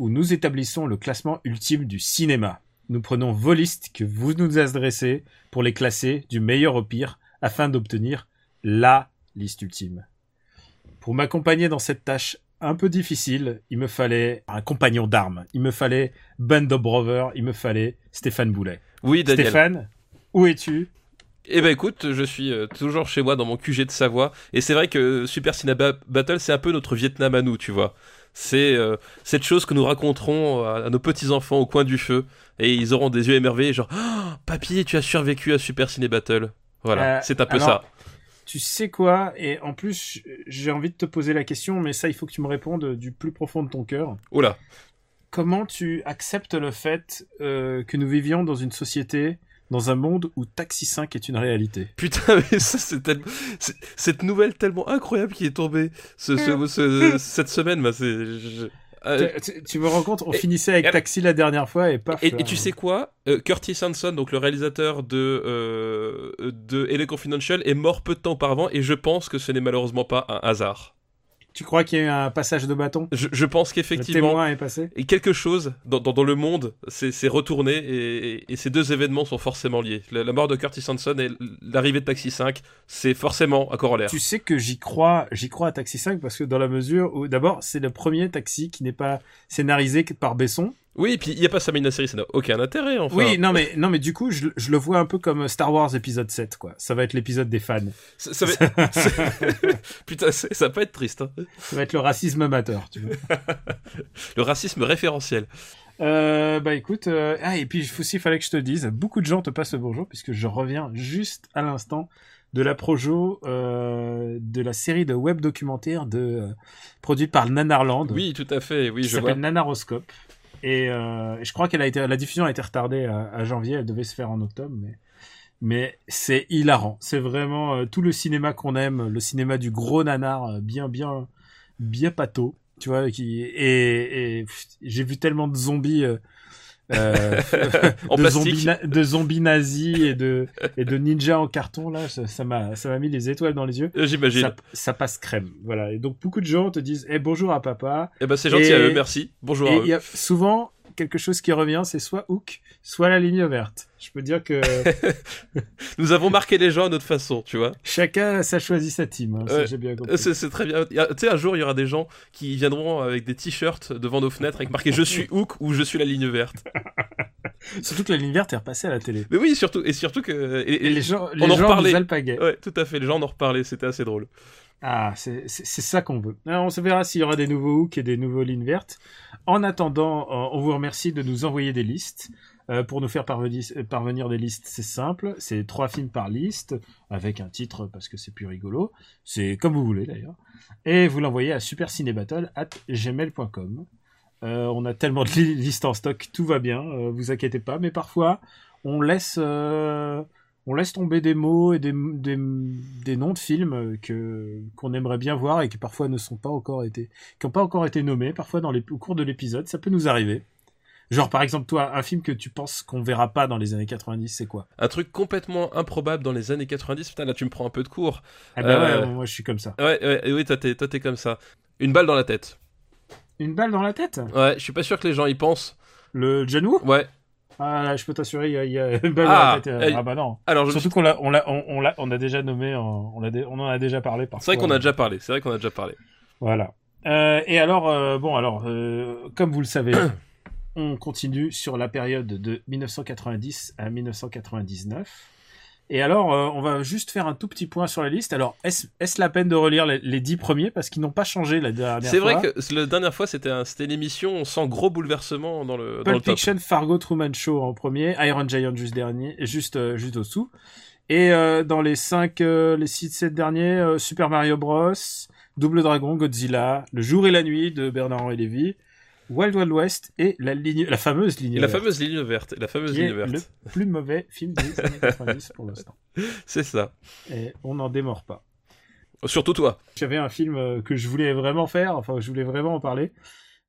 où nous établissons le classement ultime du cinéma. Nous prenons vos listes que vous nous adressez pour les classer du meilleur au pire afin d'obtenir LA liste ultime. Pour m'accompagner dans cette tâche un peu difficile, il me fallait un compagnon d'armes, il me fallait Band of Brothers, il me fallait Stéphane Boulet. Oui, Daniel. Stéphane, où es-tu? Eh ben écoute, je suis euh, toujours chez moi dans mon QG de Savoie, et c'est vrai que Super Ciné Ba- Battle, c'est un peu notre Vietnam à nous, tu vois. C'est euh, cette chose que nous raconterons à, à nos petits-enfants au coin du feu, et ils auront des yeux émerveillés, genre oh, « Papy, tu as survécu à Super Ciné Battle !» Voilà, Euh, c'est un peu alors, ça. Tu sais quoi Et en plus, j'ai envie de te poser la question, mais ça, il faut que tu me répondes du plus profond de ton cœur. Oula, Comment tu acceptes le fait euh, que nous vivions dans une société, dans un monde où Taxi 5 est une réalité putain, mais ça c'est tellement... Cette nouvelle tellement incroyable qui est tombée ce, ce- ce- cette semaine, bah, c'est... je- euh, tu, tu- tu me rends compte, on et- finissait avec et- Taxi la dernière fois et paf. Et, là, et tu sais quoi Euh, Curtis Hanson, donc le réalisateur de, euh, de LA Confidential, est mort peu de temps auparavant et je pense que ce n'est malheureusement pas un hasard. Tu crois qu'il y a eu un passage de bâton? Je, je pense Le qu'effectivement, témoin est passé? et quelque chose dans, dans, dans le monde s'est retourné et, et- et ces deux événements sont forcément liés. La, la mort de Curtis Hanson et l'arrivée de Taxi 5, c'est forcément un corollaire. Tu sais que j'y crois, j'y crois à Taxi 5 parce que dans la mesure où, d'abord, c'est le premier taxi qui n'est pas scénarisé par Besson. Oui, et puis il n'y a pas Samina série, ça n'a aucun intérêt enfin. Oui, non mais non mais du coup, je, je le vois un peu comme Star Wars épisode 7 quoi. Ça va être l'épisode des fans. Ça, ça va être- Putain, ça va pas être triste. hein. Ça va être le racisme amateur, tu vois. Le racisme référentiel. Euh, bah écoute, euh, ah et puis aussi il fallait que je te dise, beaucoup de gens te passent le bonjour puisque je reviens juste à l'instant de la projo euh, de la série de web documentaire de euh, produite par Nanarland. Oui, tout à fait, oui, qui je vois. s'appelle Nanaroscope. Et euh, je crois qu'elle a été, la diffusion a été retardée à, janvier. Elle devait se faire en octobre, mais mais c'est hilarant. C'est vraiment euh, tout le cinéma qu'on aime, le cinéma du gros nanar, euh, bien bien bien pato, tu vois. Qui et, et j'ai vu tellement de zombies. euh, euh, En de, zombies de zombies nazis et de et de ninjas en carton là ça m'a ça m'a mis les étoiles dans les yeux Euh, J'imagine. ça, ça passe crème voilà et donc beaucoup de gens te disent eh bonjour à papa Eh ben c'est gentil Et- à eux, merci. Bonjour à eux. il y a souvent quelque chose qui revient, c'est soit Hook, soit la ligne verte. Je peux dire que Nous avons marqué les gens à notre façon, tu vois. chacun ça choisit sa team. hein, ça, Ouais. j'ai bien compris. C'est très bien. Tu sais, un jour, il y aura des gens qui viendront avec des t-shirts devant nos fenêtres avec marqué Je suis Hook ou Je suis la ligne verte. Surtout que la ligne verte est repassée à la télé. Mais oui, surtout, et surtout que. et- Et et- les gens, les en gens reparlait. alpaguaient. Ouais, tout à fait. Les gens en ont reparlé, c'était assez drôle. Ah, c'est ça qu'on veut. On se verra s'il y aura des nouveaux hooks et des nouveaux lignes vertes. En attendant, euh, on vous remercie de nous envoyer des listes. Euh, pour nous faire parvenir, des listes, c'est simple. C'est trois films par liste, avec un titre parce que c'est plus rigolo. C'est comme vous voulez d'ailleurs. Et vous l'envoyez à supercinébattle.gmail.com. Euh, on a tellement de li- listes en stock, tout va bien, vous inquiétez pas. Mais parfois, on laisse, on laisse tomber des mots et des, des, des noms de films que qu'on aimerait bien voir et qui parfois ne sont pas encore été, qui n'ont pas encore été nommés. Parfois, dans les, au cours de l'épisode, ça peut nous arriver. Genre, par exemple, toi, un film que tu penses qu'on verra pas dans les années 90, c'est quoi? Un truc complètement improbable dans les années 90. Putain, là, tu me prends un peu de cours. Ah bah Euh, ouais, moi je suis comme ça. Ouais, ouais, oui, toi, t'es toi, t'es comme ça. Une balle dans la tête. Une balle dans la tête? Ouais, je suis pas sûr que les gens y pensent. Le John Woo? Ouais. Ah je peux t'assurer, il y, a- il y a balle Ah, euh, eh, Ah bah non. Alors, je- Surtout qu'on l'a, on l'a, on, l'a, on a déjà nommé, on, l'a dé- on en a déjà parlé parfois. c'est vrai qu'on a déjà parlé. C'est vrai qu'on a déjà parlé. Voilà. Euh, et alors, euh, bon, alors, comme vous le savez, on continue sur la période de 1990 à 1999. Et alors, euh, on va juste faire un tout petit point sur la liste. Alors, est-ce est-ce la peine de relire les, les dix premiers? Parce qu'ils n'ont pas changé la dernière fois C'est vrai que la dernière fois, c'était un- c'était l'émission. On sent gros bouleversement dans le, dans le Pulp top. Fiction, Fargo, Truman Show en premier, Iron Giant juste dernier, juste euh, juste au-dessous. Et euh, dans les 5, les 6, 7 derniers, euh, Super Mario Bros, Double Dragon, Godzilla, Le jour et la nuit de Bernard-Henri Lévy, Wild Wild West et la ligne, la fameuse ligne la verte, fameuse ligne verte. La fameuse qui est ligne verte. le plus mauvais film des années 90 pour l'instant. C'est ça. Et on n'en démord pas. Surtout toi. J'avais un film euh, que je voulais vraiment faire, enfin je voulais vraiment en parler.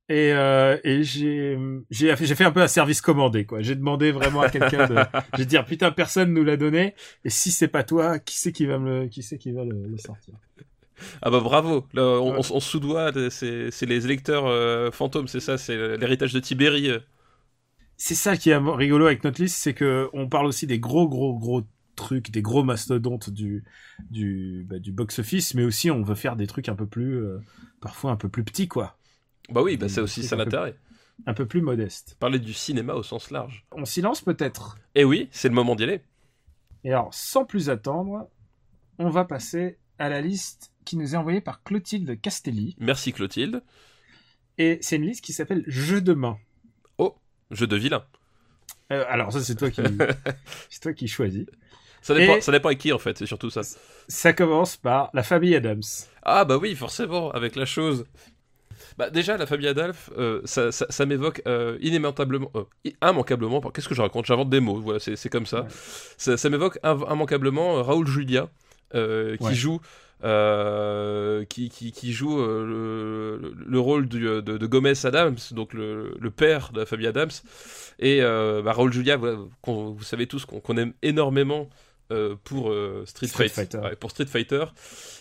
Et, euh, et j'ai j'ai j'ai fait un peu un service commandé quoi. J'ai demandé vraiment à quelqu'un de j'ai dit putain personne nous l'a donné et si c'est pas toi, qui c'est qui va me le qui c'est qui va le, le sortir? Ah bah bravo. Là, on, Ouais. on, on se sous-doit. C'est les électeurs euh, fantômes, c'est ça. C'est l'héritage de Tibéri. euh. C'est ça qui est rigolo avec notre liste, c'est que on parle aussi des gros gros gros trucs, des gros mastodontes du du bah, du box office, mais aussi on veut faire des trucs un peu plus euh, parfois un peu plus petits quoi, Bah oui, bah c'est aussi ça l'intérêt. un peu plus modestes. Parler du cinéma au sens large. On s'y lance peut-être? Et oui, c'est le moment d'y aller. Et alors, sans plus attendre, on va passer à la liste qui nous est envoyée par Clotilde Castelli. Merci Clotilde. Et c'est une liste qui s'appelle Jeu de main. Oh, jeu de vilain. Euh, alors, ça, c'est toi qui, c'est toi qui choisis. Ça dépend, Et- ça dépend avec qui en fait, c'est surtout ça. Ça commence par la famille Adams. Ah bah oui, forcément, avec la chose. Bah déjà, la famille Adolphe, euh, ça, ça, ça m'évoque euh, inévitablement, euh, immanquablement, qu'est-ce que je raconte? J'invente des mots, voilà, c'est comme ça. Ouais. Ça, m'évoque im- immanquablement Raoul Julia, euh, qui Ouais. joue... euh, qui, qui, qui joue euh, le, le rôle du- de, de Gomez Adams, donc le, le père de famille Adams. Et bah, Raoul Julia, vous savez tous qu'on aime énormément pour Street, Street Fight- Fighter. ouais, pour Street Fighter,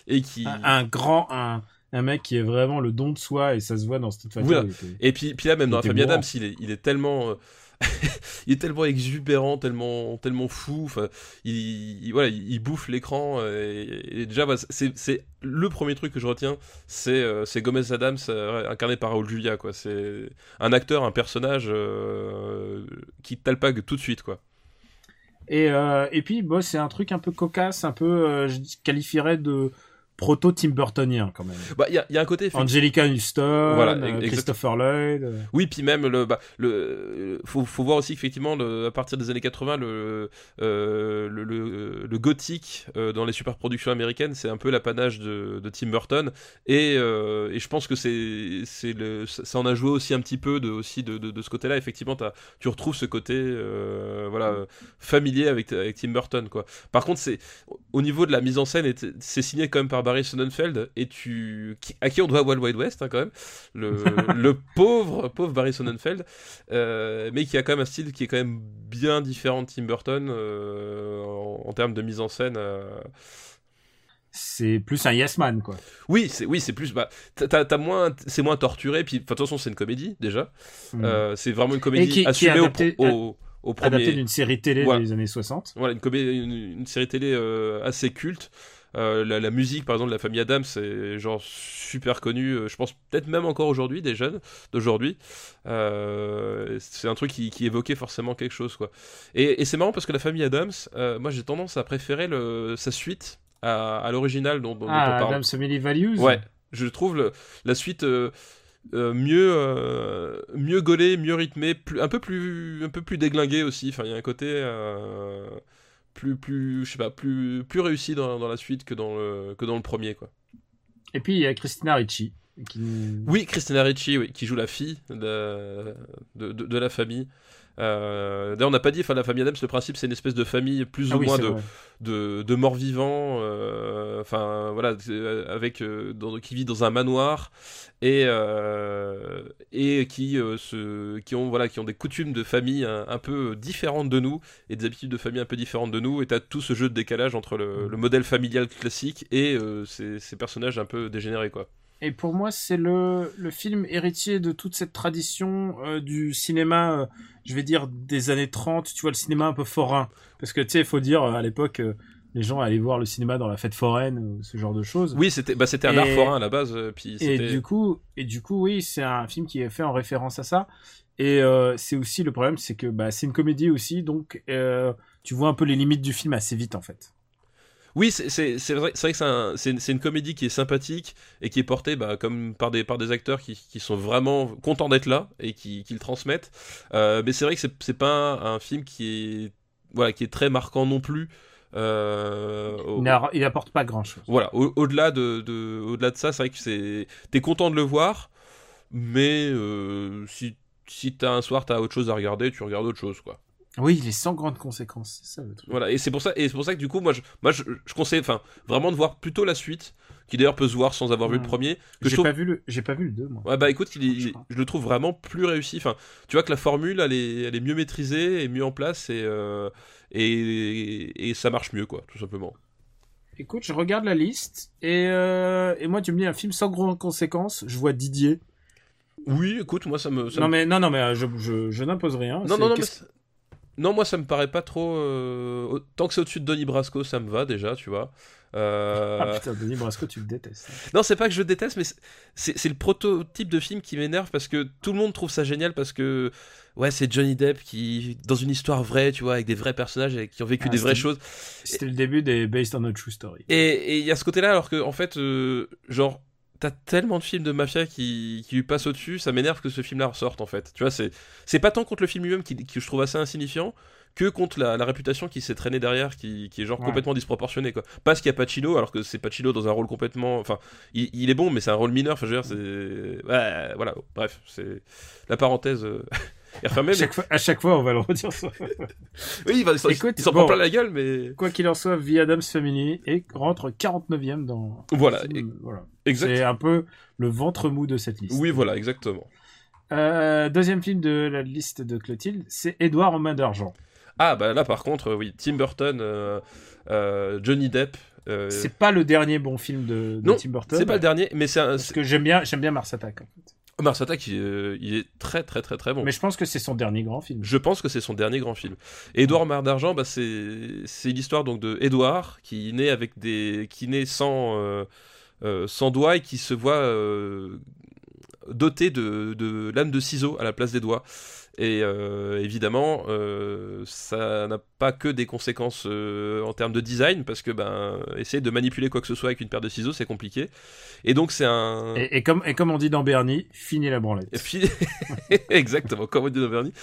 et qui Un, un grand, un, un mec qui est vraiment le don de soi et ça se voit dans Street Fighter. Voilà. il était- Et puis, puis là, même dans la était famille mourant. Adams, il est, il est tellement. il est tellement exubérant, tellement, tellement fou. Enfin, il, il- voilà, il, bouffe l'écran. euh, Et, déjà, c'est, le premier truc que je retiens, c'est, euh, Gomez Adams euh, incarné par Raoul Julia. Quoi. C'est un acteur, un personnage qui talpague tout de suite. Quoi. Et, et puis, bon, c'est un truc un peu cocasse, un peu, je qualifierais de proto Tim Burtonien quand même. Bah, il y a, il y a un côté. effectivement- Angelica Houston, Voilà, euh, Christopher Lloyd. euh. Oui, puis même le, bah, le, faut, faut voir aussi qu'effectivement, le- à partir des années 80, le, euh, le, le, le gothique euh, dans les superproductions américaines, c'est un peu l'apanage de, de Tim Burton, et, euh, et je pense que c'est, c'est le, ça en a joué aussi un petit peu de, aussi de, de, de ce côté-là. Effectivement, tu retrouves ce côté, voilà, familier avec, avec Tim Burton, quoi. Par contre, c'est au niveau de la mise en scène, c'est signé quand même par Barry Sonnenfeld, et tu, qui- à qui on doit Wild Wild West, hein, quand même le, le pauvre, pauvre Barry Sonnenfeld, euh, mais qui a quand même un style qui est quand même bien différent de Tim Burton euh, en, en termes de mise en scène. euh. C'est plus un yes man, quoi. Oui, c'est oui, c'est plus, bah, t'as- moins, c'est moins torturé. Puis, de toute façon, c'est une comédie déjà. Mm. Euh, c'est vraiment une comédie qui- qui au au, au premier. D'une série télé Voilà. des années 60. Voilà, une, comé- une, une série télé euh, assez culte. Euh, la, la musique, par exemple, de la famille Adams, c'est genre super connu. euh, je pense peut-être même encore aujourd'hui, des jeunes d'aujourd'hui. Euh, c'est un truc qui, qui évoquait forcément quelque chose, quoi. Et, et c'est marrant parce que la famille Adams, moi j'ai tendance à préférer le, sa suite à, à l'original dont, dont- dont Ah, on parle. Adam's Family Values. Ouais, je trouve le- la suite euh, mieux, euh, mieux gaulée, mieux rythmée, plus, un peu plus, un peu plus déglinguée aussi. Enfin, il y a un côté euh, plus, plus, je sais pas, plus, plus réussi dans, dans la suite que dans le, que dans le premier, quoi. Et puis il y a Christina Ricci. Qui... Oui, Christina Ricci, oui, qui joue la fille de, de, de- de la famille. Euh, D'ailleurs, on n'a pas dit, enfin, la famille Adams, le principe, c'est une espèce de famille plus Ah ou oui, moins de, de, de morts vivants, euh, enfin voilà, euh, avec euh, dans- qui vit dans un manoir et et qui se, qui ont voilà, qui ont des coutumes de famille un, un peu différentes de nous et des habitudes de famille un peu différentes de nous. Et t'as tout ce jeu de décalage entre le, le modèle familial classique et ces, ces personnages un peu dégénérés quoi. Et pour moi, c'est le, le film héritier de toute cette tradition euh, du cinéma, euh, je vais dire, des années 30, tu vois, le cinéma un peu forain. Parce que, tu sais, il faut dire, euh, à l'époque, euh, les gens allaient voir le cinéma dans la fête foraine, ou ce genre de choses. Oui, c'était bah, un Et- art forain à la base, puis et du coup, et du coup, oui, c'est un film qui est fait en référence à ça. Et c'est aussi le problème, c'est que bah, c'est une comédie aussi, donc tu vois un peu les limites du film assez vite, en fait. Oui, c'est vrai, que c'est un- c'est une, comédie qui est sympathique et qui est portée bah, comme par des, par des acteurs qui, qui sont vraiment contents d'être là et qui, qui le transmettent. Euh, mais c'est vrai que c'est pas un, un film qui est, voilà, qui est très marquant non plus. Euh, au- Il n'a- il apporte pas grand-chose. voilà, au- au-delà de, ça, c'est vrai que c'est, t'es content de le voir. mais euh, si si t'as un soir t'as autre chose à regarder, tu regardes autre chose quoi. Oui, il est sans grandes conséquences, c'est ça le truc. Voilà, et c'est pour ça, et c'est pour ça que du coup, moi, je, moi, je, je conseille, enfin, vraiment de voir plutôt la suite, qui d'ailleurs peut se voir sans avoir vu le premier. Que je J'ai trouve- pas vu le, j'ai pas vu le 2, moi. Ouais, bah écoute, il est- il Je le trouve vraiment plus réussi. Enfin, tu vois que la formule, elle est, elle est mieux maîtrisée et mieux en place, et, euh, et, et ça marche mieux, quoi, tout simplement. Écoute, je regarde la liste et, euh, et moi tu me dis un film sans grandes conséquences. Je vois Didier. Oui, écoute, moi ça me. ça non me- mais non non mais euh, je, je, je n'impose rien. non, non, non, non, moi ça me paraît pas trop. euh, Tant que c'est au-dessus de Donnie Brasco, ça me va déjà, tu vois. Euh, Ah putain, Denis Brasco, tu le détestes. Non, c'est pas que je le déteste, mais c'est- le prototype de film qui m'énerve parce que tout le monde trouve ça génial parce que ouais, c'est Johnny Depp qui dans une histoire vraie, tu vois, avec des vrais personnages et qui ont vécu Ah, des vraies choses. C'était le début des Based on a True Story. Et et il y a ce côté-là, alors que en fait, euh, genre, t'as tellement de films de mafia qui, qui lui passent au-dessus, ça m'énerve que ce film-là ressorte en fait. Tu vois, c'est c'est pas tant contre le film lui-même qui, qui je trouve assez insignifiant que contre la, la réputation qui s'est traînée derrière, qui, qui est genre Ouais. complètement disproportionnée quoi. Parce qu'il y a Pacino, alors que c'est Pacino dans un rôle complètement, enfin, il, il est bon, mais c'est un rôle mineur. Enfin, je veux dire, c'est ouais, voilà. Bref, c'est la parenthèse. Refermée, À chaque, fois, à chaque fois, on va le redire. ça. Oui, il va- il s'en Écoute, il s'en bon. prend plein la gueule, mais Quoi qu'il en soit, The Adams Family et rentre 49ème dans. voilà, exact. C'est un peu le ventre mou de cette liste. Oui, voilà, exactement. Euh, deuxième film de la liste de Clotilde, c'est Édouard aux mains d'argent. Ah bah là par contre oui Tim Burton, euh, euh, Johnny Depp. C'est pas le dernier bon film de, de non, Tim Burton. c'est pas le dernier, mais c'est un. Parce que j'aime bien, j'aime bien Mars Attack. En fait. Mars Attack, il, il est très très très très bon. Mais je pense que c'est son dernier grand film. Je pense que c'est son dernier grand film. Édouard Mar d'argent, bah c'est c'est l'histoire donc de Édouard qui naît avec des qui naît sans euh, euh, sans doigts et qui se voit euh, doté de, de lames de ciseaux à la place des doigts. Et euh, évidemment, euh, ça n'a pas que des conséquences euh, en termes de design, parce que ben, essayer de manipuler quoi que ce soit avec une paire de ciseaux, c'est compliqué. Et donc c'est un... Et, et comme, et comme on dit dans Bernie, fini la branlette. Exactement, comme on dit dans Bernie.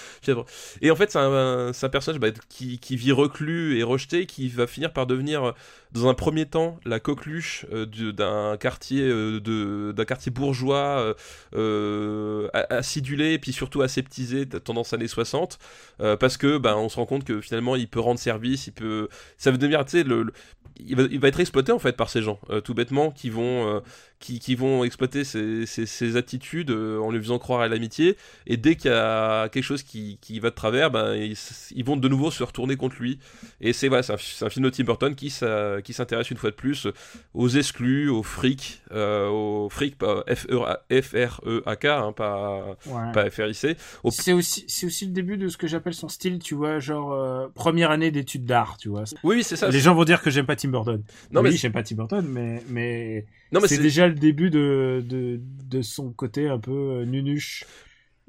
Et en fait, c'est un, c'est un personnage bah, qui, qui vit reclus et rejeté, qui va finir par devenir, dans un premier temps, la coqueluche euh, du- d'un quartier, euh, de, d'un quartier bourgeois, euh, acidulé, et puis surtout aseptisé, tendance années 60, euh, parce que bah, on se rend compte que finalement, il peut rendre service, il peut, ça veut devenir, tu sais, le- il va, il va être exploité en fait par ces gens, euh, tout bêtement, qui vont, euh, qui, qui vont exploiter ses, ses- ses attitudes euh, en lui faisant croire à l'amitié. Et dès qu'il y a quelque chose qui, qui va de travers, ben, ils, ils vont de nouveau se retourner contre lui. Et c'est voilà, c'est un, film de Tim Burton qui, s'a- qui s'intéresse une fois de plus aux exclus, aux frics, aux frics, pas F-R-E-A-K, hein, pas, Ouais. pas F-R-I-C. Au- C'est aussi, aussi le début de ce que j'appelle son style, tu vois, genre première année d'études d'art, tu vois. Oui, oui, c'est ça. Les gens vont dire que j'aime pas Tim Burton. Non, oui, mais- j'aime pas Tim Burton, mais, mais, Non, mais c'est déjà le début de, de, de son côté un peu euh, nunuche.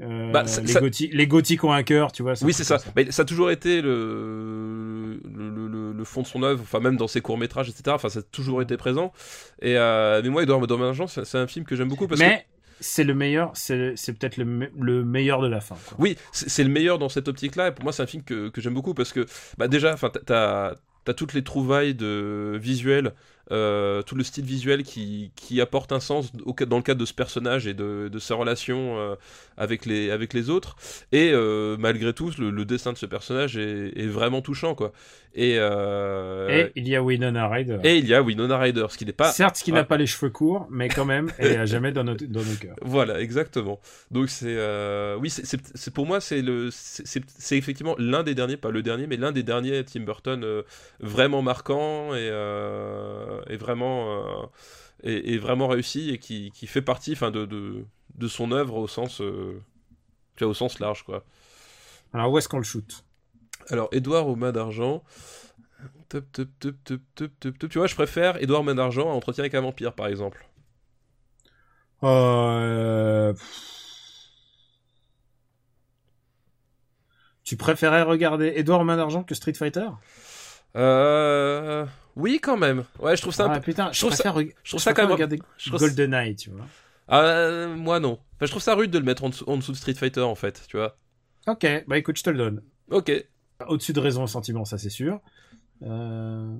Euh, Bah, ça- les, ça- gothiques, les gothiques ont un cœur, tu vois. Oui, c'est ça. comme Mais ça a toujours été le, le, le- le- fond de son œuvre, enfin même dans ses courts métrages, etc. Enfin, ça a toujours été présent. Et euh, mais moi, Edouard d'argent, c'est un film que j'aime beaucoup parce que Mais c'est le meilleur, c'est peut-être le, me- le meilleur de la fin. Quoi. oui, c'est le meilleur dans cette optique-là. Et pour moi, c'est un film que, que j'aime beaucoup parce que bah déjà, enfin, t'as- t'as toutes les trouvailles de visuels. Euh, tout le style visuel qui, qui apporte un sens au, dans le cadre de ce personnage et de, de sa relation euh, avec, les, avec les autres. Et euh, malgré tout, le, le dessin de ce personnage est, est vraiment touchant. Quoi. Et, Et il y a Winona Ryder. et il y a Winona Ryder, ce qui n'est pas. Certes, qui Ah. n'a pas les cheveux courts, mais quand même, elle est à jamais dans nos, dans nos cœurs. Voilà, exactement. Donc c'est, oui, c'est- pour moi c'est le, c'est- c'est c'est effectivement l'un des derniers, pas le dernier, mais l'un des derniers Tim Burton vraiment marquant et, euh, et vraiment euh, et vraiment réussi et qui, qui fait partie, enfin de, de de son œuvre au sens, euh, tu vois, au sens large quoi. Alors, où est-ce qu'on le shoot? Alors Édouard aux mains d'argent? Tu vois, je préfère Édouard main d'argent à Entretien avec un vampire, par exemple. Euh... Tu préférais regarder Edouard aux mains d'argent que Street Fighter? Euh... Oui, quand même. Ouais, je trouve ça un Ah peu... putain, je, trouve préfère, reg- je trouve je ça quand même- regarder je trouve- GoldenEye, tu vois. Euh, moi non. Enfin, je trouve ça rude de le mettre en dessous, en dessous de Street Fighter en fait, tu vois. Ok, bah écoute, je te le donne. Ok. Au-dessus de raison et sentiment, ça c'est sûr. Euh,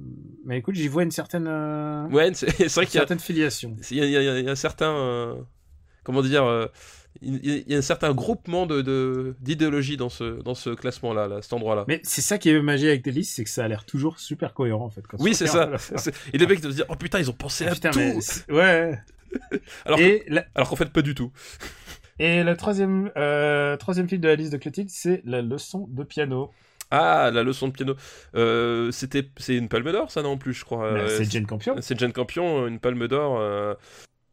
Mais écoute, j'y vois une certaine, euh, Ouais, c'est vrai une qu'il y a, certaine filiation. il y a, il y a- il y a un certain... euh, Comment dire euh, il y a- un certain groupement de d'idéologie dans ce dans ce classement là, là cet endroit là. Mais c'est ça qui est magique avec tes listes, c'est que ça a l'air toujours super cohérent en fait. quand Oui, c'est ça. Et les mecs doivent se dire oh putain ils ont pensé à Putain, tout. mais ouais. Alors que- et, la- alors qu'en fait pas du tout. et le troisième, euh, troisième film de la liste de Clotilde, c'est La leçon de piano. Ah la leçon de piano. Euh, c'était c'est une Palme d'Or ça non plus je crois. Bah, Euh, c'est Jane Campion. C'est Jane Campion, une palme d'or. euh,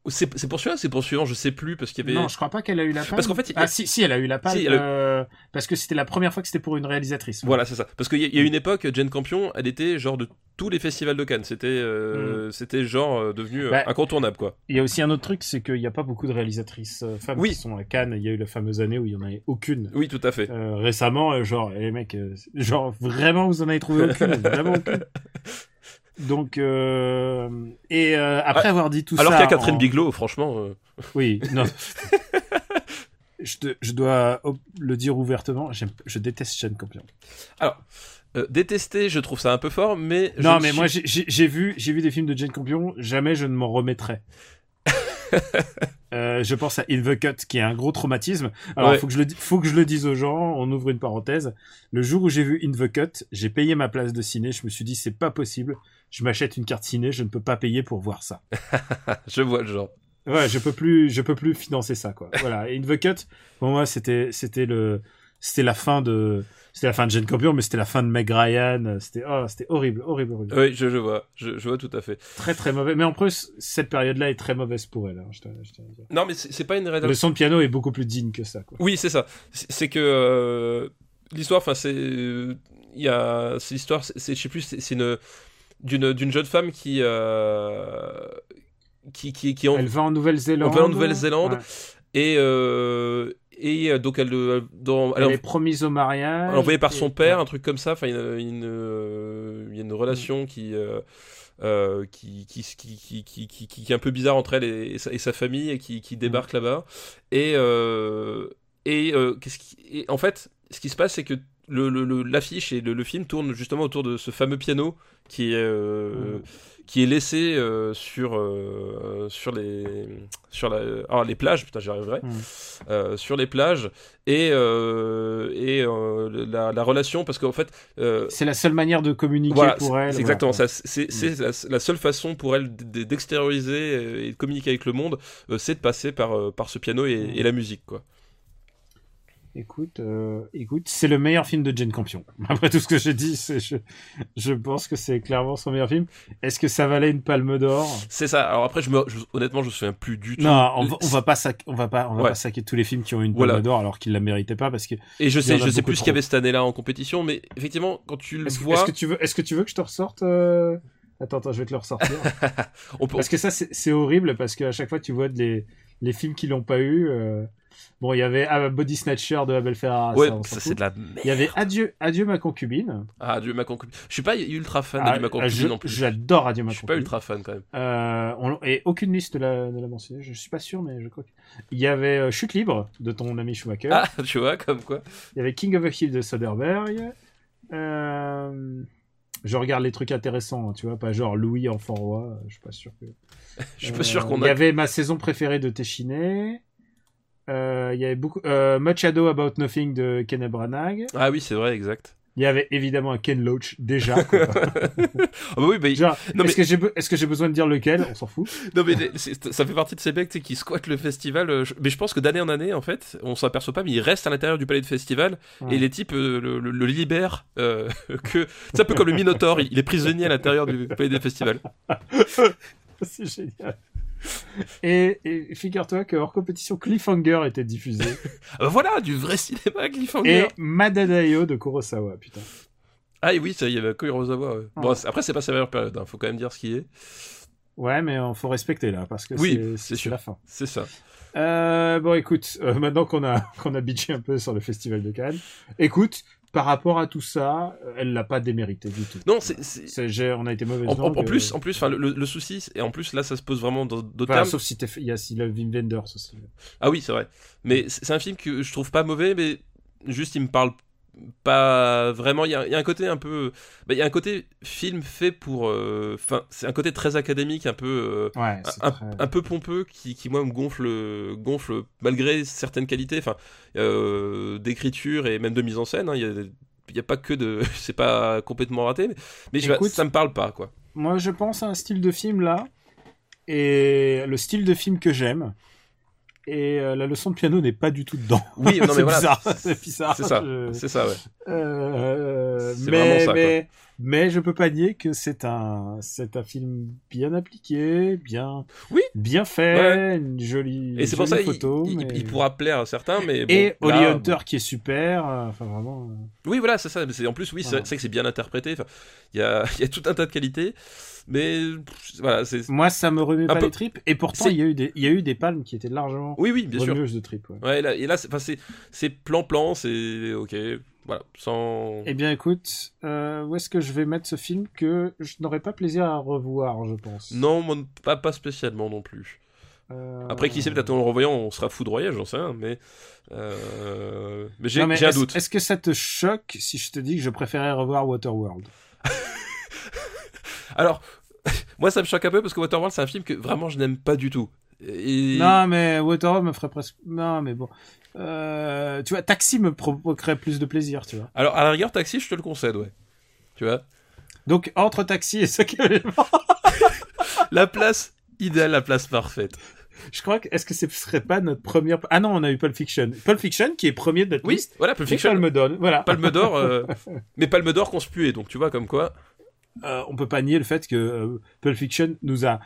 C'est c'est pour celui-là, c'est pour le suivant, je sais plus, parce qu'il y avait. Non, je crois pas qu'elle a eu la palme. Parce qu'en fait, a- ah si, si, elle a eu la palme. Si, eu- euh, parce que c'était la première fois que c'était pour une réalisatrice. Voilà, c'est ça. Parce qu'il y, a- y a une époque, Jane Campion, elle était genre de tous les festivals de Cannes. C'était euh, c'était genre euh, devenu euh, Bah, incontournable, quoi. Il y a aussi un autre truc, c'est qu'il n'y a pas beaucoup de réalisatrices femmes Oui. qui sont à Cannes. Il y a eu la fameuse année où il y en avait aucune. Oui, tout à fait. Euh, récemment, genre, eh, les mecs, genre, vraiment, vous en avez trouvé aucune, vraiment aucune. Donc, euh, et euh, après Ah, avoir dit tout Alors ça. qu'il y a Catherine en- Bigelow, franchement. euh, Oui, non. je, te- je dois le dire ouvertement, je déteste Jane Campion. Alors, euh, détester, je trouve ça un peu fort, mais. Non, mais suis- moi, j'ai vu, j'ai vu des films de Jane Campion, jamais je ne m'en remettrai. Euh, je pense à In the Cut, qui est un gros traumatisme. Alors, Ouais. faut que je le, faut que je le dise aux gens. On ouvre une parenthèse. Le jour où j'ai vu In the Cut, j'ai payé ma place de ciné. Je me suis dit, c'est pas possible. Je m'achète une carte ciné. Je ne peux pas payer pour voir ça. Je vois le genre. Ouais, je peux plus, je peux plus financer ça, quoi. Voilà. In the Cut, pour moi, c'était, c'était le, c'était la fin de, c'était la fin de Jane Campion, mais c'était la fin de Meg Ryan. C'était, oh, c'était horrible, horrible, horrible. Oui, je, je vois. Je, je vois tout à fait. Très, très mauvais. Mais en plus, cette période-là est très mauvaise pour elle. hein, je. Non, mais c'est pas une Le rédaction. son de piano est beaucoup plus digne que ça, quoi. Oui, c'est ça. C'est que euh, l'histoire, enfin, c'est il y a c'est l'histoire, c'est je sais plus, c'est c'est une d'une d'une jeune femme qui euh, qui qui qui en- Elle va en Nouvelle-Zélande. Elle va en Nouvelle-Zélande. Ouais. et euh, et euh, donc elle euh, dans elle, Elle est promise au mariage. elle est envoyée par son père, ouais. un truc comme ça. Enfin, il y a une euh, il y a une relation qui euh, euh, qui, qui, qui, qui, qui, qui, qui est un peu bizarre entre elle et, et sa, et sa famille et qui, qui débarque là-bas. Et, euh, et, euh, et en fait, ce qui se passe, c'est que le, le- le- l'affiche et le, le film tournent justement autour de ce fameux piano qui est, euh, Mm. Qui est laissé euh, sur, euh, sur, les, sur la, ah, les plages, putain, j'y arriverai, Mm. euh, sur les plages, et, et la, la relation, parce qu'en fait, C'est la seule manière de communiquer voilà, pour elle. voilà. exactement ça. C'est la, la seule façon pour elle d'extérioriser et de communiquer avec le monde, c'est de passer par, par ce piano et, Mm. et la musique, quoi. Écoute, euh, écoute, c'est le meilleur film de Jane Campion. Après tout ce que j'ai dit, je, je pense que c'est clairement son meilleur film. Est-ce que ça valait une palme d'or? C'est ça. Alors après, je me, je- honnêtement, je me souviens plus du tout. Non, on va, on va pas sac, on va pas, on va Ouais. pas saquer tous les films qui ont eu une Voilà. palme d'or alors qu'ils la méritaient pas parce que. Et je sais, je sais plus ce qu'il y avait cette année-là en compétition, mais effectivement, quand tu le vois, est-ce que tu veux, est-ce que tu veux que je te ressorte euh, Attends, attends, je vais te le ressortir. on peut. parce que ça, c'est c'est horrible parce qu'à chaque fois, tu vois les, les films qui l'ont pas eu. euh, Bon, il y avait ah, Body Snatcher de Abel Ferrara. Ouais, ça, c'est de la merde. Il y avait Adieu, Adieu ma concubine. Ah, Dieu ma concubine. Je suis pas ultra fan Ah, de ma concubine je- non plus. J'adore Adieu ma Je suis pas concubine. ultra fan quand même. Euh, on- et aucune liste ne l'a ne l'a mentionné. Je suis pas sûr, mais je crois. que- Il y avait euh, Chute libre de ton ami Schumacher. Ah, tu vois, comme quoi. Il y avait King of the Hill de Soderbergh. Euh, Je regarde les trucs intéressants, tu vois, pas genre Louis enfant roi. Je suis pas sûr que. Je suis pas sûr qu'on Il y a. avait ma saison préférée de Téchiné. Euh, il y avait beaucoup. Euh, Much Ado About Nothing de Kenneth Branagh. Ah oui, c'est vrai, exact. Il y avait évidemment un Ken Loach déjà. quoi. Ah bah oui, bah, Genre, Non, mais- est-ce que j'ai be- est-ce que j'ai besoin de dire lequel? On s'en fout. Non mais ça fait partie de ces mecs qui squattent le festival. euh, Mais je pense que d'année en année, en fait, on s'aperçoit pas, mais ils restent à l'intérieur du palais de festival Ouais. et les types euh, le, le- le libèrent. euh, que c'est un peu comme le Minotaure, il, il est prisonnier à l'intérieur du palais des festivals. C'est génial. Et, et figure-toi que hors compétition, Cliffhanger était diffusé. Ah bah voilà, du vrai cinéma Cliffhanger. et Madadayo de Kurosawa, putain. Ah et oui, ça, il y avait ouais. Bon, après c'est pas sa meilleure période, hein, faut quand même dire ce qui est. Ouais, mais il faut respecter là, parce que Oui, c'est- la fin. C'est ça. Euh, bon, écoute, euh, maintenant qu'on a qu'on a bitché un peu sur le festival de Cannes, écoute, par rapport à tout ça, euh, elle l'a pas démérité du tout. Non, c'est c'est- on a été mauvais. en, en- en plus, en plus, enfin le, souci, et en plus là, ça se pose vraiment dans d'autres termes. sauf si il y a si le Wim Wenders aussi. Ah oui, c'est vrai. Mais c'est c'est un film que je trouve pas mauvais, mais juste il me parle. Pas vraiment. Il y, a, il y a un côté un peu. bah, il y a un côté film fait pour. euh, Enfin, c'est un côté très académique, un peu. euh, Ouais, un, très- un peu pompeux qui, qui moi me gonfle gonfle malgré certaines qualités enfin euh, d'écriture et même de mise en scène hein. il y a il y a pas que de c'est pas complètement raté mais, mais je- Écoute, ça me parle pas quoi Moi, je pense à un style de film là, et le style de film que j'aime. Et euh, la leçon de piano n'est pas du tout dedans. oui non mais c'est bizarre, c'est- bizarre. c'est ça Je- c'est ça ouais Euh, mais, ça, mais, mais je peux pas nier que c'est un, c'est un film bien appliqué, bien, Oui. bien fait, une jolie, et c'est pour jolie ça il, photo. il- mais- il pourra plaire à certains mais bon, Et Holly là, Hunter qui est super, euh, enfin vraiment. euh, oui voilà c'est ça en plus oui c'est Voilà. c'est vrai que c'est bien interprété il y a il y a tout un tas de qualités mais voilà c'est Moi, ça me remet pas peu. les tripes. Et pourtant, il y a eu des, il y a eu des palmes qui étaient largement oui oui bien sûr de tripes. ouais. ouais là, et là c'est enfin, c'est c'est plan plan c'est ok voilà sans Eh bien, écoute, euh, où est-ce que je vais mettre ce film que je n'aurais pas plaisir à revoir, je pense? Non, moi, pas, pas spécialement non plus. Euh, Après, qui sait, peut-être en le revoyant, on sera foudroyé, j'en sais rien, mais. euh, Mais j'ai un doute. Est-ce que ça te choque si je te dis que je préférais revoir Waterworld? Alors, moi, ça me choque un peu parce que Waterworld, c'est un film que vraiment je n'aime pas du tout. Et... Non, mais Waterworld me ferait presque. Non, mais bon. Euh, tu vois, Taxi me provoquerait plus de plaisir, tu vois. Alors, à la rigueur, Taxi, je te le concède, ouais. Tu vois? Donc, entre Taxi et ce que. La place idéale, la place parfaite. je crois que. Est-ce que ce serait pas notre première. Ah non, on a eu Pulp Fiction. Pulp Fiction qui est premier de notre Oui, liste. voilà, Pulp Fiction. Palme d'Or, voilà. Palme d'or, euh, mais Palme d'or conspuée, donc tu vois, comme quoi. Euh, on peut pas nier le fait que euh, Pulp Fiction nous a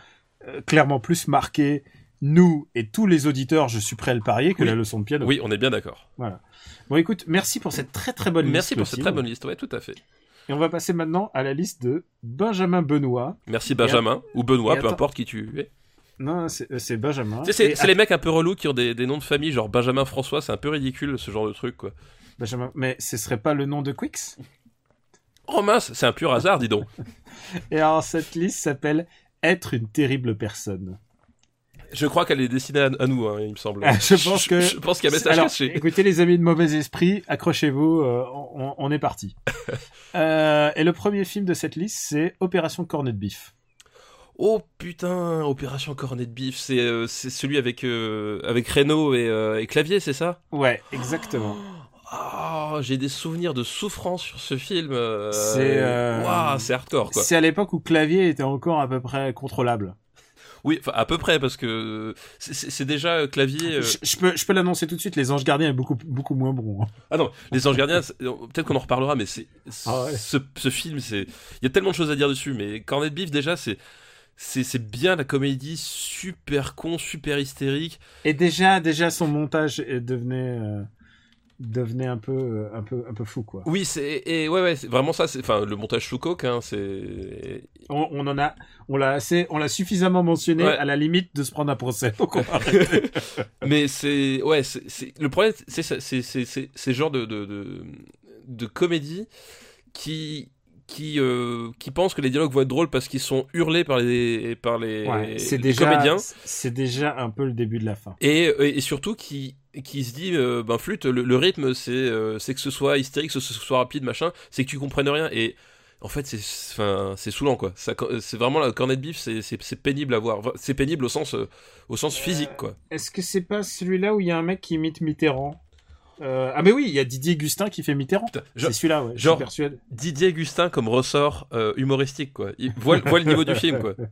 clairement plus marqué, nous et tous les auditeurs, je suis prêt à le parier, que Oui. la leçon de piano. Oui, on est bien d'accord. Bon, écoute, merci pour cette très très bonne Merci liste. pour cette très bonne liste, ouais, tout à fait. Et on va passer maintenant à la liste de Benjamin Benoît. Merci Benjamin, ou Benoît, peu importe qui tu es. Non, c'est Benjamin. C'est les mecs un peu relous qui ont des, des noms de famille, genre Benjamin François, c'est un peu ridicule ce genre de truc, quoi. Benjamin. Mais ce serait pas le nom de Quix? Oh mince, c'est un pur hasard, dis donc. Et alors, cette liste s'appelle Être une terrible personne. Je crois qu'elle est destinée à, à nous, hein, il me semble. Ah, je pense que- Je, pense qu'il y a message Alors, caché. écoutez les amis de mauvais esprit, accrochez-vous, euh, on, on est parti. Euh, et le premier film de cette liste, c'est Opération Cornet de Beef. Oh putain, Opération Cornet de Bif, c'est euh, celui avec, avec Renault et, et Clavier, c'est ça? Ouais, exactement. Ah, j'ai des souvenirs de souffrance sur ce film. C'est, c'est hardcore. C'est à l'époque où Clavier était encore à peu près contrôlable. Oui, enfin, à peu près, parce que c'est- déjà euh, Clavier... euh, Je, je peux, je peux l'annoncer tout de suite, Les Anges Gardiens est beaucoup, beaucoup moins bon. hein. Ah non, Les Anges Gardiens, c'est- peut-être qu'on en reparlera, mais c'est Ah ouais. ce, ce film, c'est il y a tellement de choses à dire dessus. Mais Cornet Beef, déjà, c'est c'est bien la comédie super con, super hystérique. Et déjà, déjà son montage euh, devenait, euh, devenait un peu, euh, un peu, un peu fou, quoi. Oui, c'est et ouais ouais, vraiment ça. C'est enfin le montage sous coque, hein, c'est On, on en a, on l'a assez, on l'a suffisamment mentionné Ouais. à la limite de se prendre un procès. Donc on mais c'est ouais, c'est le problème, c'est c'est c'est c'est c'est ce genre de de de, de comédie qui qui euh, qui pense que les dialogues vont être drôles parce qu'ils sont hurlés par les par les, Ouais, c'est les déjà, comédiens. c'est déjà un peu le début de la fin. Et, et surtout qui qui se dit euh, ben flûte le, le rythme c'est euh, c'est que ce soit hystérique que ce soit rapide machin c'est que tu comprennes rien. Et en fait c'est c'est saoulant quoi. C'est vraiment la cornet de bif c'est pénible à voir. C'est pénible au sens euh, au sens physique quoi. Est-ce que c'est pas celui-là où il y a un mec qui imite Mitterrand? Euh, Ah mais oui, il y a Didier Gustin qui fait Mitterrand. C'est celui-là, ouais. je genre- suis. Didier Gustin comme ressort euh, humoristique quoi il voit, voit le niveau du film quoi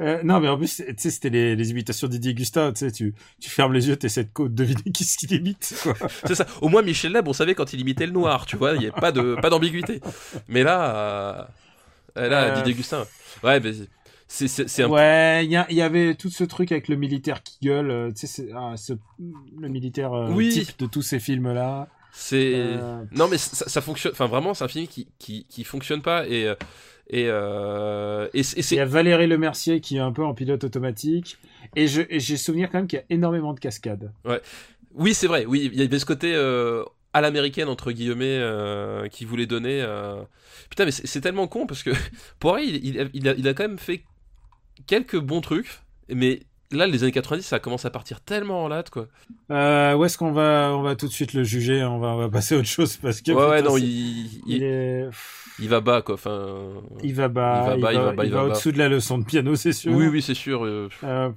Euh, non, mais en plus, tu sais, c'était les, les imitations de Didier Gustin. Tu sais, tu, fermes les yeux, t'essaies de deviner qui ce qu'il imite. C'est ça au moins Michel Leb on savait quand il imitait le noir tu vois il y a pas de pas d'ambiguïté mais là là Didier Gustin ouais mais c'est un Ouais, il y, avait tout ce truc avec le militaire qui gueule. euh, tu sais, ah, ce- le militaire euh, Oui. type de tous ces films-là. c'est Euh, Non, mais ça, ça fonctionne. Enfin, vraiment, c'est un film qui, qui, qui fonctionne pas. Et, et, euh, et, c'est- Il y a Valérie Lemercier qui est un peu en pilote automatique. Et je- j'ai souvenir quand même qu'il y a énormément de cascades. Oui, c'est vrai. Oui, il y avait ce côté euh, à l'américaine, entre guillemets, qui voulait donner. Putain, mais c'est tellement con parce que Poiré, il, il, a, il, a, il a quand même fait quelques bons trucs. Mais là, les années 90, ça commence à partir tellement en latte, quoi. Euh, où est-ce qu'on va, on va tout de suite le juger On va, on va passer à autre chose parce que. Ouais, ouais, putain, non, c'est- il, il, il, est- il va bas, quoi. Enfin, il va bas, il va bas, il va bas, il va bas. au-dessous de la leçon de piano, c'est sûr. oui, oui, c'est sûr. euh, Euh,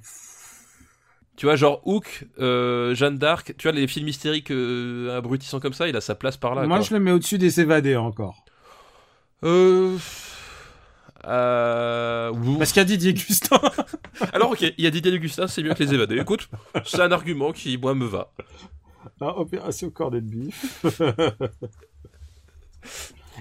Tu vois, genre Hook, euh, Jeanne d'Arc, tu vois, les films hystériques euh, abrutissants comme ça, il a sa place par là. moi, quoi. je le mets au-dessus des évadés encore. Euh... Euh... Parce qu'il y a Didier Gustin. Alors, ok, il y a Didier Augustin, c'est mieux que les évadés. Écoute, c'est un argument qui, moi, me va. Ah, Opération Cornet de Bif.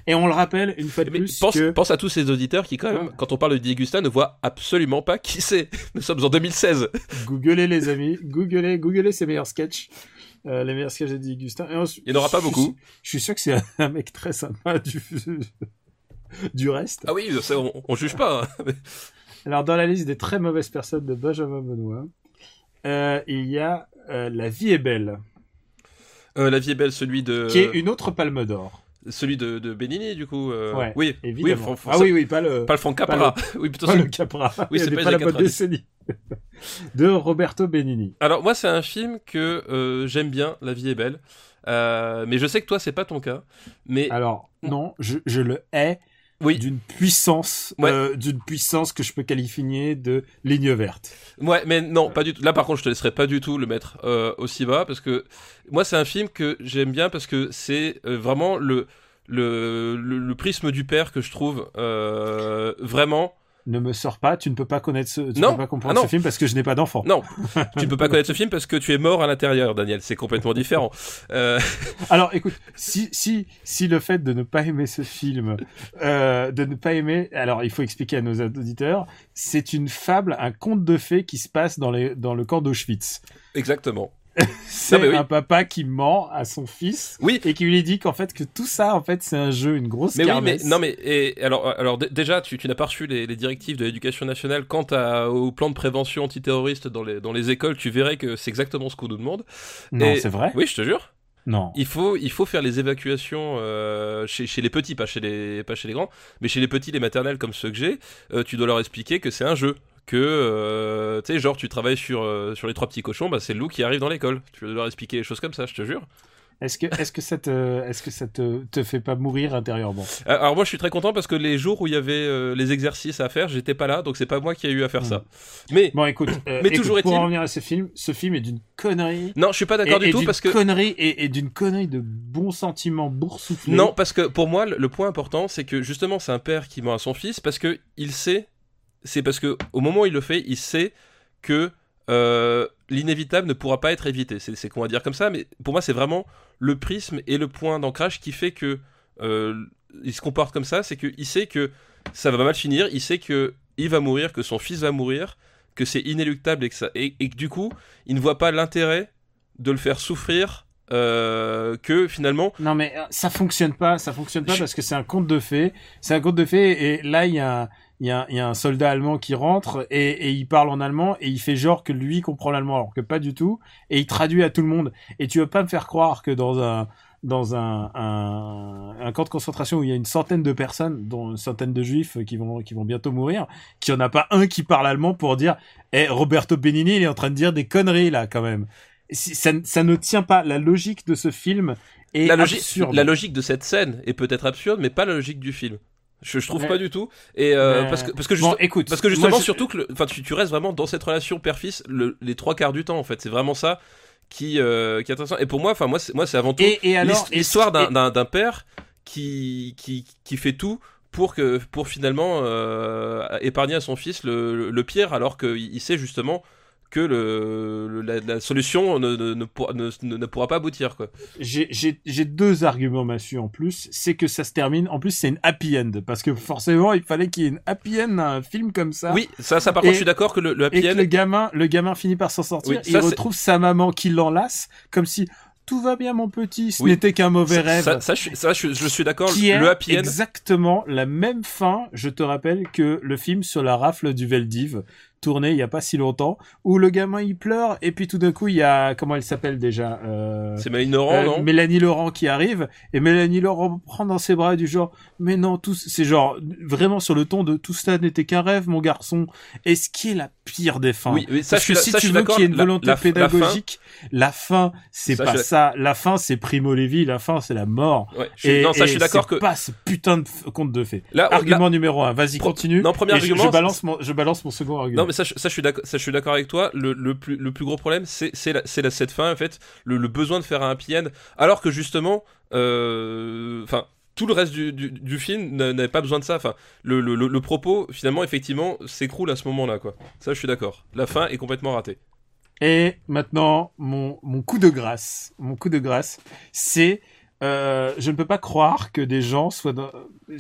Et on le rappelle une fois de Mais plus pense, que pense à tous ces auditeurs qui, quand même, quand on parle de Didier Augustin, ne voient absolument pas qui c'est. Nous sommes en 2016. googlez les amis, googlez, googlez ses meilleurs sketchs, euh, les meilleurs sketchs de Didier Gustin. Et Il n'y en aura pas je beaucoup. Je suis sûr que c'est un mec très sympa du du reste. Ah oui, ça, on, on juge pas. hein. Alors dans la liste des très mauvaises personnes de Benjamin Benoît, euh, il y a euh, La vie est belle, Euh, la vie est belle, celui de... qui est une autre Palme d'Or. Celui de, de Benigni, du coup. euh, Ouais, oui, Évidemment. Oui, ah oui, oui, pas le, Pas le Franck Capra. Oui, plutôt pas c'est- le Capra. Oui, c'est pas les la bonne 90. décennie. de Roberto Benigni. Alors, moi, c'est un film que euh, j'aime bien, La vie est belle. Euh, mais je sais que toi, c'est pas ton cas. Mais Alors non, je, je le hais oui, d'une puissance, Ouais. euh, d'une puissance que je peux qualifier de ligne verte. Ouais, mais non, pas du tout. Là, par contre, je te laisserai pas du tout le mettre euh, aussi bas parce que moi, c'est un film que j'aime bien parce que c'est euh, vraiment le, le, le le prisme du père que je trouve euh, vraiment. Ne me sors pas, tu ne peux pas connaître ce, tu Non. peux pas comprendre Ah non. ce film parce que je n'ai pas d'enfant. Non, tu ne peux pas connaître ce film parce que tu es mort à l'intérieur, Daniel. C'est complètement différent. Euh, Alors écoute, si si si le fait de ne pas aimer ce film, euh, de ne pas aimer, alors il faut expliquer à nos auditeurs, c'est une fable, un conte de fées qui se passe dans les dans le camp d'Auschwitz. exactement. C'est oui. un papa qui ment à son fils Oui. et qui lui dit qu'en fait que tout ça en fait c'est un jeu, une grosse Mais oui, mais kermesse. non, mais et, alors, alors déjà, tu, tu n'as pas reçu les, les directives de l'éducation nationale quant à, au plan de prévention antiterroriste dans les, dans les écoles. Tu verrais que c'est exactement ce qu'on nous demande. Non, c'est vrai. Oui, je te jure. Non. Il faut, il faut faire les évacuations euh, chez, chez les petits, pas chez les, pas chez les grands, mais chez les petits, les maternelles comme ceux que j'ai. euh, tu dois leur expliquer que c'est un jeu. Que, euh, tu sais, genre, tu travailles sur, euh, sur les trois petits cochons, bah, c'est le loup qui arrive dans l'école. Tu dois leur expliquer les choses comme ça, je te jure. Est-ce que est-ce que ça te est-ce que ça te, te fait pas mourir intérieurement? Euh, Alors moi je suis très content parce que les jours où il y avait euh, les exercices à faire, j'étais pas là, donc c'est pas moi qui ai eu à faire ça. Mais Bon, écoute, euh, Mais écoute, toujours pour en revenir à ce film, ce film est d'une connerie. non, je suis pas d'accord du et tout parce que connerie et, et d'une connerie de bons sentiments boursouflés. non, parce que pour moi le, le point important c'est que justement c'est un père qui ment à son fils parce que il sait, c'est parce que au moment où il le fait, il sait que euh, l'inévitable ne pourra pas être évité. C'est qu'on va dire comme ça, mais pour moi c'est vraiment le prisme et le point d'ancrage qui fait que euh, il se comporte comme ça, c'est qu'il sait que ça va mal finir, il sait que il va mourir, que son fils va mourir, que c'est inéluctable et que ça et, et que du coup il ne voit pas l'intérêt de le faire souffrir. euh, que finalement Non mais ça fonctionne pas, ça fonctionne pas Je- parce que c'est un conte de fées. C'est un conte de fées et là il y a un, il y a, il y a un soldat allemand qui rentre et, et il parle en allemand et il fait genre que lui comprend l'allemand alors que pas du tout et il traduit à tout le monde. Et tu veux pas me faire croire que dans un dans un, un, un camp de concentration où il y a une centaine de personnes, dont une centaine de juifs qui vont qui vont bientôt mourir, qu'il y en a pas un qui parle allemand pour dire "Eh Roberto Benigni, il est en train de dire des conneries là quand même." Ça, ça ne tient pas la logique de ce film est la, logique, absurde. la logique de cette scène est peut-être absurde, mais pas la logique du film. Je, je trouve Mais- pas du tout. Et euh, Mais- parce que parce que Bon, juste- écoute, parce que justement moi, je- surtout que enfin tu, tu restes vraiment dans cette relation père-fils le- les trois quarts du temps en fait. C'est vraiment ça qui euh, qui est intéressant. Et pour moi, enfin moi c'est moi c'est avant tout Et, et l'histoire d'un d'un père qui qui qui fait tout pour que pour finalement euh, épargner à son fils le, le, le pire alors qu'il il sait justement que le, le- la, la solution ne, ne, ne, pourra- ne, pourra pas aboutir quoi. j'ai- deux arguments massus en plus. C'est que ça se termine. En plus, c'est une happy end parce que forcément, il fallait qu'il y ait une happy end à un film comme ça. Oui, ça, ça par Et- contre, je suis d'accord que le, le happy Et que end. le gamin, le gamin finit par s'en sortir. Oui, il ça, retrouve sa maman qui l'enlace, comme si tout va bien, mon petit. Ce Oui. n'était qu'un mauvais ça, rêve. ça, ça, je, ça, je, je suis d'accord. Le happy end. exactement la même fin, je te rappelle, que le film sur la rafle du Veldiv. Tourné il y a pas si longtemps, où le gamin il pleure et puis tout d'un coup il y a comment elle s'appelle déjà euh, C'est Mélanie Laurent, euh, non Mélanie Laurent qui arrive et Mélanie Laurent prend dans ses bras du genre mais non tout c'est genre vraiment sur le ton de tout ça n'était qu'un rêve mon garçon et ce qui est la pire des fins Oui, oui, ça, parce que si ça, tu veux qu'il y ait une volonté la- la fin- pédagogique la fin c'est pas je- ça. La fin c'est Primo Levi la fin c'est la mort. Ouais, je et, non, ça, je suis d'accord c'est que. pas ce putain de conte de fées. Là, argument numéro un. Vas-y Pro- continue. non, premier Et je- argument, je, balance mon je balance mon second argument. Non mais ça, je- suis d'accord, avec toi. Le, plus le plus gros problème c'est la, la cette fin en fait, le, besoin de faire un happy alors que justement, euh, enfin tout le reste du, film n'a- n'avait pas besoin de ça. Enfin le, le, le, propos finalement effectivement s'écroule à ce moment-là. Ça je suis d'accord. La fin est complètement ratée. Et maintenant, mon, mon coup de grâce, mon coup de grâce, c'est, euh, je ne peux pas croire que des gens soient dans,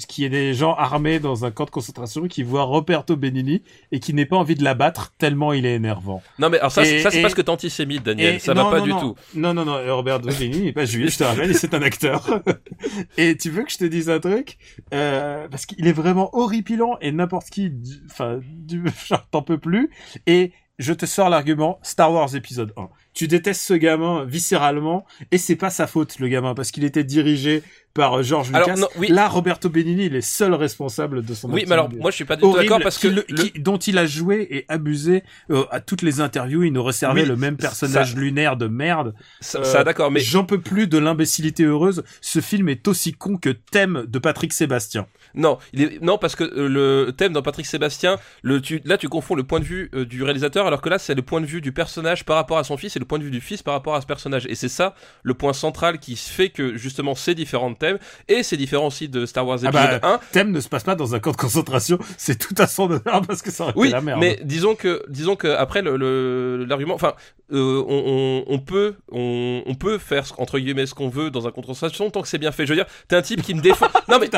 qu'il y ait des gens armés dans un camp de concentration qui voient Roberto Benigni et qui n'aient pas envie de l'abattre tellement il est énervant. Non mais alors ça, Et- ça c'est et- parce que t'es antisémite Daniel, Et- ça non, va pas non, du non. tout. Non, non, non, Roberto Benigni n'est pas juif, je te rappelle, c'est un acteur. et tu veux que je te dise un truc? Euh, Parce qu'il est vraiment horripilant et n'importe qui, enfin, du, t'en peux plus. Et je te sors l'argument Star Wars épisode 1. Tu détestes ce gamin viscéralement et c'est pas sa faute le gamin parce qu'il était dirigé par euh, George Alors, Lucas. non, oui. Là, Roberto Benigni, il est seul responsable de son Oui mais alors moi je suis pas du tout d'accord parce que le- qui- dont il a joué et abusé euh, à toutes les interviews, il nous resservait Oui, le même personnage ça- lunaire de merde. ça, Euh, ça, d'accord mais J'en peux plus de l'imbécilité heureuse. Ce film est aussi con que Thème de Patrick Sébastien. Non, il est... non parce que le thème dans Patrick Sébastien, le, tu... là tu confonds le point de vue euh, du réalisateur alors que là c'est le point de vue du personnage par rapport à son fils et le point de vue du fils par rapport à ce personnage. Et c'est ça le point central qui fait que justement ces différents thèmes et c'est différent aussi de Star Wars Ah épisode bah, 1. Thème ne se passe pas dans un camp de concentration. C'est tout à son honneur parce que ça aurait Oui, été la merde. mais disons que disons que après le- l'argument, enfin, euh, on, on, on peut on, on peut faire entre guillemets ce qu'on veut dans un concentration tant que c'est bien fait. Je veux dire, t'es un type qui me défend. non mais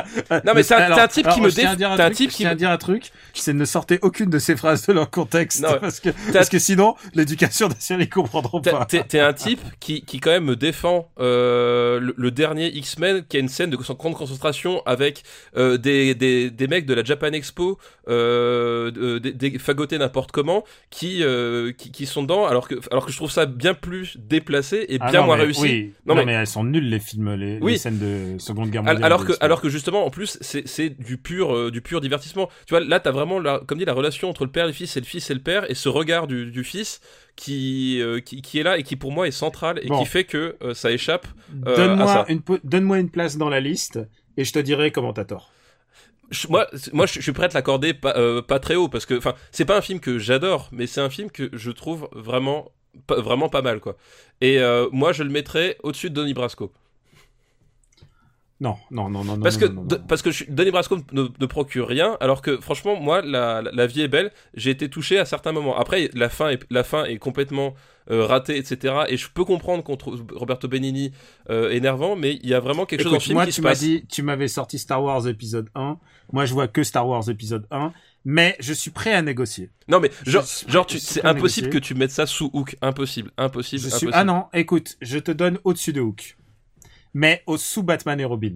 non, mais c'est un- alors- t'es un type qui me je tiens à déf- dire un t'es un type qui me- dire un truc, c'est ne sortez aucune de ces phrases de leur contexte Non, parce que parce que sinon l'éducation nationale ils comprendront T'es- pas. T'es t'es un type qui, qui quand même me défend euh, le, le dernier X-Men qui a une scène de grande concentration avec euh, des, des, des mecs de la Japan Expo euh, de- des, des fagotés n'importe comment qui, euh, qui qui sont dedans alors que alors que je trouve ça bien plus déplacé et Ah bien non, moins mais réussi. Oui. Non, Non, mais- mais... elles sont nulles les films, les, Oui. les scènes de Seconde Guerre Al- mondiale. Alors que, alors que justement, en plus, c'est c'est du pur, du pur divertissement. Tu vois, là, t'as vraiment, la, comme dit, la relation entre le père et le fils, et le fils et le père, et ce regard du, du fils qui, euh, qui, qui est là et qui pour moi est central et Bon. qui fait que euh, ça échappe. euh, donne-moi une place dans la liste et je te dirai comment t'as tort. Je- moi, moi, je je suis prêt à te l'accorder pas, pas très haut parce que, enfin, c'est pas un film que j'adore, mais c'est un film que je trouve vraiment, pas- vraiment pas mal, quoi. Et moi, je le mettrais au-dessus de Donnie Brasco. Non, non, non, non. Parce non, que, non, parce que je, Donnie Brasco ne, ne procure rien, alors que franchement, moi, la, la, la vie est belle. J'ai été touché à certains moments. Après, la fin est, la fin est complètement euh, ratée, etc. Et je peux comprendre qu'on trouve Roberto Benigni euh, énervant, mais il y a vraiment quelque chose dans le Écoute, film moi, qui tu se m'as passe. dit, tu m'avais sorti Star Wars épisode 1. Moi, je vois que Star Wars épisode 1. Mais je suis prêt à négocier. Non, mais genre, genre c'est impossible que tu mettes ça sous Hook. Impossible, impossible, Je suis... impossible. Ah non, écoute, je te donne au-dessus de Hook. Mais au sous Batman et Robin.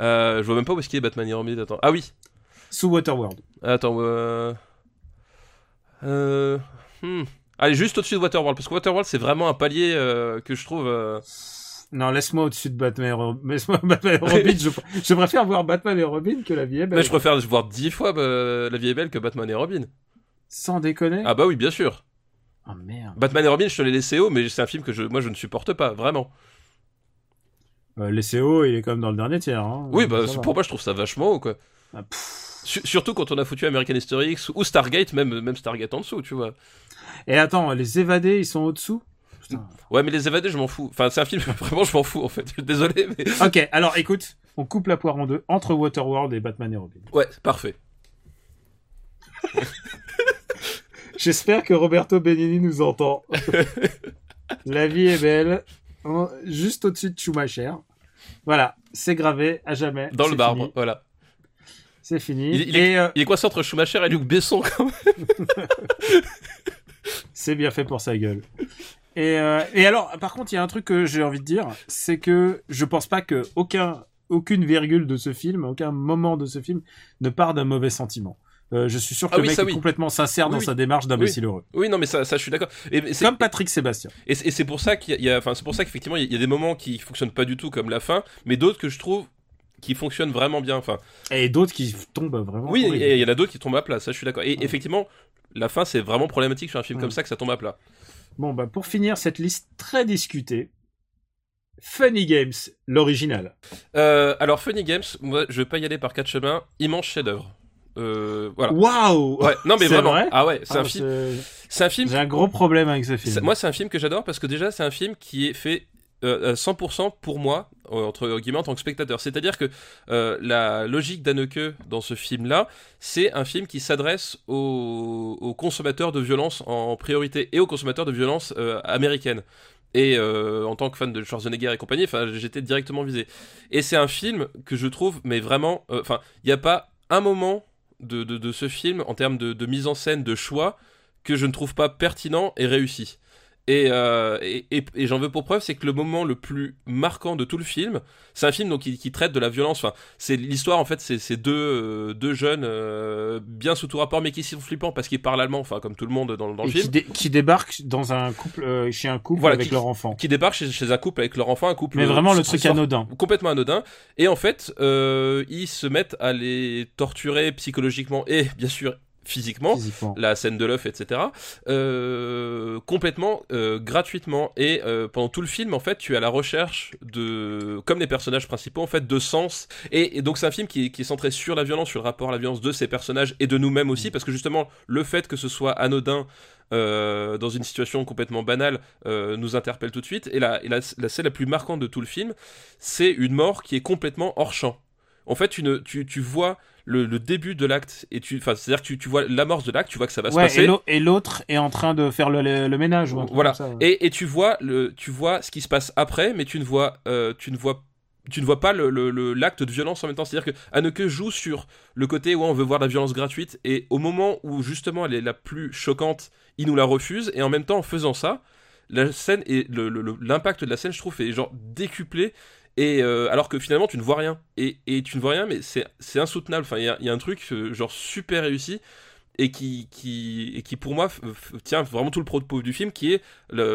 Euh, je vois même pas où est-ce qu'il est Batman et Robin. Attends. Ah oui. Sous Waterworld. Attends. Euh... Euh... hmm. Allez, juste au-dessus de Waterworld, parce que Waterworld c'est vraiment un palier euh, que je trouve. euh, Non, laisse-moi au-dessus de Batman et Robin. Laisse-moi Batman et Robin. je... je préfère voir Batman et Robin que la vie est belle. Mais je préfère voir dix fois euh, La vie est belle que Batman et Robin. Sans déconner. Ah bah oui, bien sûr. Ah merde. Batman et Robin, je te l'ai laissé haut, mais c'est un film que je, moi je ne supporte pas, vraiment. Euh, les CO, il est quand même dans le dernier tiers. Hein. Oui, bah pour moi je trouve ça vachement haut, quoi. Ah. Su- surtout quand on a foutu American History X ou Stargate, même, même Stargate en dessous, tu vois. Et attends, les évadés, ils sont au-dessous? Putain. Ouais, mais les évadés, je m'en fous. Enfin, c'est un film, vraiment, je m'en fous, en fait. Désolé, mais. Ok, alors écoute, on coupe la poire en deux entre Waterworld et Batman et Robin. Ouais, parfait. J'espère que Roberto Benigni nous entend. la vie est belle. Juste au-dessus de Schumacher. Voilà, c'est gravé à jamais. Dans le fini. voilà. C'est fini. Il, il et est, euh, il est quoi ça entre Schumacher et Luc Besson, quand même c'est bien fait pour sa gueule. Et, euh, et alors, par contre, il y a un truc que j'ai envie de dire, c'est que je pense pas que aucun, aucune virgule de ce film, aucun moment de ce film ne part d'un mauvais sentiment. Euh, je suis sûr que Ah le mec ça, est complètement sincère Oui, dans sa démarche d'imbécile heureux. Oui, non, mais ça, ça je suis d'accord. Et, et c'est- Comme Patrick Sébastien. Et, c'est- et c'est pour ça qu'il y a- enfin, c'est pour ça qu'effectivement, il y a des moments qui fonctionnent pas du tout comme la fin, mais d'autres que je trouve qui fonctionnent vraiment bien. Enfin, Et d'autres qui tombent vraiment. oui, il y en a d'autres qui tombent à plat, ça je suis d'accord. Et effectivement, la fin c'est vraiment problématique sur un film Ouais. comme ça que ça tombe à plat. Bon, bah, pour finir cette liste très discutée, Funny Games, l'original. Euh, alors Funny Games, moi je vais pas y aller par quatre chemins, immense chef-d'œuvre. Euh, voilà. Waouh Ouais, non mais C'est vraiment. vrai ah ouais, c'est Ah, un film. c'est- un film. J'ai un gros problème avec ce c'est- film. Moi c'est un film que j'adore parce que déjà c'est un film qui est fait euh, à 100% pour moi euh, entre guillemets en tant que spectateur. C'est-à-dire que euh, la logique d'Anneke dans ce film-là, c'est un film qui s'adresse aux, aux consommateurs de violence en priorité et aux consommateurs de violence euh, américaine. Et euh, en tant que fan de Schwarzenegger et compagnie, j'étais directement visé. Et c'est un film que je trouve, mais vraiment, euh, enfin, il n'y a pas un moment de, ce film en termes de mise en scène, de choix, que je ne trouve pas pertinent et réussi. Et, euh, et, et- et j'en veux pour preuve, c'est que le moment le plus marquant de tout le film, c'est un film donc qui, qui traite de la violence. Enfin, c'est l'histoire en fait, c'est deux euh, deux jeunes euh, bien sous tout rapport, mais qui sont flippants parce qu'ils parlent allemand, enfin comme tout le monde dans, dans le Et film. qui, dé- qui débarquent dans un couple, euh, chez un couple Voilà, avec qui- leur enfant. Qui débarquent chez, chez un couple avec leur enfant, un couple. Mais vraiment le truc anodin. complètement anodin. Et en fait, euh, ils se mettent à les torturer psychologiquement et bien sûr physiquement. Physiquement. La scène de l'œuf, etc. euh, complètement euh, gratuitement. Et euh, pendant tout le film, en fait, tu es à la recherche de, comme les personnages principaux, en fait, de sens. Et, et donc, c'est un film qui, est- qui est centré sur la violence, sur le rapport à la violence de ces personnages et de nous-mêmes aussi, parce que justement, le fait que ce soit anodin. euh, dans une situation complètement banale, euh, nous interpelle tout de suite. Et, la, et la, la scène la plus marquante de tout le film, c'est une mort qui est complètement hors champ. En fait, tu, tu, tu vois le, le début de l'acte, et tu, enfin, c'est-à-dire que tu, tu vois l'amorce de l'acte, tu vois que ça va se passer. et l'au- et l'autre est en train de faire le, le- le ménage ou un truc Voilà. comme ça. ouais. Et, et tu vois le, tu vois ce qui se passe après, mais tu ne vois, euh, tu ne vois, tu ne vois pas le, le- le- l'acte de violence en même temps. C'est-à-dire que Anneke joue sur le côté où on veut voir la violence gratuite, et au moment où justement elle est la plus choquante, il nous la refuse, et en même temps en faisant ça, la scène et l'impact de la scène, je trouve, est genre décuplé. Et euh, alors que finalement tu ne vois rien et, tu ne vois rien mais c'est insoutenable enfin il y a, un truc euh, genre super réussi et qui, pour moi tient vraiment tout le propos du film qui est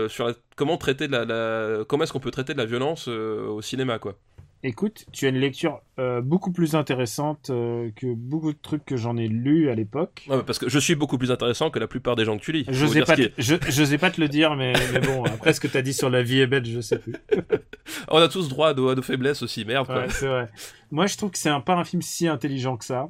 sur comment traiter la, la- comment est-ce qu'on peut traiter de la violence euh, au cinéma quoi. Écoute, tu as une lecture euh, beaucoup plus intéressante euh, que beaucoup de trucs que j'en ai lus à l'époque. Ouais, parce que je suis beaucoup plus intéressant que la plupart des gens que tu lis. Je sais pas, te- je, je sais pas te le dire, mais, mais bon, après ce que t'as dit sur la vie est belle, je sais plus. On a tous droit à nos, faiblesses aussi, merde quoi. Ouais, c'est vrai. Moi, je trouve que c'est un, pas un film si intelligent que ça.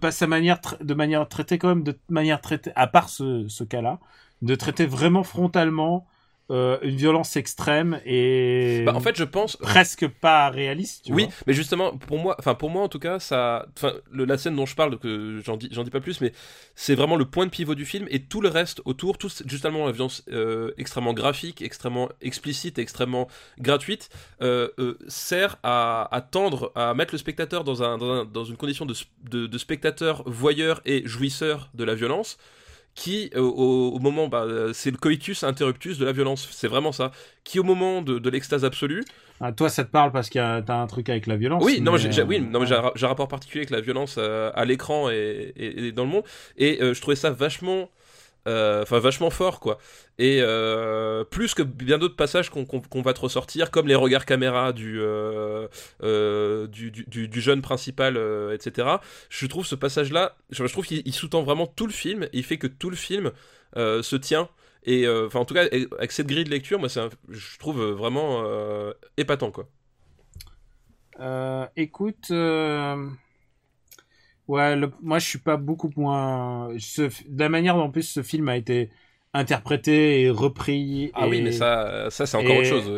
Pas sa manière, de manière traitée quand même, de manière traitée, à part ce, ce cas-là, de traiter vraiment frontalement euh, une violence extrême et Bah, en fait je pense presque pas réaliste. Tu oui, vois. mais justement, pour moi, enfin pour moi en tout cas, ça, enfin la scène dont je parle, que j'en dis, j'en dis pas plus, mais c'est vraiment le point de pivot du film et tout le reste autour, tout justement la violence euh, extrêmement graphique, extrêmement explicite, extrêmement gratuite, euh, sert à, à tendre, à mettre le spectateur dans un, dans, un- dans une condition de, s- de, de spectateur voyeur et jouisseur de la violence. Qui, euh, au, au moment, bah, euh, c'est le coitus interruptus de la violence, c'est vraiment ça. Qui, au moment de, de l'extase absolue, Ah, toi, ça te parle parce que t'as un truc avec la violence. oui, non, mais j'ai, oui, euh, non, mais j'ai, un, rapport particulier avec la violence à l'écran et, et- et dans le monde, et euh, je trouvais ça vachement, euh, enfin vachement fort, quoi. Et euh, plus que bien d'autres passages qu'on, va te ressortir, comme les regards caméra du, euh, du, jeune principal, etc. Je trouve ce passage-là, je, trouve qu'il il sous-tend vraiment tout le film, il fait que tout le film se tient. Et enfin, en tout cas, avec cette grille de lecture, moi, un- je trouve vraiment épatant, quoi. Écoute, ouais, le- moi je suis pas beaucoup moins. Ce... De la manière dont en plus ce film a été interprété et repris. Ah et... oui, mais ça, ça c'est encore autre chose.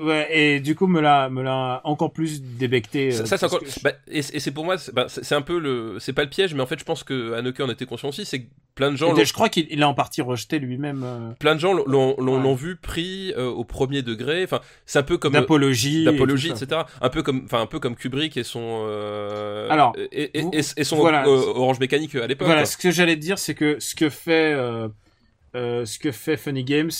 Ouais, et du coup me l'a me l'a encore plus débecté. Ça, euh, ça, c'est encore. bah, et et c'est pour moi, c'est bah, un peu le. C'est pas le piège, mais en fait, je pense que Haneke en était conscient aussi. C'est que plein de gens, je crois qu'il il a en partie rejeté lui-même euh, plein de gens l'ont- Ouais. vu pris euh, au premier degré. Enfin, c'est un peu comme d'apologie. d'apologie, etc. Un peu comme, enfin, un peu comme Kubrick et son. euh, Alors, et, et- vous- et- et son voilà. euh, Orange Mécanique à l'époque. Voilà, quoi. ce que j'allais dire, c'est que ce que fait ce que fait Funny Games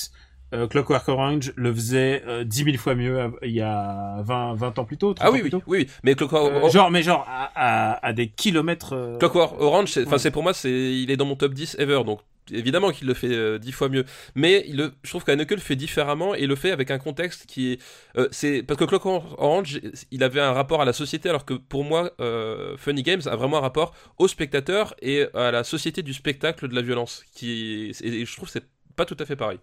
euh, Clockwork Orange le faisait euh, 10 000 fois mieux euh, il y a 20, 20 ans plus tôt. 30 Ah oui, oui, tôt. oui, mais Clockwork, Euh, genre, mais genre à, à, à des kilomètres. euh, Clockwork Orange, c'est, enfin, Ouais. c'est pour moi, c'est, il est dans mon top 10 ever, donc évidemment qu'il le fait euh, 10 fois mieux. Mais il le, je trouve qu'Haneke le fait différemment et le fait avec un contexte qui est, euh, c'est parce que Clockwork Orange, il avait un rapport à la société, alors que pour moi, euh, Funny Games a vraiment un rapport au spectateur et à la société du spectacle de la violence, qui, est- et je trouve que c'est pas tout à fait pareil.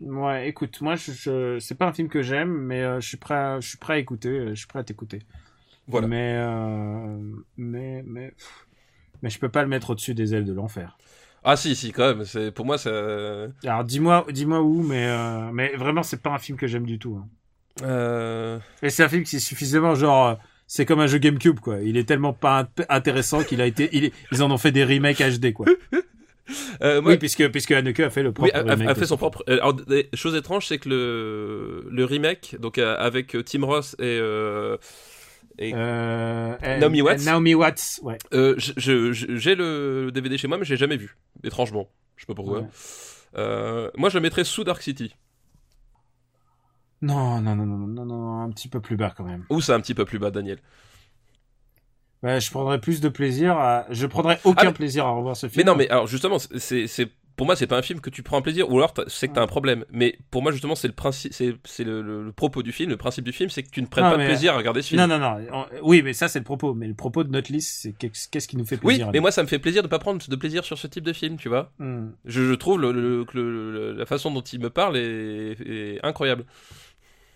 Ouais, écoute, moi, je, je, c'est pas un film que j'aime, mais je suis prêt, à, je suis prêt à écouter, je suis prêt à t'écouter. Voilà. Mais, mais, mais, mais je peux pas le mettre au-dessus des ailes de l'enfer. Ah si, si, quand même. C'est pour moi, ça. Alors, dis-moi, dis-moi où, mais, euh, mais vraiment, c'est pas un film que j'aime du tout. hein. Euh... Et c'est un film qui est suffisamment genre, euh, c'est comme un jeu GameCube, quoi. Il est tellement pas int- intéressant qu'il a été, il est- ils en ont fait des remakes HD, quoi. euh, moi, Oui, puisque, puisque Haneke a fait le propre Oui, a, a- remake a fait son propre. euh, Alors, des choses étranges, c'est que le, le remake, donc avec Tim Ross et, euh, et Euh, euh, Naomi Watts. Naomi Watts, ouais. euh, j'ai le DVD chez moi, mais je l'ai jamais vu. Étrangement, je sais pas pourquoi. Ouais. Euh, moi, je le mettrais sous Dark City. Non, non, non, non, non, non, un petit peu plus bas quand même. Ou c'est un petit peu plus bas, Daniel. Ouais, je prendrais plus de plaisir à, je prendrais aucun Ah, mais- plaisir à revoir ce film. Mais non, mais alors justement, c'est pour moi, c'est pas un film que tu prends un plaisir, ou alors c'est que t'as un problème. Mais pour moi, justement, c'est le principe, c'est, le, le- le propos du film, le principe du film, c'est que tu ne prennes Non, pas de plaisir à regarder ce film. Non, non, non. on- Oui, mais ça, c'est le propos. Mais le propos de notre liste, c'est qu'est-ce qui nous fait Oui, plaisir. mais moi, ça me fait plaisir de pas prendre de plaisir sur ce type de film, tu vois. Hmm. Je, je trouve le, la façon dont il me parle est, est incroyable.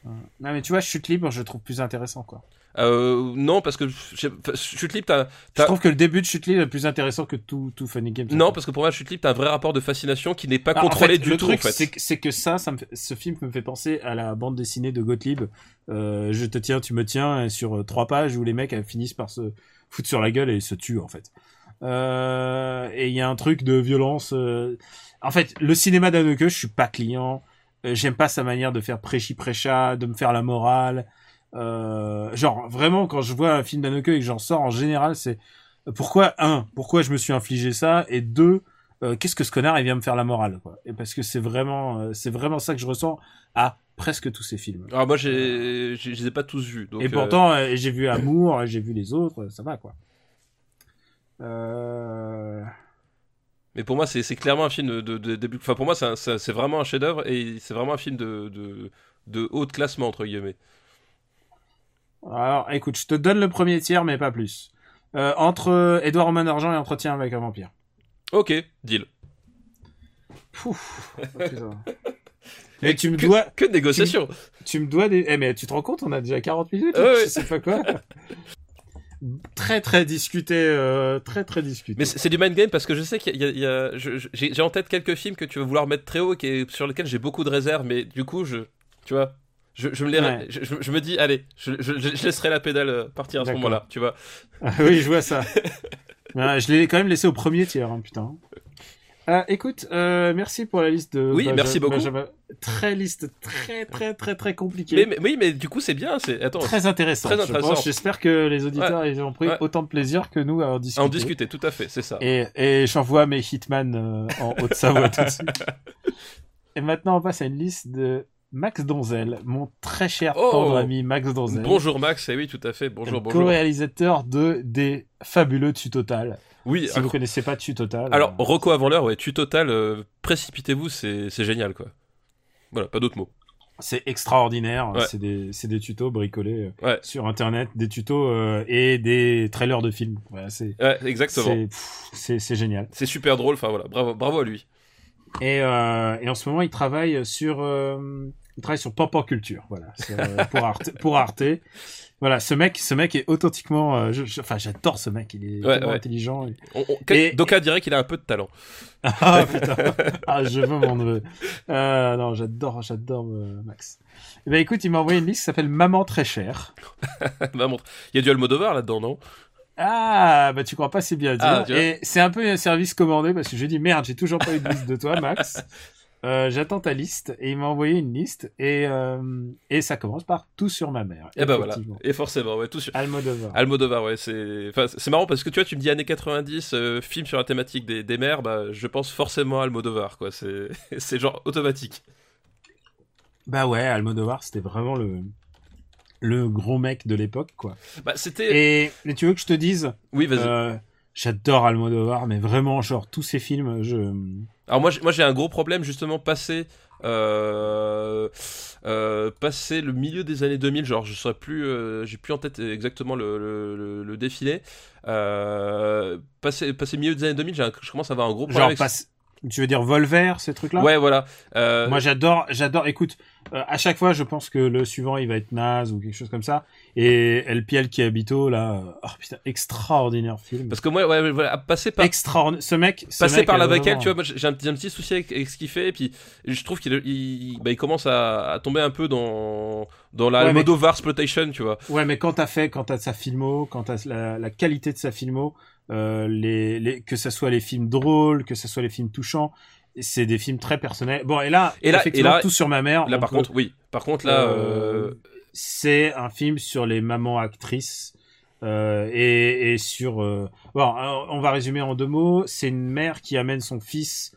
Non, mais tu vois, chute libre, je le trouve plus intéressant, quoi. Euh, non, parce que Chute Libre, t'as, Je trouve que le début de chute libre est plus intéressant que tout, tout Funny Games. non, parce que pour moi, Chute Libre, t'as un vrai rapport de fascination qui n'est pas Ah, en contrôlé fait, du le tout, truc, en fait. c'est que, c'est que ça, ça me fait- ce film me fait penser à la bande dessinée de Gottlieb. Euh, je te tiens, tu me tiens, et sur euh, trois pages où les mecs finissent par se foutre sur la gueule et se tuent en fait. Euh, et il y a un truc de violence. euh, En fait, le cinéma d'Haneke, je suis pas client. Euh, J'aime pas sa manière de faire prêchi prêcha, de me faire la morale. Euh, genre vraiment, quand je vois un film d'Haneke et que j'en sors, en général, c'est pourquoi un, pourquoi je me suis infligé ça, et deux, euh, qu'est-ce que ce connard il vient me faire la morale quoi et parce que c'est vraiment euh, c'est vraiment ça que je ressens à presque tous ces films Alors moi, j'ai, je les ai pas tous vus. Donc, et euh, pourtant euh, j'ai vu Amour j'ai vu les autres euh, ça va quoi euh... Mais pour moi, c'est, clairement un film de, de, de début. Enfin, pour moi, c'est, vraiment un chef-d'œuvre et c'est vraiment un film de, de, de haut de classement entre guillemets. Alors écoute je te donne le premier tiers mais pas plus euh, entre euh, Édouard Romain d'Argent et Entretien avec un vampire Ok, deal. Pouf. Et tu me dois Que de négociations. tu me dois des eh mais tu te rends compte on a déjà 40 minutes ouais. je sais pas quoi très très discuté euh, très très discuté Mais c'est, du mind game parce que je sais qu'il y a, j'ai, en tête quelques films que tu vas vouloir mettre très haut et sur lesquels j'ai beaucoup de réserves, mais du coup, je, tu vois. Je, je me les- Ouais. je, je- je me dis, allez, je, laisserai la pédale euh, partir à ce moment-là, tu vois. Ah oui, je vois ça. Ouais, je l'ai quand même laissé au premier tiers, hein, putain. Euh, écoute, euh, merci pour la liste de. Oui, merci beaucoup. Très liste, très très très très compliquée. Mais, mais- oui, mais du coup, c'est bien. C'est attends, Très intéressant. Très intéressant. J'espère que les auditeurs ils ont pris Ouais. autant de plaisir que nous à en à discuter. en discuter, tout à fait, c'est ça. Et, et j'envoie mes hitman euh, en Haute-Savoie tout de suite. Et maintenant, on passe à une liste de Max Donzel, mon très cher Oh tendre ami Max Donzel. Bonjour Max, et oui, tout à fait. Bonjour, bonjour. Co-réalisateur de des fabuleux Tu Total. Oui. Si vous incro- connaissez pas Tu Total. Alors, euh, Rocco avant l'heure, ouais, tu total, euh, précipitez-vous, c'est génial, quoi. Voilà, pas d'autres mots. C'est extraordinaire. Ouais. C'est des, des tutos bricolés euh, Ouais. sur Internet, des tutos euh, et des trailers de films. Voilà, c'est, Ouais, exactement. c'est génial. C'est super drôle, enfin voilà, bravo, bravo à lui. Et, euh, et en ce moment, il travaille sur, euh, il travaille sur Pampan Culture. Voilà, sur, euh, pour Arte. Pour Arte. Voilà, ce mec, ce mec est authentiquement, euh, je- je- enfin, j'adore ce mec. Il est Ouais, intelligent. On, on- Et- Doka dirait qu'il a un peu de talent. Ah putain, ah je veux mon neveu. Euh, non, j'adore, j'adore euh, Max. Eh ben écoute, il m'a envoyé une liste qui s'appelle Maman très chère. montre. Il y a du Almodovar là-dedans, non? Ah, bah tu crois pas si bien dire. Ah, vois. et c'est un peu un service commandé parce que je dit merde, j'ai toujours pas eu de liste de toi, Max. Euh, J'attends ta liste et il m'a envoyé une liste et euh, et ça commence par tout sur ma mère. Et bah voilà. effectivement. Et forcément, ouais, tout sur. Almodovar. Almodovar, ouais, c'est enfin, c'est marrant parce que tu vois, tu me dis années 90, euh, film sur la thématique des, des mers, bah, je pense forcément à Almodovar, quoi. C'est c'est genre automatique. Bah ouais, Almodovar, c'était vraiment le le gros mec de l'époque, quoi. Bah, c'était. Et tu veux que je te dise, Oui, vas-y. euh, j'adore Almodovar, mais vraiment, genre tous ses films, je. Alors moi, j'ai- moi j'ai un gros problème justement passé euh, euh, passé le milieu des années 2000, genre je saurais plus, euh, j'ai plus en tête exactement le, le, défilé. Passé passé le milieu des années 2000, j'ai un- je commence à avoir un gros problème. Genre avec- passe. Tu veux dire Volver, ces trucs-là? Ouais, voilà. Moi j'adore, j'adore. Écoute, euh, à chaque fois je pense que le suivant il va être naze ou quelque chose comme ça. Et El Piel qui habito là, euh, oh putain, extraordinaire film. parce que moi, ouais, voilà, passer par Extraordinaire. Ce mec, ce passer mec par la vraiment- tu vois, j'ai un, petit souci avec, avec ce qu'il fait, et puis je trouve qu'il il, bah, il commence à, à tomber un peu dans dans la Ouais, Almodovar exploitation, tu vois. Ouais, mais quand t'as fait, quand t'as sa filmo, quand t'as la, la qualité de sa filmo, euh, les, les, que ce soit les films drôles, que ce soit les films touchants, c'est des films très personnels. Bon, et là, Et là- effectivement, et là- tout sur ma mère. Là par peut- contre, oui. Par contre là, Euh, euh, c'est un film sur les mamans actrices euh, et, et sur. euh, Bon, euh, on va résumer en deux mots. C'est une mère qui amène son fils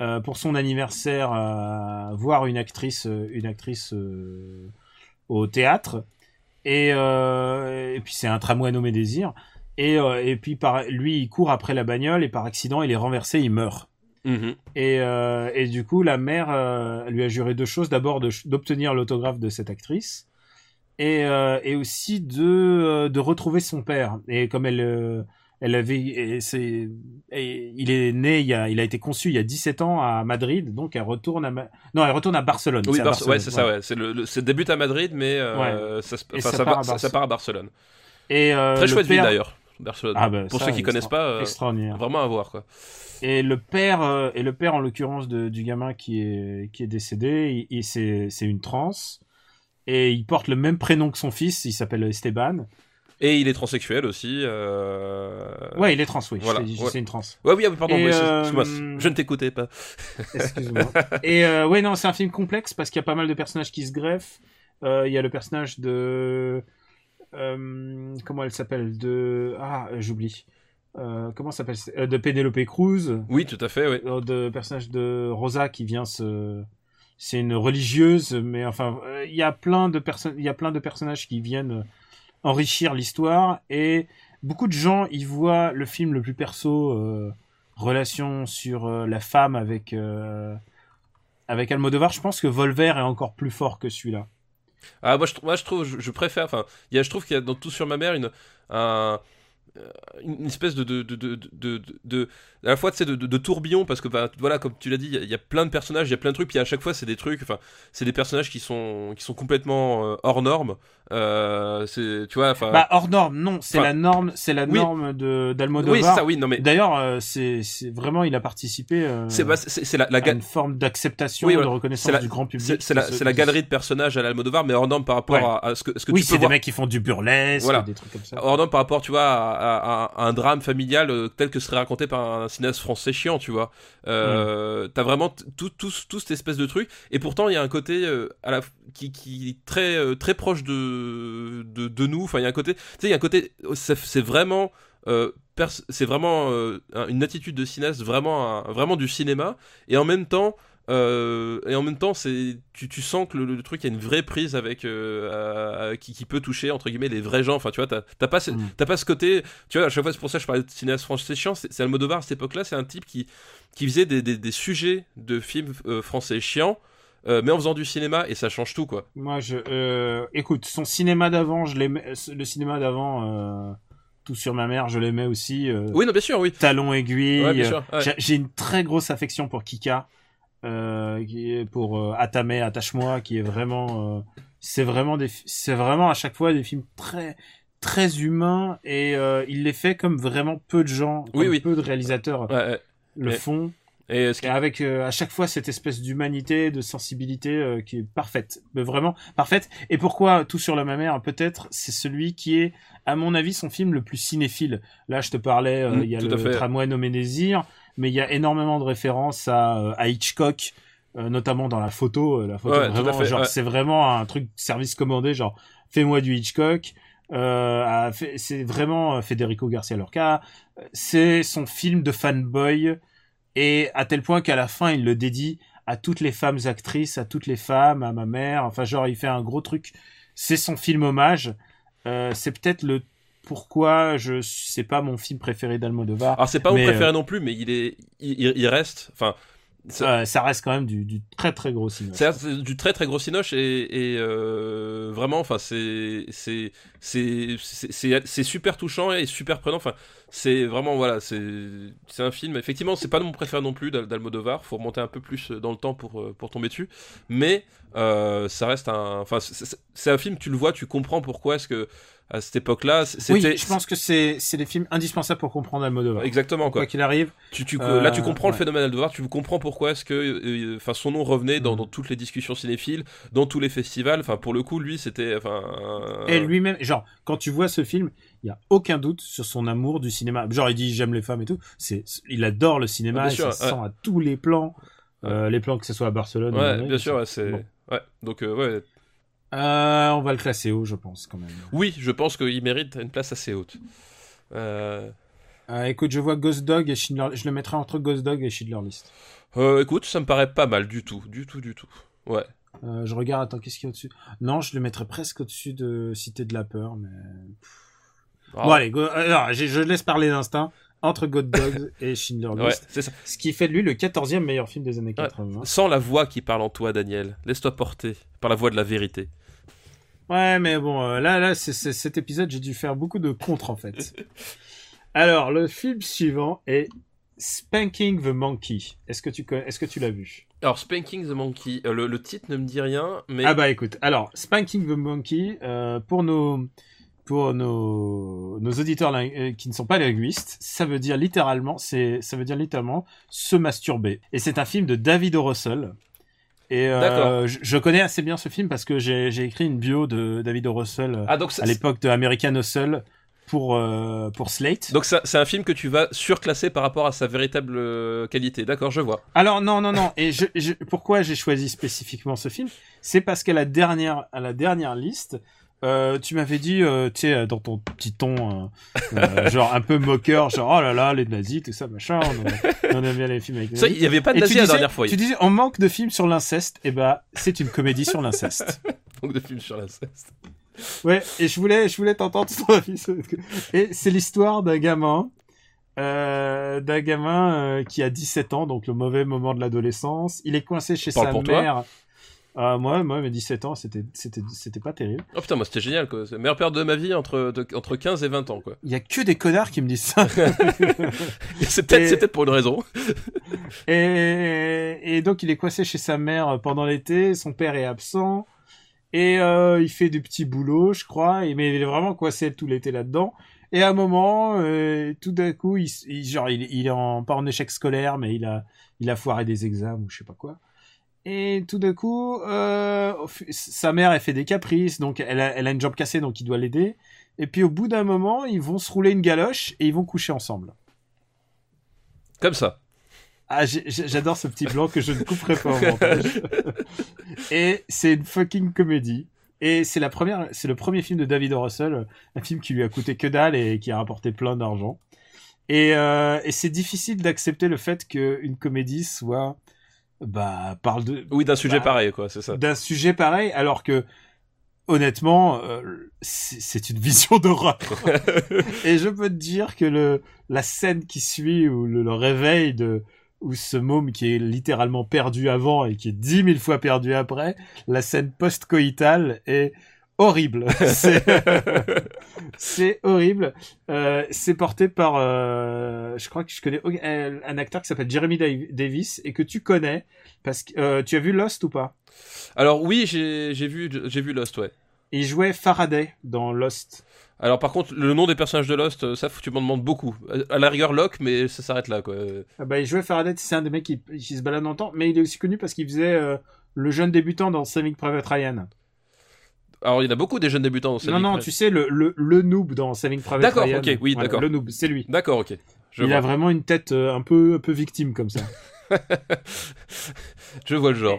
euh, pour son anniversaire à voir une actrice, une actrice euh, au théâtre. Et, euh, et puis c'est un tramway nommé Désir. Et, euh, et puis par, lui, il court après la bagnole et par accident, il est renversé, il meurt. Mhm. Et, euh, et du coup, la mère euh, lui a juré deux choses. D'abord, d'obtenir l'autographe de cette actrice. Et, euh, et aussi de, de retrouver son père. Et comme elle, elle avait, et il est né, il, a, il a été conçu il y a 17 ans à Madrid. Donc elle retourne à, Ma- non, elle retourne à Barcelone. Oui, Bar- Barcelone, ouais, c'est ça, ouais. C'est le, le- débute à Madrid, mais ça, part va- ça- part à Barcelone. Et Très chouette ville d'ailleurs, Barcelone. Ah bah, Pour ça, ceux qui connaissent pas, euh, extraordinaire. vraiment à voir quoi. Et le père, euh, et le père en l'occurrence de- du gamin qui est qui est décédé, il, il- c'est une transe et il porte le même prénom que son fils. Il s'appelle Esteban. Et il est transsexuel aussi. Euh... Ouais, il est trans, oui. Voilà, ouais. c'est une trans. Ouais, oui, ah pardon, oui, excuse-moi, je ne t'écoutais pas. Excuse-moi. et ouais, non, c'est un film complexe parce qu'il y a pas mal de personnages qui se greffent. Il y a le personnage de euh, comment elle s'appelle de ah j'oublie. Euh, comment s'appelle euh, de Penelope Cruz. Oui, tout à fait, oui. de personnage de Rosa qui vient se c'est une religieuse mais enfin il y a plein de personnes il y a plein de personnages qui viennent enrichir l'histoire et beaucoup de gens y voient le film le plus perso euh, relation sur la femme avec avec Almodovar je pense que Volver est encore plus fort que celui-là Ah, moi, je, moi, je trouve, je, je préfère, enfin, je trouve qu'il y a dans Tout sur ma mère une, un, une espèce de, de, de, de, à la fois, de, de, tourbillon, parce que, bah, voilà, comme tu l'as dit, il y a- il y, a plein de personnages, il y a plein de trucs, puis à chaque fois, c'est des trucs, enfin, c'est des personnages qui sont, qui sont complètement euh, hors normes, euh, c'est, tu vois, enfin. bah hors norme non c'est la norme c'est la oui. norme de d'Almodovar oui, ça, oui, non, mais. d'ailleurs euh, c'est vraiment il a participé euh, C'est bah, la, la, à une forme d'acceptation Oui, de reconnaissance la- du grand public c'est la, c'est la galerie de personnages à l'Almodovar, mais hors norme par rapport Ouais. à, à ce que, ce que oui c'est des voir. mecs qui font du burlesque Voilà. des trucs comme ça hors norme par rapport, tu vois, à, à- à un drame familial euh, tel que serait raconté par un cinéaste français chiant, tu vois. Euh, T'as vraiment tout, tout, tout cette espèce de truc, et pourtant il y a un côté euh, à la, qui, qui est très, très proche de, de, de nous. Enfin, il y a un côté, tu sais, il y a un côté, c'est c'est vraiment. c'est vraiment euh, un- une attitude de cinéaste vraiment un- vraiment du cinéma et en même temps euh, et en même temps c'est tu, tu sens que le, le truc a une vraie prise avec euh, à- à- qui, qui peut toucher entre guillemets les vrais gens enfin tu vois t'as t'as pas ce, Mm. t'as pas ce côté tu vois à chaque fois c'est pour ça que je parlais de cinéaste français chiant c'est c'est Almodovar à cette époque là c'est un type qui qui faisait des, des, des sujets de films euh, français chiants euh, mais en faisant du cinéma et ça change tout quoi moi je euh, écoute son cinéma d'avant je l'aimais le cinéma d'avant euh, tout sur ma mère je l'aimais aussi euh, oui non bien sûr oui talon aiguille Ouais, bien sûr, ouais. j'ai- j'ai une très grosse affection pour Kika euh, qui est pour euh, Atame attache-moi qui est vraiment euh, c'est vraiment des c'est vraiment à chaque fois des films très très humains et euh, il les fait comme vraiment peu de gens Oui, comme oui. peu de réalisateurs Ouais, le font et ce qui Et avec à chaque fois cette espèce d'humanité, de sensibilité qui est parfaite, mais vraiment parfaite. Et pourquoi tout sur la mamère Peut-être c'est celui qui est, à mon avis, son film le plus cinéphile. Là, je te parlais, Mm, il y a le fait. tramway nommé Désir, mais il y a énormément de références à, euh, à Hitchcock. euh, notamment dans la photo, euh, la photo Ouais, tout à vraiment, fait, genre ouais. c'est vraiment un truc service commandé, genre fais-moi du Hitchcock. Euh, c'est vraiment Federico Garcia Lorca. C'est son film de fanboy et à tel point qu'à la fin il le dédie à toutes les femmes actrices, à toutes les femmes, à ma mère. Enfin, genre, il fait un gros truc. C'est son film hommage. Euh, c'est peut-être le pourquoi je c'est pas mon film préféré d'Almodovar. Alors c'est pas mon préféré non plus, mais il est, il, reste. Enfin, ça- Euh, ça reste quand même du, du très très gros cinéma. C'est du très très gros cinoche et, et, euh, vraiment, enfin c'est c'est c'est super touchant et super prenant. Enfin, c'est vraiment voilà, c'est c'est un film. Effectivement, c'est pas mon préféré non plus d'Al- d'Almodovar. Faut remonter un peu plus dans le temps pour euh, pour tomber dessus, mais euh, ça reste un. Enfin, c'est un film. Tu le vois, tu comprends pourquoi est-ce que à cette époque-là, Oui, c'était je pense que c'est c'est des films indispensables pour comprendre Almodovar. exactement quoi. Quoi qu'il arrive, Tu, tu, Euh, là, tu comprends le phénomène Almodovar, tu comprends pourquoi est-ce que, euh, enfin, son nom revenait dans, Mhm. dans toutes les discussions cinéphiles, dans tous les festivals. Enfin, pour le coup, lui, c'était, enfin, et lui-même, genre, quand tu vois ce film, il y a aucun doute sur son amour du cinéma. Genre, il dit j'aime les femmes et tout. C'est, il adore le cinéma. Ah, et sûr, ça sent à tous les plans. Euh, les plans que ce soit à Barcelone. ou à Ouais, Madrid, bien sûr, c'est- c'est, bon. ouais. Donc, euh, ouais. Euh, on va le classer haut, je pense, quand même? Oui, je pense qu'il mérite une place assez haute. Euh, Euh, écoute, je vois Ghost Dog et Schindler. Je le mettrai entre Ghost Dog et Schindler List. écoute, ça me paraît pas mal du tout, du tout, du tout. Ouais. Je regarde, attends, qu'est-ce qu'il y a au-dessus? Non, je le mettrais presque au-dessus de Cité de la Peur, mais... Ah, Bon, allez, go- j'ai- je laisse parler d'instinct entre God Dog et Schindler List. ça. Ce qui fait de lui le 14e meilleur film des années Ouais. 80. Sans la voix qui parle en toi, Daniel. Laisse-toi porter par la voix de la vérité. Ouais, mais bon, euh, là, là, c'est, c'est- cet épisode, j'ai dû faire beaucoup de contre, en fait. Alors, le film suivant est Spanking the Monkey. Est-ce que tu est-ce que tu l'as vu? Alors, Spanking the Monkey, euh, le, le titre ne me dit rien, mais Ah bah écoute, alors Spanking the Monkey, euh, pour nos pour nos, nos auditeurs euh, qui ne sont pas linguistes, ça veut dire littéralement, c'est ça veut dire littéralement se masturber. Et c'est un film de David O. Russell. Et euh, D'accord. je, je connais assez bien ce film parce que j'ai j'ai écrit une bio de David O. Russell ah donc à l'époque de American Hustle pour euh, pour Slate. Donc ça- c'est un film que tu vas surclasser par rapport à sa véritable qualité. D'accord, je vois. Alors non non non et je, je- pourquoi j'ai choisi spécifiquement ce film? C'est parce qu'à la dernière à la dernière liste euh, tu m'avais dit euh, tu sais dans ton petit ton euh, euh, genre un peu moqueur genre oh là là les nazis tout ça machin on, on aime bien les films avec les Ça, il nazis. y avait pas de Et nazi tu la disais- dernière fois. tu disais on manque de films sur l'inceste et ben c'est une comédie sur l'inceste Donc de films sur l'inceste. ouais et je voulais je voulais t'entendre sur- et c'est l'histoire d'un gamin euh, d'un gamin euh, qui a 17 ans, donc le mauvais moment de l'adolescence. Il est coincé chez sa toi. Ah, moi, moi, mes 17 ans, c'était, c'était, c'était pas terrible. Oh putain, moi c'était génial quoi. C'est la meilleure période de ma vie entre, de- entre 15 et 20 ans quoi. Il y a que des connards qui me disent ça. c'est peut-être Et- c'est peut-être pour une raison. et, et donc, il est coincé chez sa mère pendant l'été. Son père est absent. Et euh, il fait du petit boulot, je crois. Et, mais il est vraiment coincé tout l'été là-dedans. Et à un moment, euh, tout d'un coup, il, genre, il, il est en, pas en échec scolaire, mais il a, il a foiré des examens ou je sais pas quoi. Et tout d'un coup, euh, sa mère, elle fait des caprices, donc elle a, elle a une jambe cassée, donc il doit l'aider. Et puis au bout d'un moment, ils vont se rouler une galoche et ils vont coucher ensemble. Comme ça. Ah, j'adore ce petit blanc que je ne couperai pas au montage. et c'est une fucking comédie. Et c'est la première, c'est le premier film de David O. Russell, un film qui lui a coûté que dalle et qui a rapporté plein d'argent. Et, euh, et c'est difficile d'accepter le fait qu'une comédie soit, bah, parle de, Oui, d'un sujet Bah, pareil quoi, c'est ça. d'un sujet pareil, alors que honnêtement, euh, c'est une vision d'horreur. Et je peux te dire que le la scène qui suit ou le, le réveil de ou ce môme qui est littéralement perdu avant et qui est dix mille fois perdu après, la scène post-coïtale est horrible. C'est- horrible. Euh, c'est porté par, euh, je crois que je connais un acteur qui s'appelle Jeremy Dav- Davis et que tu connais parce que euh, tu as vu Lost ou pas? Alors oui, j'ai j'ai vu j'ai vu Lost ouais. Il jouait Faraday dans Lost. Alors par contre, le nom des personnages de Lost, ça tu m'en demandes beaucoup. À la rigueur Locke, mais ça s'arrête là quoi. Ah bah, il jouait Faraday, c'est un des mecs qui, qui se balade dans le temps, mais il est aussi connu parce qu'il faisait le jeune débutant dans Saving Private Ryan. Alors il y en a beaucoup des jeunes débutants dans cette non, non, tu sais, le, le, le noob dans Saving Private D'accord, ok, oui, d'accord. Le noob, c'est lui. D'accord, ok. Je il vois. a vraiment une tête euh, un peu, un peu victime comme ça. Je vois le genre.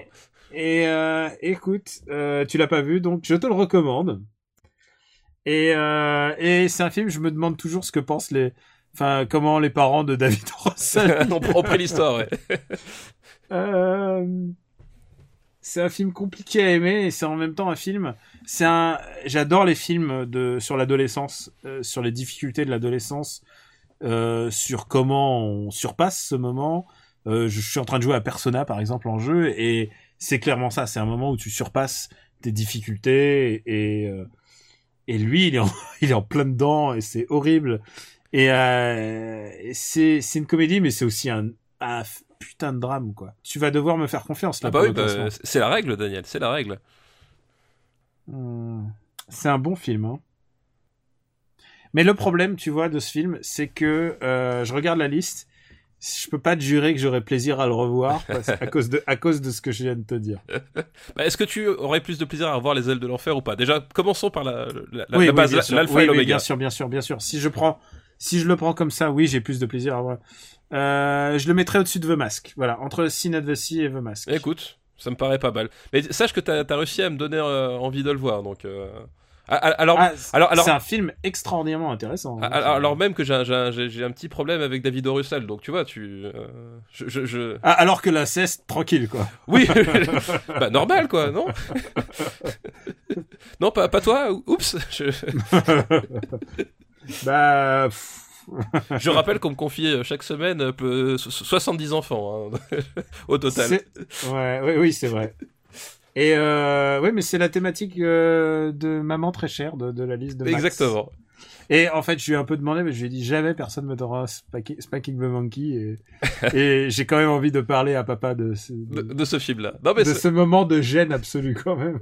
Et euh, écoute, euh, tu l'as pas vu, donc je te le recommande. Et, et c'est un film, je me demande toujours ce que pensent les, Enfin, comment les parents de David Russell on, on pris l'histoire, ouais. Euh, c'est un film compliqué à aimer et c'est en même temps un film. C'est un. J'adore les films de sur l'adolescence, euh, sur les difficultés de l'adolescence, euh, sur comment on surpasse ce moment. Euh, je suis en train de jouer à Persona par exemple en jeu et c'est clairement ça. C'est un moment où tu surpasses tes difficultés et et, lui il est en, il est en plein dedans et c'est horrible. Et, c'est c'est une comédie mais c'est aussi un putain de drame quoi. Tu vas devoir me faire confiance là. Ah bah oui, bah, c'est la règle, Daniel, c'est la règle. Hmm. C'est un bon film. Hein. Mais le problème, tu vois, de ce film, c'est que euh, je regarde la liste. Je peux pas te jurer que j'aurai plaisir à le revoir parce- à cause de à cause de ce que je viens de te dire. Bah, Est-ce que tu aurais plus de plaisir à revoir les ailes de l'enfer ou pas? Déjà, commençons par la, la, la- oui, la base, l'alpha Oui, et l'oméga. bien sûr, bien sûr, bien sûr. Si je prends, si je le prends comme ça, oui, j'ai plus de plaisir à voir. Euh, je le mettrai au-dessus de The Mask. Voilà, entre Sin Advocacy et The Mask. Écoute, ça me paraît pas mal. Mais sache que t'as as réussi à me donner euh, envie de le voir, donc. euh, Alors, Ah, c'est- alors, alors, c'est un film extraordinairement intéressant. hein. alors, alors même que j'ai un, petit problème avec David O. Russell, donc tu vois, tu. euh, je, je, je- Ah, alors que la ceste, tranquille quoi. Oui, bah normal quoi, non? Non, pas, pas toi. Oups. Bah. pff, je rappelle qu'on me confie euh, chaque semaine euh, peu- so- 70 enfants hein, au total. Ouais, oui, oui, c'est vrai. Et euh, oui, mais c'est la thématique euh, de Maman très chère de, de la liste de Max. Exactement. Et en fait, je lui ai un peu demandé, mais je lui ai dit jamais personne me donnera Spanking the Monkey. Et, et j'ai quand même envie de parler à papa de ce, De, de, de ce film-là. Non mais de ce moment de gêne absolu quand même.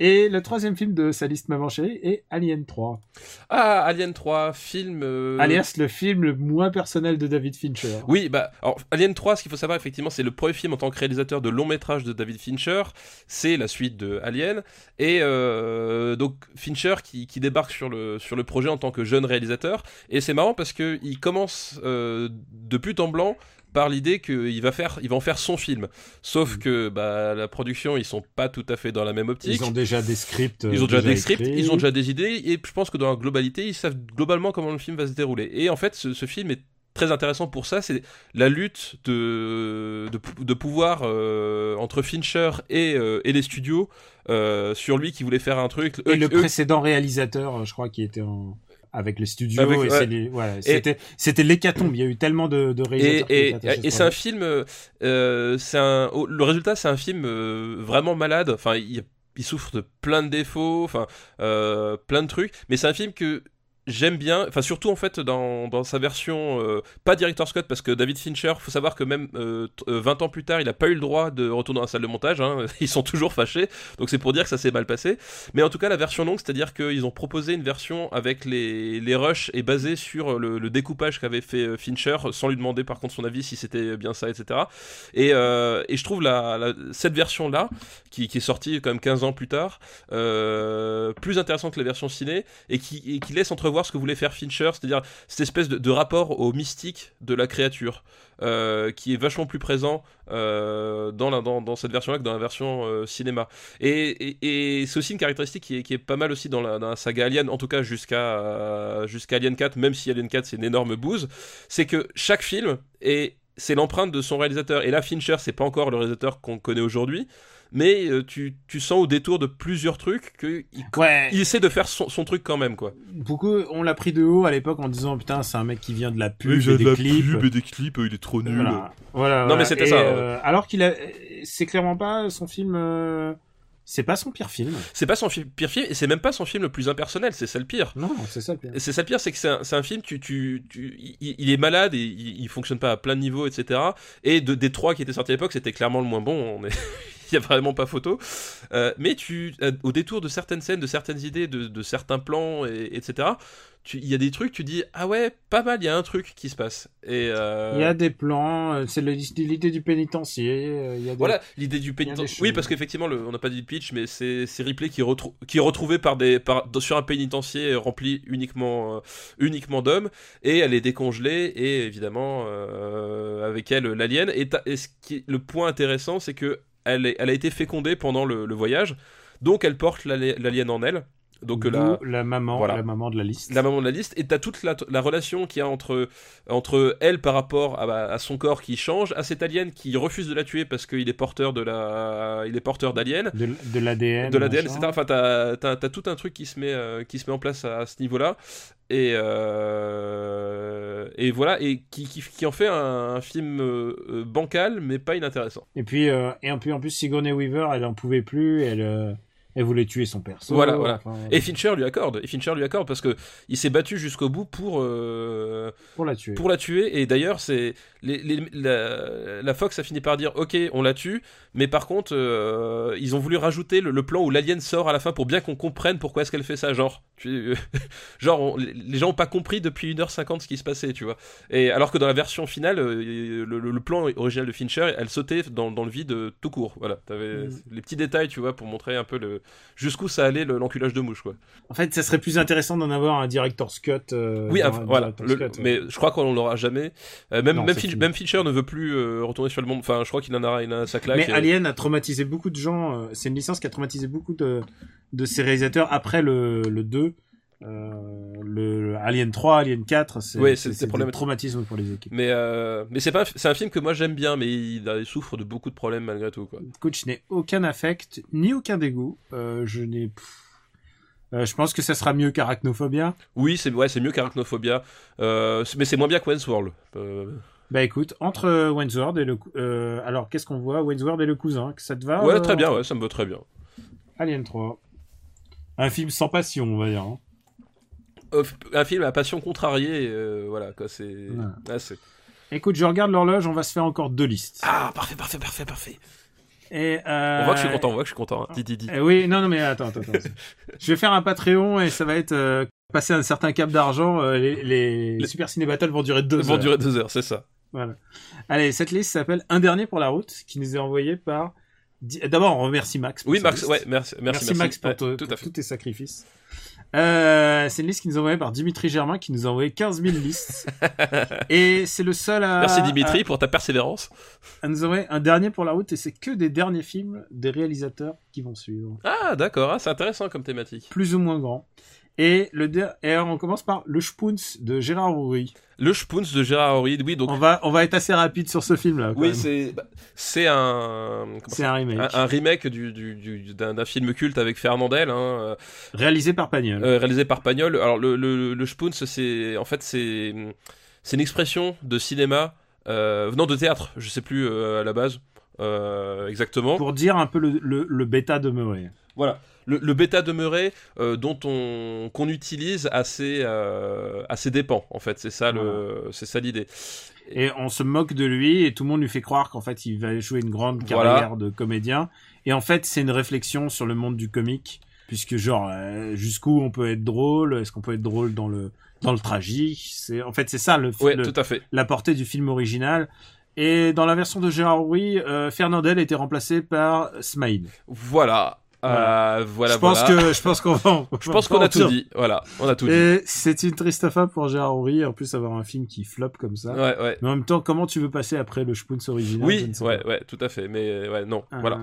Et le troisième film de sa liste Maman chérie est Alien 3. ah Alien 3 film. euh, Alias le film le moins personnel de David Fincher. Oui, bah, alors, Alien 3, ce qu'il faut savoir, effectivement, c'est le premier film en tant que réalisateur de long métrage de David Fincher. C'est la suite de Alien. Et euh, donc, Fincher qui, qui débarque sur le, sur le projet en tant que jeune réalisateur. Et c'est marrant parce qu'il commence euh, de but en blanc par l'idée qu'il va faire, il va en faire son film. Sauf que bah, la production, ils sont pas tout à fait dans la même optique. Ils ont déjà des scripts. euh, Ils ont déjà, des scripts, écrits. ils ont déjà des idées, et je pense que dans la globalité, ils savent globalement comment le film va se dérouler. Et en fait, ce, ce film est très intéressant pour ça, c'est la lutte de, de, de pouvoir euh, entre Fincher et, euh, et les studios euh, sur lui qui voulait faire un truc. Et Eux- le eux- précédent réalisateur, je crois, qui était en... avec les studios. Avec- et ouais. c'était c'était l'hécatombe. Il y a eu tellement de, de Et, réalisateurs. et, et c'est un film, euh, c'est un, oh, le résultat c'est un film euh, vraiment malade. Enfin, il, il souffre de plein de défauts, enfin, euh, plein de trucs. Mais c'est un film que j'aime bien, enfin surtout en fait dans, dans sa version euh, pas director's cut parce que David Fincher, faut savoir que même euh, t- euh, 20 ans plus tard, il a pas eu le droit de retourner dans la salle de montage. hein. Ils sont toujours fâchés, donc c'est pour dire que ça s'est mal passé. Mais en tout cas, la version longue, c'est-à-dire qu'ils ont proposé une version avec les, les rushs et basée sur le, découpage qu'avait fait euh, Fincher, sans lui demander par contre son avis si c'était bien ça, etc. Et, et je trouve la, cette version-là, qui, est sortie quand même 15 ans plus tard, plus intéressante que la version ciné, et qui, et qui laisse entrevoir ce que voulait faire Fincher, c'est-à-dire cette espèce de, rapport au mystique de la créature. euh, qui est vachement plus présent euh, dans, cette version-là que dans la version euh, cinéma. Et, c'est aussi une caractéristique qui est, pas mal aussi dans la, saga Alien, en tout cas jusqu'à jusqu'à Alien 4, même si Alien 4 c'est une énorme bouse, c'est que chaque film est c'est l'empreinte de son réalisateur. Et là, Fincher, c'est pas encore le réalisateur qu'on connaît aujourd'hui, mais euh, tu, tu sens au détour de plusieurs trucs qu'il Ouais. il essaie de faire son, son truc quand même, quoi. Beaucoup, on l'a pris de haut à l'époque en disant putain, c'est un mec qui vient de la pub, et des clips. et des clips, il est trop Voilà. Voilà, Non, voilà. mais c'était ça, euh, alors qu'il a, c'est clairement pas son film. euh, C'est pas son pire film. C'est pas son fi- pire film, et c'est même pas son film le plus impersonnel, c'est ça le pire. Non, c'est ça le pire. C'est ça le pire, c'est que c'est un, c'est un film, tu, tu, tu, il, il est malade et il, il fonctionne pas à plein de niveaux, etc. Et de, des trois qui étaient sortis à l'époque, c'était clairement le moins bon. On est... il y a vraiment pas photo. Euh, mais tu, euh, au détour de certaines scènes, de certaines idées, de, de certains plans, et, etc. Il y a des trucs, tu dis ah ouais, pas mal, il y a un truc qui se passe. Et euh, Il y a des plans, c'est l'idée du pénitencier. Il y a des... Voilà, l'idée du pénitencier. Oui, parce qu'effectivement, on n'a pas dit le pitch, mais c'est Ripley qui, retrou- qui est retrouvé par des, par, sur un pénitencier rempli uniquement, euh, uniquement d'hommes, et elle est décongelée, et évidemment, euh, avec elle, l'alien. Et, t'as- et ce qui est- le point intéressant, c'est que elle, a été fécondée pendant le, le voyage, donc elle porte l'ali- l'alien en elle. Donc D'où la, la maman, voilà. la maman de la liste. la maman de la liste et t'as toute la, la relation qu'il y a entre entre elle par rapport à, à son corps qui change, à cet alien qui refuse de la tuer parce qu'il est porteur de la, il est porteur d'alien, De, l'ADN. de l'ADN, etc. Enfin, t'as, t'as, t'as tout un truc qui se met, euh, qui se met en place à, à ce niveau-là. Et, euh, et voilà, et qui, qui, qui en fait un, un film euh, euh, bancal, mais pas inintéressant. Et puis, euh, et en plus, en plus, Sigourney Weaver, elle en pouvait plus, elle, euh, elle voulait tuer son perso. Voilà, voilà. enfin, Et Fincher lui accorde, et Fincher lui accorde parce que il s'est battu jusqu'au bout pour, euh, pour la tuer. pour la tuer. Et d'ailleurs, c'est les, les- la, la Fox a fini par dire ok, on la tue, mais par contre, euh, ils ont voulu rajouter le, le plan où l'alien sort à la fin pour bien qu'on comprenne pourquoi est-ce qu'elle fait ça. Genre, tu- genre on- les gens ont pas compris depuis 1h50 ce qui se passait, tu vois. Et alors que dans la version finale, euh, le, plan original de Fincher, elle sautait dans, dans le vide tout court. Voilà, t'avais Mm. les petits détails, tu vois, pour montrer un peu le jusqu'où ça allait le- l'enculage de mouche, quoi. En fait, ça serait plus intéressant d'en avoir un director's cut. euh, Oui, voilà. Le- cut, mais je crois qu'on l'aura jamais. Euh, même Non, même, Fincher ne veut plus euh, retourner sur le monde. Enfin, je crois qu'il en a, il a sa claque. Mais et- Alien a traumatisé beaucoup de gens. C'est une licence qui a traumatisé beaucoup de, de ses réalisateurs après le, le 2. Euh, le, Alien 3, Alien 4, c'est Ouais, c'est- des traumatismes pour les équipes. Mais euh, mais c'est pas c'est un film que moi j'aime bien, mais il, souffre de beaucoup de problèmes malgré tout quoi. Écoute, je n'ai aucun affect, ni aucun dégoût. Euh, je n'ai. je pense que ça sera mieux qu'Arachnophobia. Oui, c'est ouais, c'est mieux qu'Arachnophobia, mais c'est moins bien que Wayne's World. Euh, Bah écoute, entre euh, Wayne's World et le. alors, qu'est-ce qu'on voit? Wayne's World et le cousin, ça te va ouais, très bien, ouais, ça me va très bien. Alien 3. Un film sans passion, on va dire. hein. Euh, un film à passion contrariée, euh, voilà quoi, c'est. Ouais. Écoute, je regarde l'horloge, on va se faire encore deux listes. Ah, parfait, parfait, parfait, parfait. Et, euh, On voit que je suis content, on voit que je suis content. Hein. Dis, dis, dis. euh, oui, non, non, mais attends, attends, attends. je vais faire un Patreon et ça va être euh, passer un certain cap d'argent. euh, les, les, Les- Super Ciné Battle vont durer deux Ils vont heures. durer deux heures, c'est ça. Voilà. Allez, cette liste s'appelle Un dernier pour la route, qui nous est envoyé par. D'abord, on remercie Max. pour Oui, Max, liste. ouais, merci, merci, Merci, Max pour, Ouais, tout pour tous tes sacrifices. Euh, c'est une liste qui nous est envoyée par Dimitri Germain, qui nous a envoyé 15 000 listes. et c'est le seul à. Merci Dimitri pour ta persévérance. À, nous envoyer un dernier pour la route, et c'est que des derniers films des réalisateurs qui vont suivre. Ah, d'accord, ah, c'est intéressant comme thématique. Plus ou moins grands. Et, le et on commence par Le Spoons de Gérard Houry. Le Spoons de Gérard Horry, oui, donc On va, on va être assez rapide sur ce film-là. Oui, c'est bah, c'est un, C'est un remake. un un remake du, du, du- d'un, d'un film culte avec Fernandel, hein, Réalisé par Pagnol. euh, réalisé par Pagnol. Alors le le, le Spoons, c'est en fait c'est c'est une expression de cinéma euh, venant de théâtre. Je sais plus euh, à la base euh, exactement. Pour dire un peu le, le, le bêta demeuré. Voilà. Le, le bêta demeuré euh, dont on qu'on utilise à ses euh, à ses dépens en fait. C'est ça le c'est ça l'idée. Et on se moque de lui et tout le monde lui fait croire qu'en fait il va jouer une grande Voilà. carrière de comédien. Et en fait c'est une réflexion sur le monde du comique. Puisque genre euh, jusqu'où on peut être drôle, est-ce qu'on peut être drôle dans le dans le tragique C'est en fait c'est ça le, Ouais, le- tout à fait. la portée du film original. Et dans la version de Gérard Rouy, euh, Fernandel était remplacé par Smaïd. Voilà. Euh, voilà. je pense voilà. que je pense qu'on va- Je pense qu'on a tout dit. Voilà, on a tout dit. Et c'est une triste fin pour Gérard en plus avoir un film qui flop comme ça. Ouais, ouais. Mais en même temps, comment tu veux passer après le Spoons original Oui, ouais, tout à fait. Mais euh, ouais, non, Euh, voilà.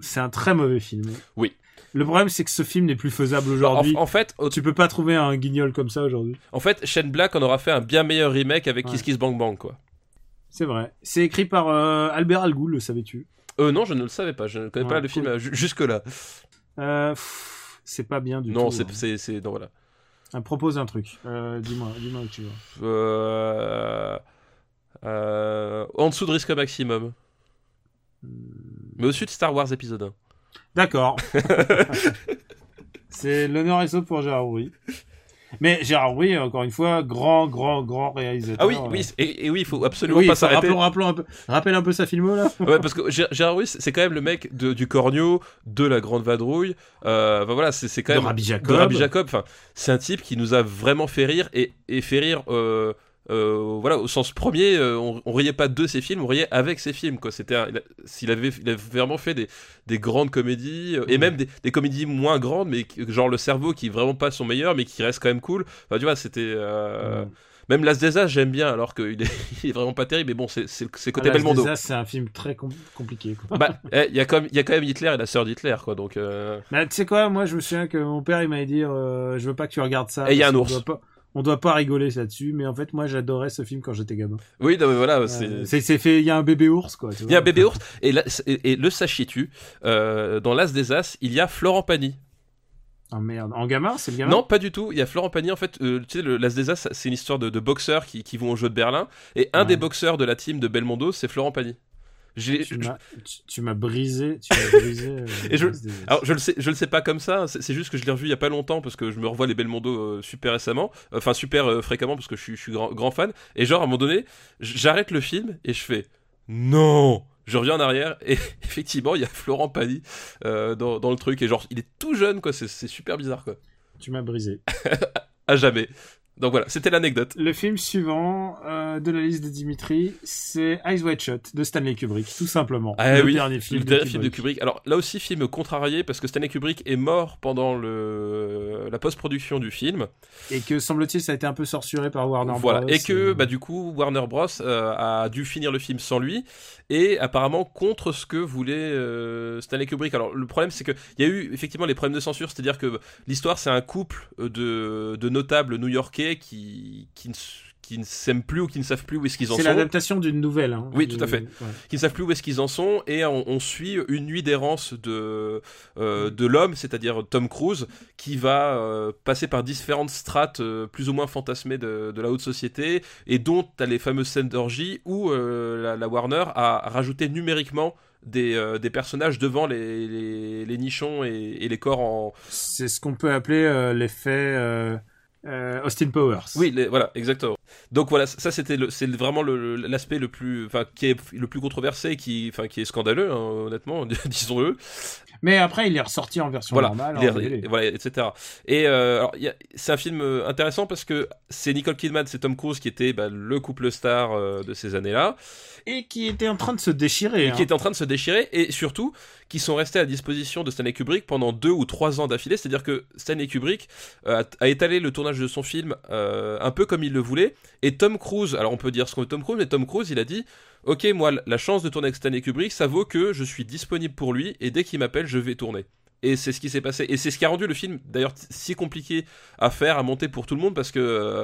C'est un très mauvais film. Oui. Le problème, c'est que ce film n'est plus faisable En, aujourd'hui. en fait, au- Tu peux pas trouver un guignol comme ça aujourd'hui. en fait, Shane Black en aura fait un bien meilleur remake avec Ouais. Kiss Kiss Bang Bang, quoi. C'est vrai. C'est écrit par euh, Albert Algoul, le savais-tu? Euh, non, je ne le savais pas. Je ne connais Ouais, pas le cool. film euh, ju- jusque-là. euh, C'est pas bien du Non, tout. c'est, hein. c'est, non, voilà. Euh, propose un truc. Euh, dis-moi, dis-moi où tu vas. Euh, en dessous de risque maximum. Mais au-dessus de Star Wars épisode 1. D'accord. c'est l'honneur et sauf pour Gérard. Mais Gérard Rouy, encore une fois, grand, grand, grand réalisateur. Ah oui, euh. oui, et, et oui, il faut absolument Oui, pas faut- s'arrêter. rappelons, rappelons un peu, rappelle un peu sa filmo là. Ouais, parce que Gé- Gérard Ruiz, c'est quand même le mec de, du Cornio, de la Grande Vadrouille. Euh, voilà, c'est, c'est quand De même Rabbi Jacob. de Rabbi Jacob. Enfin, c'est un type qui nous a vraiment fait rire et, et fait rire. Euh, euh, voilà, au sens premier, euh, on, on riait pas de ses films, on riait avec ses films. Quoi. C'était, s'il avait, il avait vraiment fait des, des grandes comédies euh, et Mm. même des, des comédies moins grandes, mais genre le cerveau qui est vraiment pas son meilleur, mais qui reste quand même cool. Enfin, tu vois, c'était. Mm. Même Las des As, j'aime bien, alors qu'il est, il est vraiment pas terrible, mais bon, c'est c'est c'est côté Ah, Las Belmondo. des As, c'est un film très com- compliqué. Quoi. Bah, eh, il y a quand même, il y a quand même Hitler et la sœur d'Hitler, quoi. Donc, Mais tu sais quoi, moi je me souviens que mon père il m'avait dit je veux pas que tu regardes ça. Et il y a un ours. On doit pas rigoler là-dessus, mais en fait moi j'adorais ce film quand j'étais gamin. oui, non, mais voilà, Euh, c'est. Fait, il y a un bébé ours quoi. Il y a un bébé ours et, là, et, et le sachiez-tu, euh, dans l'As des As, il y a Florent Pagny. Ah merde, en gamin c'est le gamin? Non, pas du tout. Il y a Florent Pagny. En fait, euh, tu sais, l'As des As, c'est une histoire de, de boxeurs qui, qui vont au jeu de Berlin. Et un Ouais. des boxeurs de la team de Belmondo, c'est Florent Pagny. Tu m'as- brisé, tu m'as brisé. euh, Et je-. Alors je le sais, je le sais pas comme ça. C'est juste que je l'ai revu il y a pas longtemps parce que je me revois les Belmondo euh, super récemment, enfin super euh, fréquemment parce que je suis, je suis grand, grand fan. Et genre à un moment donné, j'arrête le film et je fais non. Je reviens en arrière et effectivement il y a Florent Pagny euh, dans, dans le truc et genre il est tout jeune quoi. C'est c'est super bizarre quoi. Tu m'as brisé. À jamais. Donc voilà, c'était l'anecdote. Le film suivant euh, de la liste de Dimitri, c'est Eyes Wide Shut de Stanley Kubrick, tout simplement. Ah le oui, dernier film. le de dernier Kubrick. film de Kubrick. Alors là aussi film contrarié parce que Stanley Kubrick est mort pendant le la post-production du film. Et que semble-t-il, ça a été un peu censuré par Warner Voilà, Bros. et que bah, du coup Warner Bros euh, a dû finir le film sans lui et apparemment contre ce que voulait euh, Stanley Kubrick. Alors le problème c'est que il y a eu effectivement les problèmes de censure, c'est-à-dire que l'histoire c'est un couple de, de notables new-yorkais qui qui ne, s- qui ne s'aiment plus ou qui ne savent plus où est-ce qu'ils en c'est sont. l'adaptation d'une nouvelle. Hein, Oui, tout à fait. ouais. qui ne savent plus où est-ce qu'ils en sont et on, on suit une nuit d'errance de euh, de l'homme, c'est-à-dire Tom Cruise, qui va euh, passer par différentes strates euh, plus ou moins fantasmées de, de la haute société et dont t'as les fameuses scènes d'orgie où la, la Warner a rajouté numériquement des, euh, des personnages devant les, les, les nichons et, et les corps en C'est ce qu'on peut appeler euh, l'effet euh, euh, Austin Powers. oui les- voilà exactement donc voilà ça c'était le- c'est vraiment le- le- l'aspect le plus enfin qui est le plus controversé et qui enfin qui est scandaleux hein, honnêtement disons-le Mais après, il est ressorti en version voilà, normale. en DVD. et voilà, etc. Et euh, alors, il y a- c'est un film euh, intéressant parce que c'est Nicole Kidman, c'est Tom Cruise qui était bah, le couple star euh, de ces années-là, Et qui était en train de se déchirer. et hein. qui était en train de se déchirer, et surtout qui sont restés à disposition de Stanley Kubrick pendant deux ou trois ans d'affilée. C'est-à-dire que Stanley Kubrick euh, a, a étalé le tournage de son film euh, un peu comme il le voulait, et Tom Cruise, alors on peut dire ce qu'on veut Tom Cruise, mais Tom Cruise, il a dit. Ok, moi, la chance de tourner avec Stanley Kubrick, ça vaut que je suis disponible pour lui et dès qu'il m'appelle, je vais tourner. Et c'est ce qui s'est passé. Et c'est ce qui a rendu le film, d'ailleurs, si compliqué à faire, à monter pour tout le monde, parce que euh,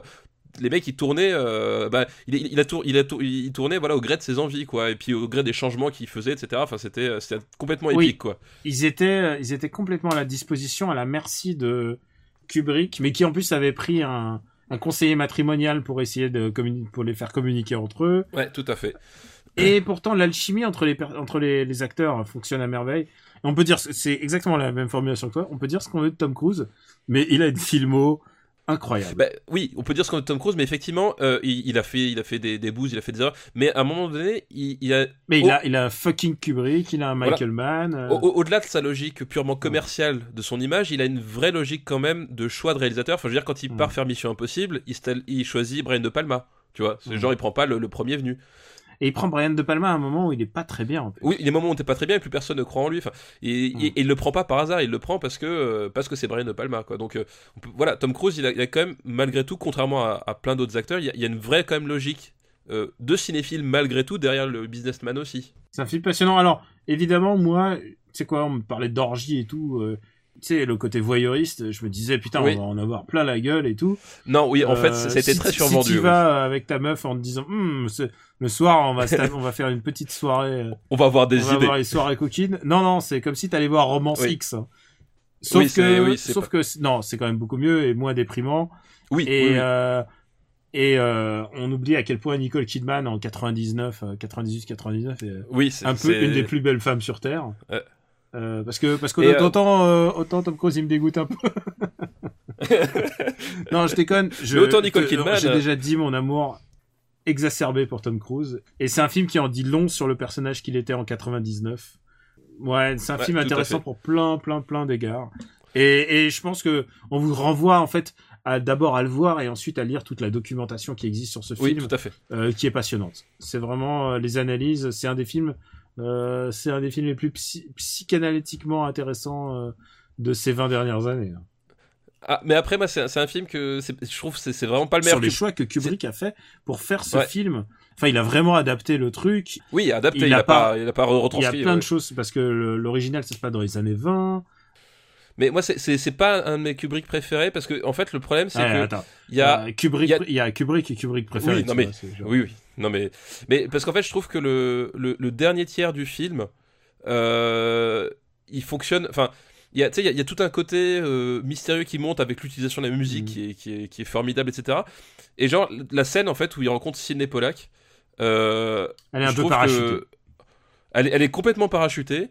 les mecs, ils tournaient, euh, bah, il, il a tour, il a tour- il tournait, voilà, au gré de ses envies, quoi, et puis au gré des changements qu'il faisait, etc. Enfin, c'était, complètement Oui. épique, quoi. ils étaient, ils étaient complètement à la disposition, à la merci de Kubrick, mais qui en plus avait pris un, un conseiller matrimonial pour essayer de pour les faire communiquer entre eux. Ouais, tout à fait. Et pourtant, l'alchimie entre les entre les, les acteurs fonctionne à merveille. Et on peut dire, c'est exactement la même formulation que toi. On peut dire ce qu'on veut de Tom Cruise, mais il a une filmo incroyable. Bah, oui, on peut dire ce qu'on de Tom Cruise, mais effectivement, euh, il, il a fait, il a fait des, des bouses, il a fait des erreurs, mais à un moment donné, il, il a, mais il oh. a, il a un fucking Kubrick, il a un Michael Mann. euh, Au- au- Au-delà de sa logique purement commerciale de son image, il a une vraie logique quand même de choix de réalisateur. Enfin, je veux dire, quand il part faire Mission Impossible, il, choisit Brian De Palma. Tu vois, c'est Mm. genre il prend pas le, le premier venu. Et il prend Brian De Palma à un moment où il est pas très bien. En plus. Oui, il y a des moments où t'es pas très bien et plus personne ne croit en lui. Enfin, et, Mm. et- et il le prend pas par hasard, il le prend parce que euh, parce que c'est Brian De Palma. Quoi. Donc euh, peut- voilà, Tom Cruise, il a, il a quand même malgré tout, contrairement à, à plein d'autres acteurs, il y, a, il y a une vraie quand même logique euh, de cinéphile malgré tout derrière le businessman aussi. C'est un film passionnant. Alors, évidemment, moi, tu sais quoi, on me parlait d'orgie et tout. euh, sais, le côté voyeuriste, je me disais, putain, Oui. on va en avoir plein la gueule et tout. Non, oui, en fait, Euh, a été si- très survendu. Si tu ouais. vas avec ta meuf en te disant, ce- le soir, on va, on va faire une petite soirée, euh, On va avoir des on va idées. avoir les soirées coquines. Non, non, c'est comme si t'allais voir Romance Oui. X. Sauf Oui, que, oui, sauf que, non, c'est quand même beaucoup mieux et moins déprimant. Oui, Et, oui, oui. euh, et euh, on oublie à quel point Nicole Kidman en 99, 98-99 est oui, c'est un peu une des plus belles femmes sur Terre. Ouais. Euh, parce que parce que Et, euh, autant euh, autant Tom Cruise il me dégoûte un peu. non, je déconne. Je, Mais autant Nicole Kidman, J'ai déjà dit mon amour exacerbé pour Tom Cruise. Et c'est un film qui en dit long sur le personnage qu'il était en 99. Ouais, c'est un Ouais, film intéressant pour plein, plein, plein d'égards. Et, et je pense que on vous renvoie en fait à d'abord à le voir et ensuite à lire toute la documentation qui existe sur ce Oui, film, tout à fait. euh, qui est passionnante. C'est vraiment euh, les analyses. C'est un des films. Euh, c'est un des films les plus psy- psychanalytiquement intéressants euh, de ces 20 dernières années. Ah, mais après, moi, c'est un film que je trouve c'est c'est vraiment pas le meilleur. sur les que- choix que Kubrick a fait pour faire ce Ouais. film. Enfin, il a vraiment adapté le truc. Oui, adapté, Il il, a a pas- pas, il a pas Il y a retranscrit. plein ouais. de choses parce que l'original ça se passe dans les années 20. Mais moi, c'est- pas un de mes Kubrick préférés parce que, en fait, le problème, c'est Ouais, que il y a. Euh, Kubrick, y a- il y a Kubrick et Kubrick préféré. Oui, non, mais- vois, Oui, oui. Non, mais, mais parce qu'en fait, je trouve que le, le, le dernier tiers du film, euh, il fonctionne. Enfin, il y a, tu sais, il y a- y a tout un côté euh, mystérieux qui monte avec l'utilisation de la musique Mm. qui, est, qui, est, qui est formidable, etc. Et genre, la scène, en fait, où il rencontre Sidney Pollack, euh, Elle est un peu parachutée. Elle, est- elle est complètement parachutée.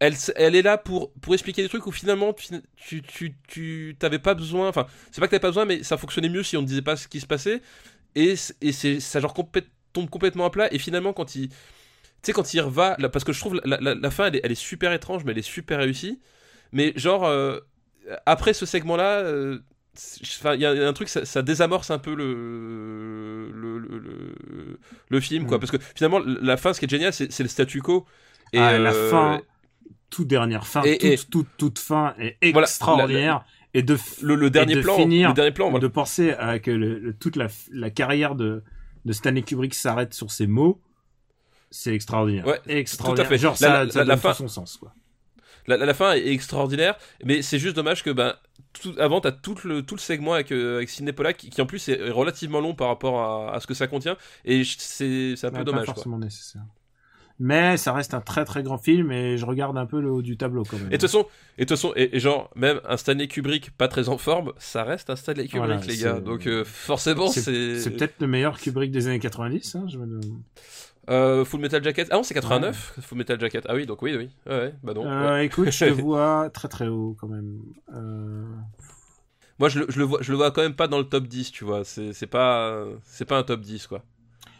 Elle, elle est là pour, pour expliquer des trucs où finalement tu, tu, tu, tu t'avais pas besoin. Enfin, c'est pas que t'avais pas besoin, mais ça fonctionnait mieux si on ne disait pas ce qui se passait. Et, et c'est, ça genre complète- tombe complètement à plat. Et finalement, quand il. Tu sais, quand il reva. Là, parce que je trouve la, la, la fin, elle est, elle est super étrange, mais elle est super réussie. Mais genre, euh, après ce segment-là. euh, c'est- Enfin, il y a un truc, ça, ça désamorce un peu le le, le, le, le film, quoi. Mm. Parce que finalement, la fin, ce qui est génial, c'est le statu quo. Et Ah, la euh, fin, toute dernière fin, et- toute, et- toute, toute fin est extraordinaire. Et de, le, le dernier de plan, finir- le dernier plan, voilà. de penser à que le- le- toute la, carrière de, de Stanley Kubrick s'arrête sur ces mots, c'est extraordinaire. Ouais, extraordinaire. tout à fait. Genre, La- ça, la- ça donne fin- tout son sens, quoi. La, la- fin est extraordinaire, mais c'est juste dommage que ben tout, avant t'as tout le tout le segment avec euh, avec Sidney Pollack qui, qui en plus est relativement long par rapport à, à ce que ça contient et c'est un peu dommage Pas quoi. forcément nécessaire. Mais ça reste un très très grand film et je regarde un peu le haut du tableau quand même. Et de toute façon, et façon, et, et genre même un Stanley Kubrick pas très en forme, ça reste un Stanley Kubrick Voilà, les gars. Donc euh, forcément c'est c'est peut-être le meilleur Kubrick des années 90. Hein, je me demande. euh, Full Metal Jacket. Ah non c'est 89 Full Metal Jacket. Ah oui donc oui oui ouais bah non. Euh, ouais. Écoute, je te vois très très haut quand même. Euh, Moi je le, je le vois je le vois quand même pas dans le top 10 tu vois. C'est c'est pas c'est pas un top 10 quoi.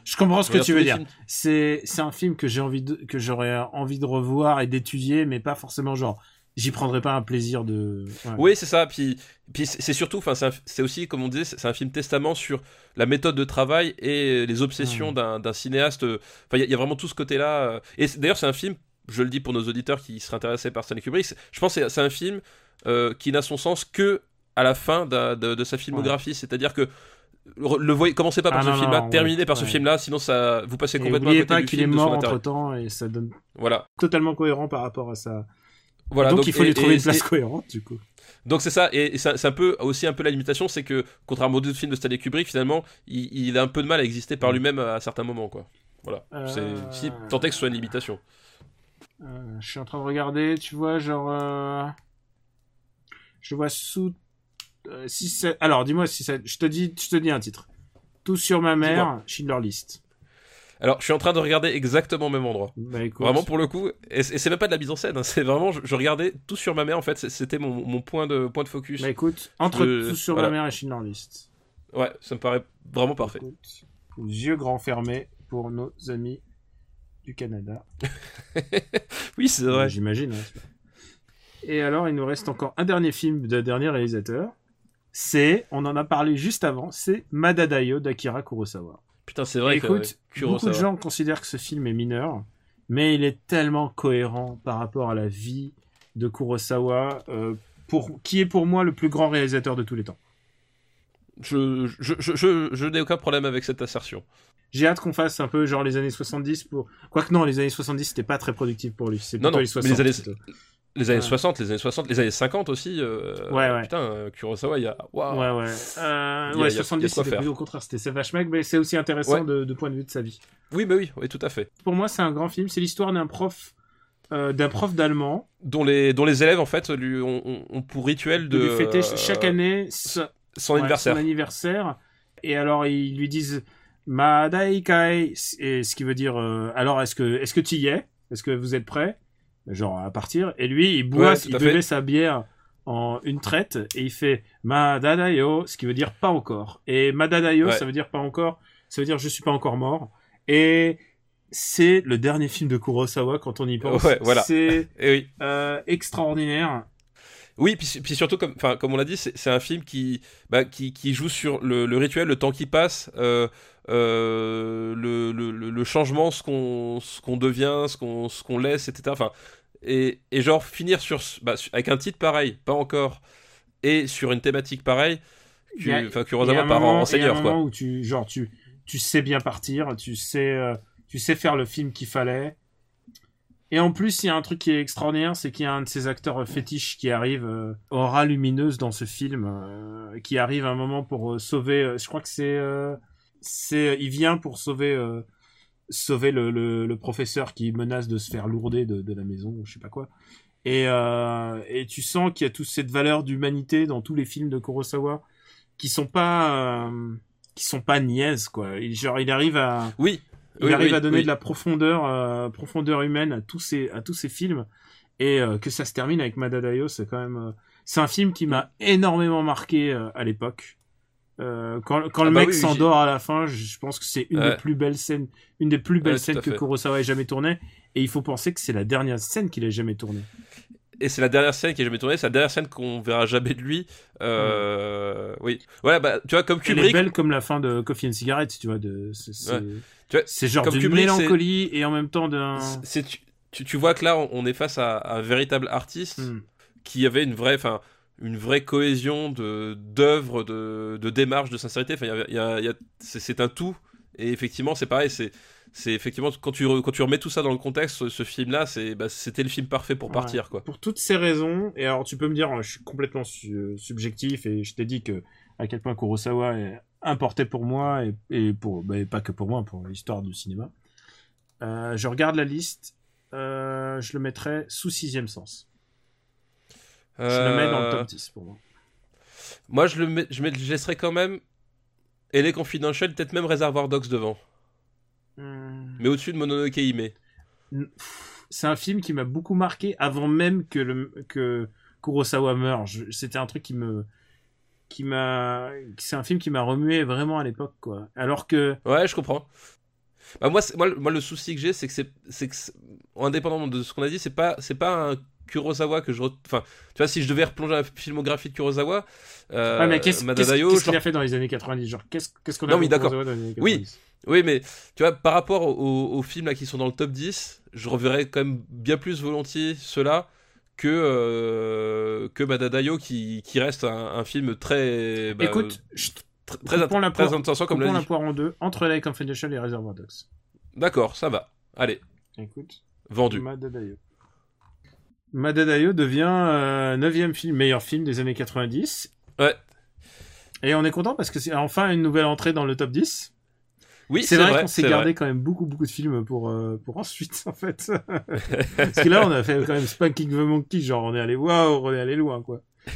Je comprends ce que tu veux dire. C'est c'est un film que j'ai envie de que j'aurais envie de revoir et d'étudier, mais pas forcément genre. J'y prendrais pas un plaisir de. ouais. Oui, c'est ça. Puis, puis c'est surtout, enfin, c'est aussi, comme on disait, c'est un film testament sur la méthode de travail et les obsessions d'un- cinéaste. Enfin, il y, a- il y a vraiment tout ce côté-là. euh. Et d'ailleurs, c'est un film. Je le dis pour nos auditeurs qui seraient intéressés par Stanley Kubrick. Je pense que c'est- un film euh, qui n'a son sens que à la fin de, de sa filmographie. C'est-à-dire que le, voyez, commencez pas par Ah ce non, film-là, non, terminez ouais, par ce ouais. film-là, sinon ça vous passez Et complètement à côté pas du qu'il est film mort entre temps et ça donne Voilà. totalement cohérent par rapport à ça. Voilà. donc, il faut et- lui trouver et- une place cohérente du coup. Donc c'est ça, et, et c'est c'est un peu aussi un peu la limitation, c'est que contrairement aux deux films de Stanley Kubrick, finalement, il, il a un peu de mal à exister par lui-même à, certains moments, quoi. Voilà. C'est Euh. si tant est que ce soit une limitation. Euh, je suis en train de regarder, tu vois, genre. euh, Je vois sous. Euh, si Alors, dis-moi si ça. Je te dis, je te dis un titre. Tout sur ma mère. Schindler List. Alors, je suis en train de regarder exactement au même endroit. Bah, écoute, Vraiment pour le coup, et c'est même pas de la mise en scène, hein, c'est vraiment, je, je regardais tout sur ma mère en fait, c'était mon, mon point de point de focus. Bah écoute, entre Je- Tout sur voilà. ma mère et Schindler List. Ouais, ça me paraît vraiment parfait. Écoute, yeux grands fermés pour nos amis du Canada. Oui, c'est vrai. J'imagine. hein. Et alors, il nous reste encore un dernier film d'un dernier réalisateur. C'est, on en a parlé juste avant, c'est Madadayo d'Akira Kurosawa. Putain, c'est vrai Écoute, que beaucoup de gens considèrent que ce film est mineur, mais il est tellement cohérent par rapport à la vie de Kurosawa, euh, pour, qui est pour moi le plus grand réalisateur de tous les temps. Je, je, je, je, n'ai aucun problème avec cette assertion. J'ai hâte qu'on fasse un peu genre les années 70 pour... Quoique non, les années 70 c'était pas très productif pour lui, c'est Non, non, les mais 60. les années-. Les années Ouais. 60, les années 60, les années 50 aussi. euh, Ouais, ouais. Putain, Kurosawa, il y a. Waouh. Ouais, ouais. Euh, ouais, il y a- 70 il y a de quoi c'était plutôt au contraire, c'était Mec, mais c'est aussi intéressant Ouais. de, de point de vue de sa vie. Oui, mais oui, oui, tout à fait. Pour moi, c'est un grand film, c'est l'histoire d'un prof, euh, d'un prof d'allemand, Dont les, dont les élèves, en fait, lui ont, ont- ont pour rituel de de. lui fêter euh, chaque année son anniversaire. son anniversaire. Et alors, ils lui disent Madaikai, et ce qui veut dire alors est-ce que est-ce que tu y es? Est-ce que vous êtes prêts Genre à partir. Et lui, il boit, Ouais, il fait. sa bière en une traite et il fait Madadayo, ce qui veut dire pas encore. Et Madadayo, Ouais. ça veut dire pas encore. Ça veut dire je suis pas encore mort. Et c'est le dernier film de Kurosawa quand on y pense. Ouais, voilà. C'est oui. euh, extraordinaire. Oui, puis, puis surtout, comme, enfin, comme on l'a dit, c'est un film qui, bah, qui, qui joue sur le, le rituel, le temps qui passe, euh, le, le, le- changement, ce qu'on ce qu'on devient, ce qu'on ce qu'on laisse, etc. Enfin, et, et genre finir sur, bah, avec un titre pareil, pas encore, et sur une thématique pareille, que, enfin, Kurosawa part en seigneur, quoi. où tu, genre, tu, tu sais bien partir, tu sais, euh, tu sais faire le film qu'il fallait. Et en plus, il y a un truc qui est extraordinaire, c'est qu'il y a un de ces acteurs fétiches qui arrive, euh, aura lumineuse dans ce film, euh, qui arrive à un moment pour euh, sauver. euh, je crois que c'est, euh, c'est, il vient pour sauver, euh, sauver le, le, le professeur qui menace de se faire lourder de, de la maison, ou je sais pas quoi. Et, euh, et tu sens qu'il y a toute cette valeur d'humanité dans tous les films de Kurosawa qui sont pas euh, qui sont pas niaises quoi. Il, genre il arrive à Oui. il oui, arrive oui, à donner oui. de la profondeur euh, profondeur humaine à tous ces à tous ces films et euh, que ça se termine avec Madadayo, c'est quand même euh, c'est un film qui m'a énormément marqué euh, à l'époque. Euh, quand quand Ah le bah mec oui, s'endort à la fin, je, pense que c'est une Ouais. des plus belles scènes, une des plus belles Ouais, scènes que. Kurosawa ait jamais tournée. Et il faut penser que c'est la dernière scène qu'il ait jamais tournée. Et c'est la dernière scène qui est jamais tournée, c'est la dernière scène qu'on verra jamais de lui. Euh, Oui. Voilà, bah, tu vois, comme Elle est Kubrick, belle comme la fin de Coffee and Cigarette, tu vois. De, c'est, c'est- Ouais. Tu vois, c'est genre comme Kubrick, mélancolie et en même temps d'un. tu, vois que là, on, est face à, à un véritable artiste Hmm. qui avait une vraie, une vraie cohésion de d'œuvre, de, de démarche, de sincérité. Enfin, il y a- a- c'est, un tout. Et effectivement, c'est pareil. C'est, c'est effectivement quand tu quand tu remets tout ça dans le contexte, ce, ce film-là, c'est, bah, c'était le film parfait pour Ouais. partir, quoi. Pour toutes ces raisons, et alors tu peux me dire, je suis complètement su- subjectif et je t'ai dit que à quel point Kurosawa est importé pour moi et, et pour, bah, et pas que pour moi, pour l'histoire du cinéma. Euh, je regarde la liste, euh, je le mettrais sous sixième sens. Je le mets dans le Euh, top 10 pour moi. Moi, je le mets, je, mets- je laisserai quand même. Et les Confidential, peut-être même Reservoir Dogs devant. Hmm. Mais au-dessus de Mononoke Hime. c'est un film qui m'a beaucoup marqué avant même que le que Kurosawa meure. C'était un truc qui me qui m'a c'est un film qui m'a remué vraiment à l'époque quoi. Alors que Ouais, je comprends. Bah, moi, moi, le- moi, le souci que j'ai, c'est que c'est, c'est que, c'est- indépendamment de ce qu'on a dit, c'est pas, c'est pas un Kurosawa que je, re- enfin, tu vois, si je devais replonger la filmographie de Kurosawa, euh, Ouais, mais qu'est-ce qu'il a fait dans les années 90 Genre qu'est-ce qu'on a Non, pour d'accord. Kurosawa dans les années Oui. 90 oui, mais tu vois, par rapport aux, aux films là qui sont dans le top 10, je reverrais quand même bien plus volontiers ceux-là que euh, que Madadayo qui, qui reste un, un film très, bah, Écoute, je très, très, coupons la très intéressant comme l'a poire en deux entre Lake Confidential et Reservoir Dogs. D'accord, ça va. Allez, Écoute, vendu. Madadayo. Madadayo devient euh, neuvième film, meilleur film des années 90. Ouais. Et on est content parce que c'est enfin une nouvelle entrée dans le top 10. Oui, c'est vrai, qu'on c'est s'est gardé vrai. quand même beaucoup beaucoup de films pour euh, pour ensuite en fait. parce que là on a fait quand même Spanking the Monkey, genre on est allé waouh, on est allé loin quoi.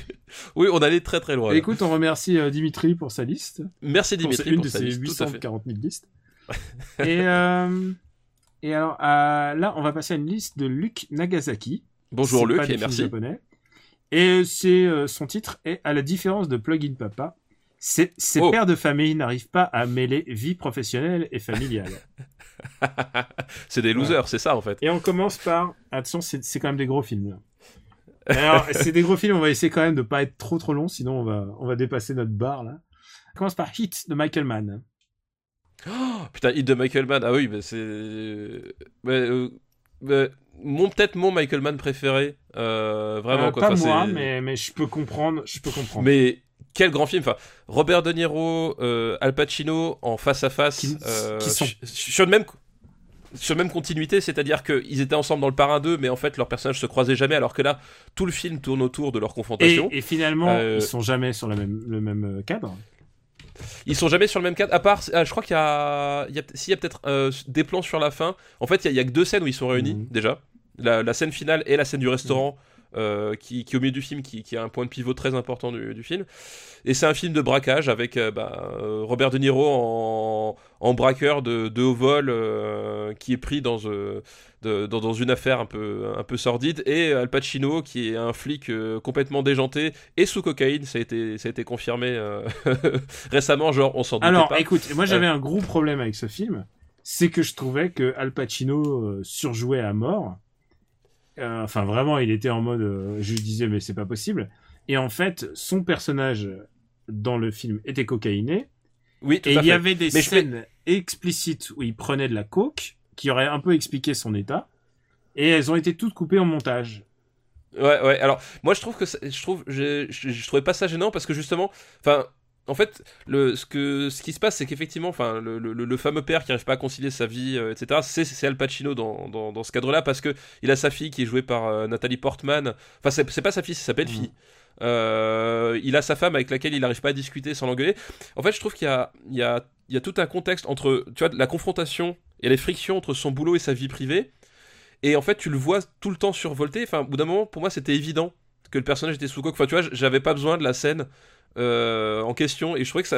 Oui, on allait très très loin. Écoute, on remercie euh, Dimitri pour sa liste. Merci Pour Dimitri une pour de sa ses liste, tout à fait. 840 000 listes. et euh, et alors là on va passer à une liste de Luc Nagasaki. Bonjour Luc et merci. japonais. Et c'est euh, son titre est à la différence de Plug in Papa, ces, ces Oh. pères de famille n'arrivent pas à mêler vie professionnelle et familiale. c'est des losers, c'est ça en fait. et on commence par attention, c'est quand même des gros films. Alors c'est des gros films, on va essayer quand même de pas être trop trop long, sinon on va on va dépasser notre barre là. On commence par Hit de Michael Mann. Oh, putain, Hit de Michael Mann. Ah oui, bah c'est. bah, euh, bah, mon peut-être mon Michael Mann préféré. euh, vraiment Euh, quoi. pas Enfin, moi, mais mais je peux comprendre, je peux comprendre. Mais quel grand film. Enfin, Robert De Niro, euh, Al Pacino en face à face, Qui- qui sont- sur- le même sur la même continuité, c'est-à-dire qu'ils étaient ensemble dans le Parrain 2, mais en fait leurs personnages se croisaient jamais, alors que là, tout le film tourne autour de leur et, confrontation. et finalement, Euh, ils sont jamais sur la même, le même cadre. Ils sont jamais sur le même cadre, à part, ah, je crois qu'il y a, il y a, s'il y a peut-être euh, des plans sur la fin. En fait, il y a, il y a que deux scènes où ils sont réunis Mhm. déjà. La, la scène finale et la scène du restaurant, euh, qui, qui est au milieu du film, qui, qui a un point de pivot très important du, du film. Et c'est un film de braquage avec euh, bah, Robert De Niro en, en braqueur de, de haut vol, euh, qui est pris dans, de- dans, dans une affaire un peu, un peu sordide, et Al Pacino qui est un flic euh, complètement déjanté et sous cocaïne. Ça a été, ça a été confirmé euh, récemment, genre on s'en doutait Alors, pas. écoute, moi j'avais un gros problème avec ce film, c'est que je trouvais que Al Pacino euh, surjouait à mort. Euh, enfin, vraiment, il était en mode, euh, je disais mais c'est pas possible. Et en fait, son personnage dans le film était cocaïné, Oui, tout et à il y avait des Mais scènes explicites où il prenait de la coke, qui auraient un peu expliqué son état, et elles ont été toutes coupées en montage. Ouais, ouais. Alors, moi, je trouve que je trouve, je, je, trouvais pas ça gênant parce que justement, enfin, en fait, le, ce que, ce qui se passe, c'est qu'effectivement, enfin, le, le, le fameux père qui arrive pas à concilier sa vie, euh, etc. C'est, Al Pacino dans, dans, ce cadre-là parce que il a sa fille qui est jouée par euh, Nathalie Portman. Enfin, c'est, pas sa fille, c'est sa belle-fille. Euh, il a sa femme avec laquelle il n'arrive pas à discuter sans l'engueuler. En fait, je trouve qu'il y y y a tout un contexte entre, tu vois, la confrontation et les frictions entre son boulot et sa vie privée. Et en fait, tu le vois tout le temps survolté. Enfin, au bout d'un moment, pour moi, c'était évident que le personnage était sous coque. Enfin, tu vois, j'avais pas besoin de la scène euh, en question et je trouvais que ça,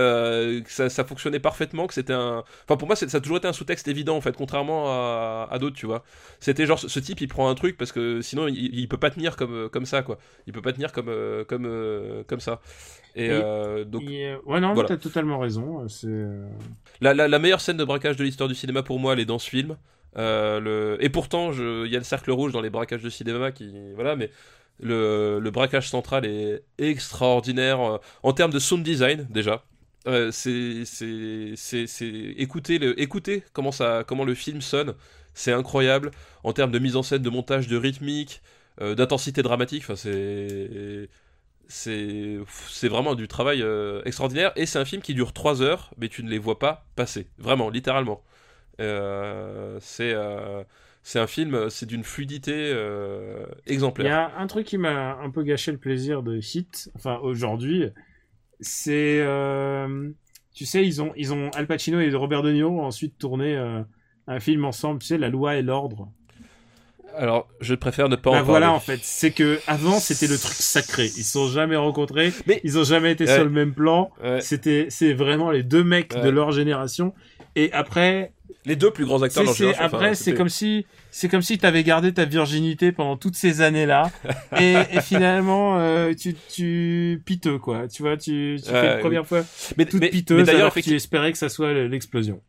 que ça, ça fonctionnait parfaitement. Que c'était un. Enfin, pour moi, ça a toujours été un sous-texte évident en fait, contrairement à, à d'autres, tu vois. C'était genre ce, type, il prend un truc parce que sinon, il, il peut pas tenir comme, comme ça, quoi. Il peut pas tenir comme, euh, comme, euh, comme ça. Et, Et- euh, donc, Et, ouais, non, voilà. t'as totalement raison. C'est. La, la, la meilleure scène de braquage de l'histoire du cinéma pour moi, elle est dans ce film. Euh, le... Et pourtant, je- il y a le cercle rouge dans les braquages de cinéma qui. Voilà, mais le, braquage central est extraordinaire euh, en termes de sound design, déjà. Euh, c'est. Écoutez, le... Écoutez comment, ça... comment le film sonne, c'est incroyable. En termes de mise en scène, de montage, de rythmique, euh, d'intensité dramatique, enfin, c'est. C'est vraiment du travail euh, extraordinaire et c'est un film qui dure 3 heures mais tu ne les vois pas passer vraiment littéralement c'est c'est un film c'est d'une fluidité euh, Il y exemplaire a un truc qui m'a un peu gâché le plaisir de Hit, enfin aujourd'hui, c'est, euh, tu sais, ils ont, ils ont Al Pacino et Robert De Niro ont ensuite tourné euh, un film ensemble, tu sais, La Loi et l'Ordre. alors je préfère ne pas Bah en voilà, parler en fait, c'est que avant c'était le truc sacré. Ils se sont jamais rencontrés, Mais- ils ont jamais été Ouais. sur le même plan. Ouais. C'était, c'est vraiment les deux mecs de leur génération. Et après, les deux plus grands acteurs le génération, après, enfin, c'est comme si, c'est comme si t'avais gardé ta virginité pendant toutes ces années-là, et, et finalement, euh, tu, tu piteux quoi. Tu vois, tu, tu fais la première fois mais, toute mais- piteuse mais d'ailleurs alors que tu espérais que ça soit l'explosion.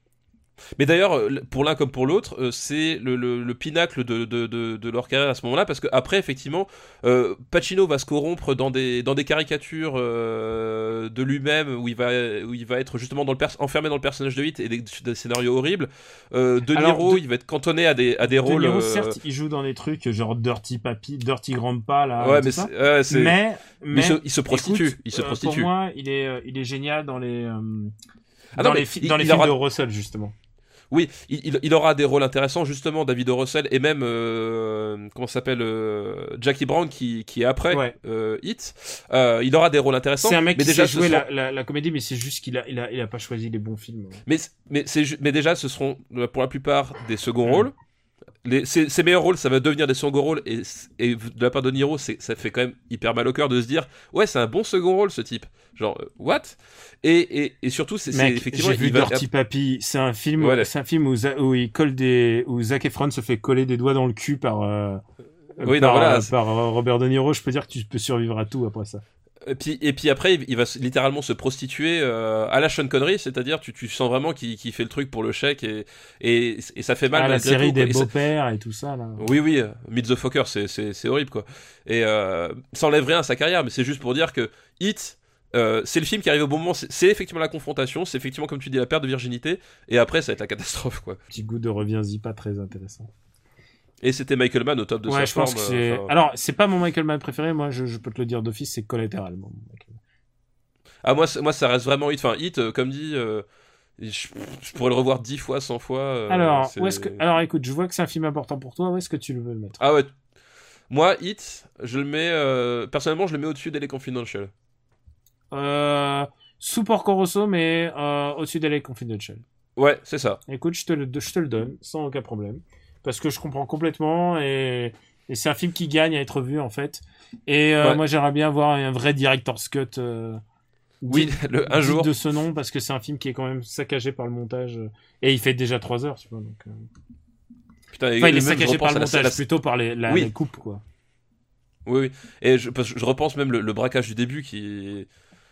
Mais d'ailleurs, euh, pour l'un comme pour l'autre, euh, c'est le, le, le pinacle de, de, de, de leur carrière à ce moment-là, parce que après, effectivement, euh, Pacino va se corrompre dans des, dans des caricatures euh, de lui-même, où il va, où il va être justement dans le enfermé dans le personnage de Hit et des, des scénarios horribles. Euh, de Alors, Niro, De- il va être cantonné à des, à des De rôles. Niro, certes, il joue dans des trucs genre Dirty Papi, Dirty Grandpa là. ouais, mais ça. mais, il se, il se prostitue. écoute, il se prostitue. Pour moi, il est, il est génial dans les, Ah dans non, les, il- dans les il films aura- de Russell justement. Oui, il, il- aura des rôles intéressants, justement, David O. Russell et même, euh, comment ça s'appelle, euh, Jackie Brown qui, qui est après Ouais. euh, Hit. Euh, il aura des rôles intéressants. C'est un mec mais qui déjà, seront- la, la, la comédie, mais c'est juste qu'il a, il a, il a pas choisi les bons films. Mais, mais, mais déjà, ce seront pour la plupart des seconds rôles. Les, ces, ces meilleurs rôles, ça va devenir des second rôles. Et, et de la part de Niro, c'est- ça fait quand même hyper mal au cœur de se dire Ouais, c'est un bon second rôle ce type. Genre, euh, what? Et, et, et surtout, c'est effectivement. j'ai vu va- Dirty Papi. C'est un film, Voilà. c'est un film où, où il colle des, où Zac Efron se fait coller des doigts dans le cul par, euh, Oui, par, non, voilà, euh, par Robert De Niro. Je peux dire que tu peux survivre à tout après ça. Et puis, et puis après, il va littéralement se prostituer euh, à la Sean Connery, c'est-à-dire tu, tu sens vraiment qu'il fait le truc pour le chèque et, et, et ça fait mal Ah, la série tout, des beaux-pères et tout ça, là. Oui, oui, euh, Meet the Fucker, c'est- horrible quoi. Et euh, ça enlève rien à sa carrière, mais c'est juste pour dire que Hit, euh, c'est le film qui arrive au bon moment, c'est c'est effectivement la confrontation, c'est effectivement comme tu dis la perte de virginité, et après ça va être la catastrophe quoi. Petit goût de reviens-y pas très intéressant. Et c'était Michael Mann au top de ouais, sa je pense forme. que c'est. euh, enfin- Alors, c'est pas mon Michael Mann préféré. Moi, je, je peux te le dire d'office, c'est mon Mann. Ah moi, moi ça reste vraiment Hit, enfin Hit, euh, comme dit, euh, je, je pourrais le revoir dix fois, cent fois. euh, Alors, où est-ce que. Alors, écoute, je vois que c'est un film important pour toi. Où est-ce que tu le veux le mettre? Ah ouais. Moi, Hit, je le mets. euh, personnellement, je le mets au-dessus d'Elle Confidential. euh, Sous Porco Rosso, mais au-dessus d'L.A. Confidential. Ouais, c'est ça. Écoute, je te, le, je te le donne, sans aucun problème. Parce que je comprends complètement et, et c'est un film qui gagne à être vu, en fait. Et euh, Ouais. moi, j'aimerais bien voir un vrai director's cut. euh, Oui, le, un jour. de ce nom, parce que c'est un film qui est quand même saccagé par le montage. euh, Et il fait déjà 3 heures, tu vois. Donc, euh. Putain, Enfin, il est saccagé par le montage, la- plutôt par les, la, Oui. les coupes, quoi. Oui, oui. Et je, parce que je repense même le, le braquage du début qui.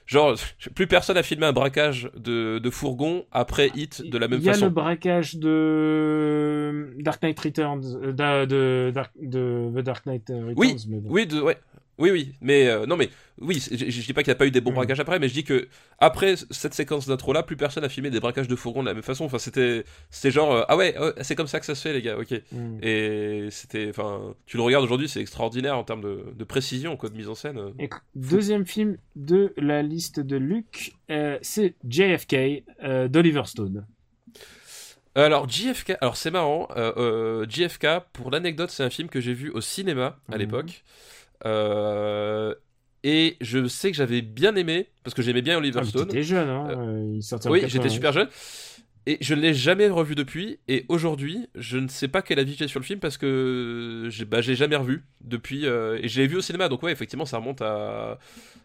Genre, plus personne a filmé un braquage de, de fourgon après Hit de la même Il y a façon. le braquage de Dark Knight Returns, euh, de, de, de The Dark Knight Returns. Oui, mais bon. Oui, de, ouais. Oui, oui, mais euh, non, mais oui, je, je dis pas qu'il n'y a pas eu des bons Mm. braquages après, mais je dis que après cette séquence d'intro là, plus personne a filmé des braquages de fourgon de la même façon. Enfin, c'était, c'était genre euh, ah ouais, ouais, c'est comme ça que ça se fait, les gars. Ok. Mm. Et c'était, enfin, tu le regardes aujourd'hui, c'est extraordinaire en termes de, de précision, quoi, de mise en scène. euh. Et deuxième film de la liste de Luc, euh, c'est JFK d'Oliver Stone. Alors JFK, alors c'est marrant, JFK, pour l'anecdote, c'est un film que j'ai vu au cinéma à Mhm. l'époque. Euh, et je sais que j'avais bien aimé, parce que j'aimais bien Oliver Ah, Stone. T'étais jeune, hein euh, il sortait en Oui, 80, j'étais super jeune. Et je ne l'ai jamais revu depuis. Et aujourd'hui, je ne sais pas quel avis j'ai sur le film parce que j'ai bah, j'ai jamais revu depuis. euh, et je l'ai vu au cinéma. Donc, ouais, effectivement, ça remonte à,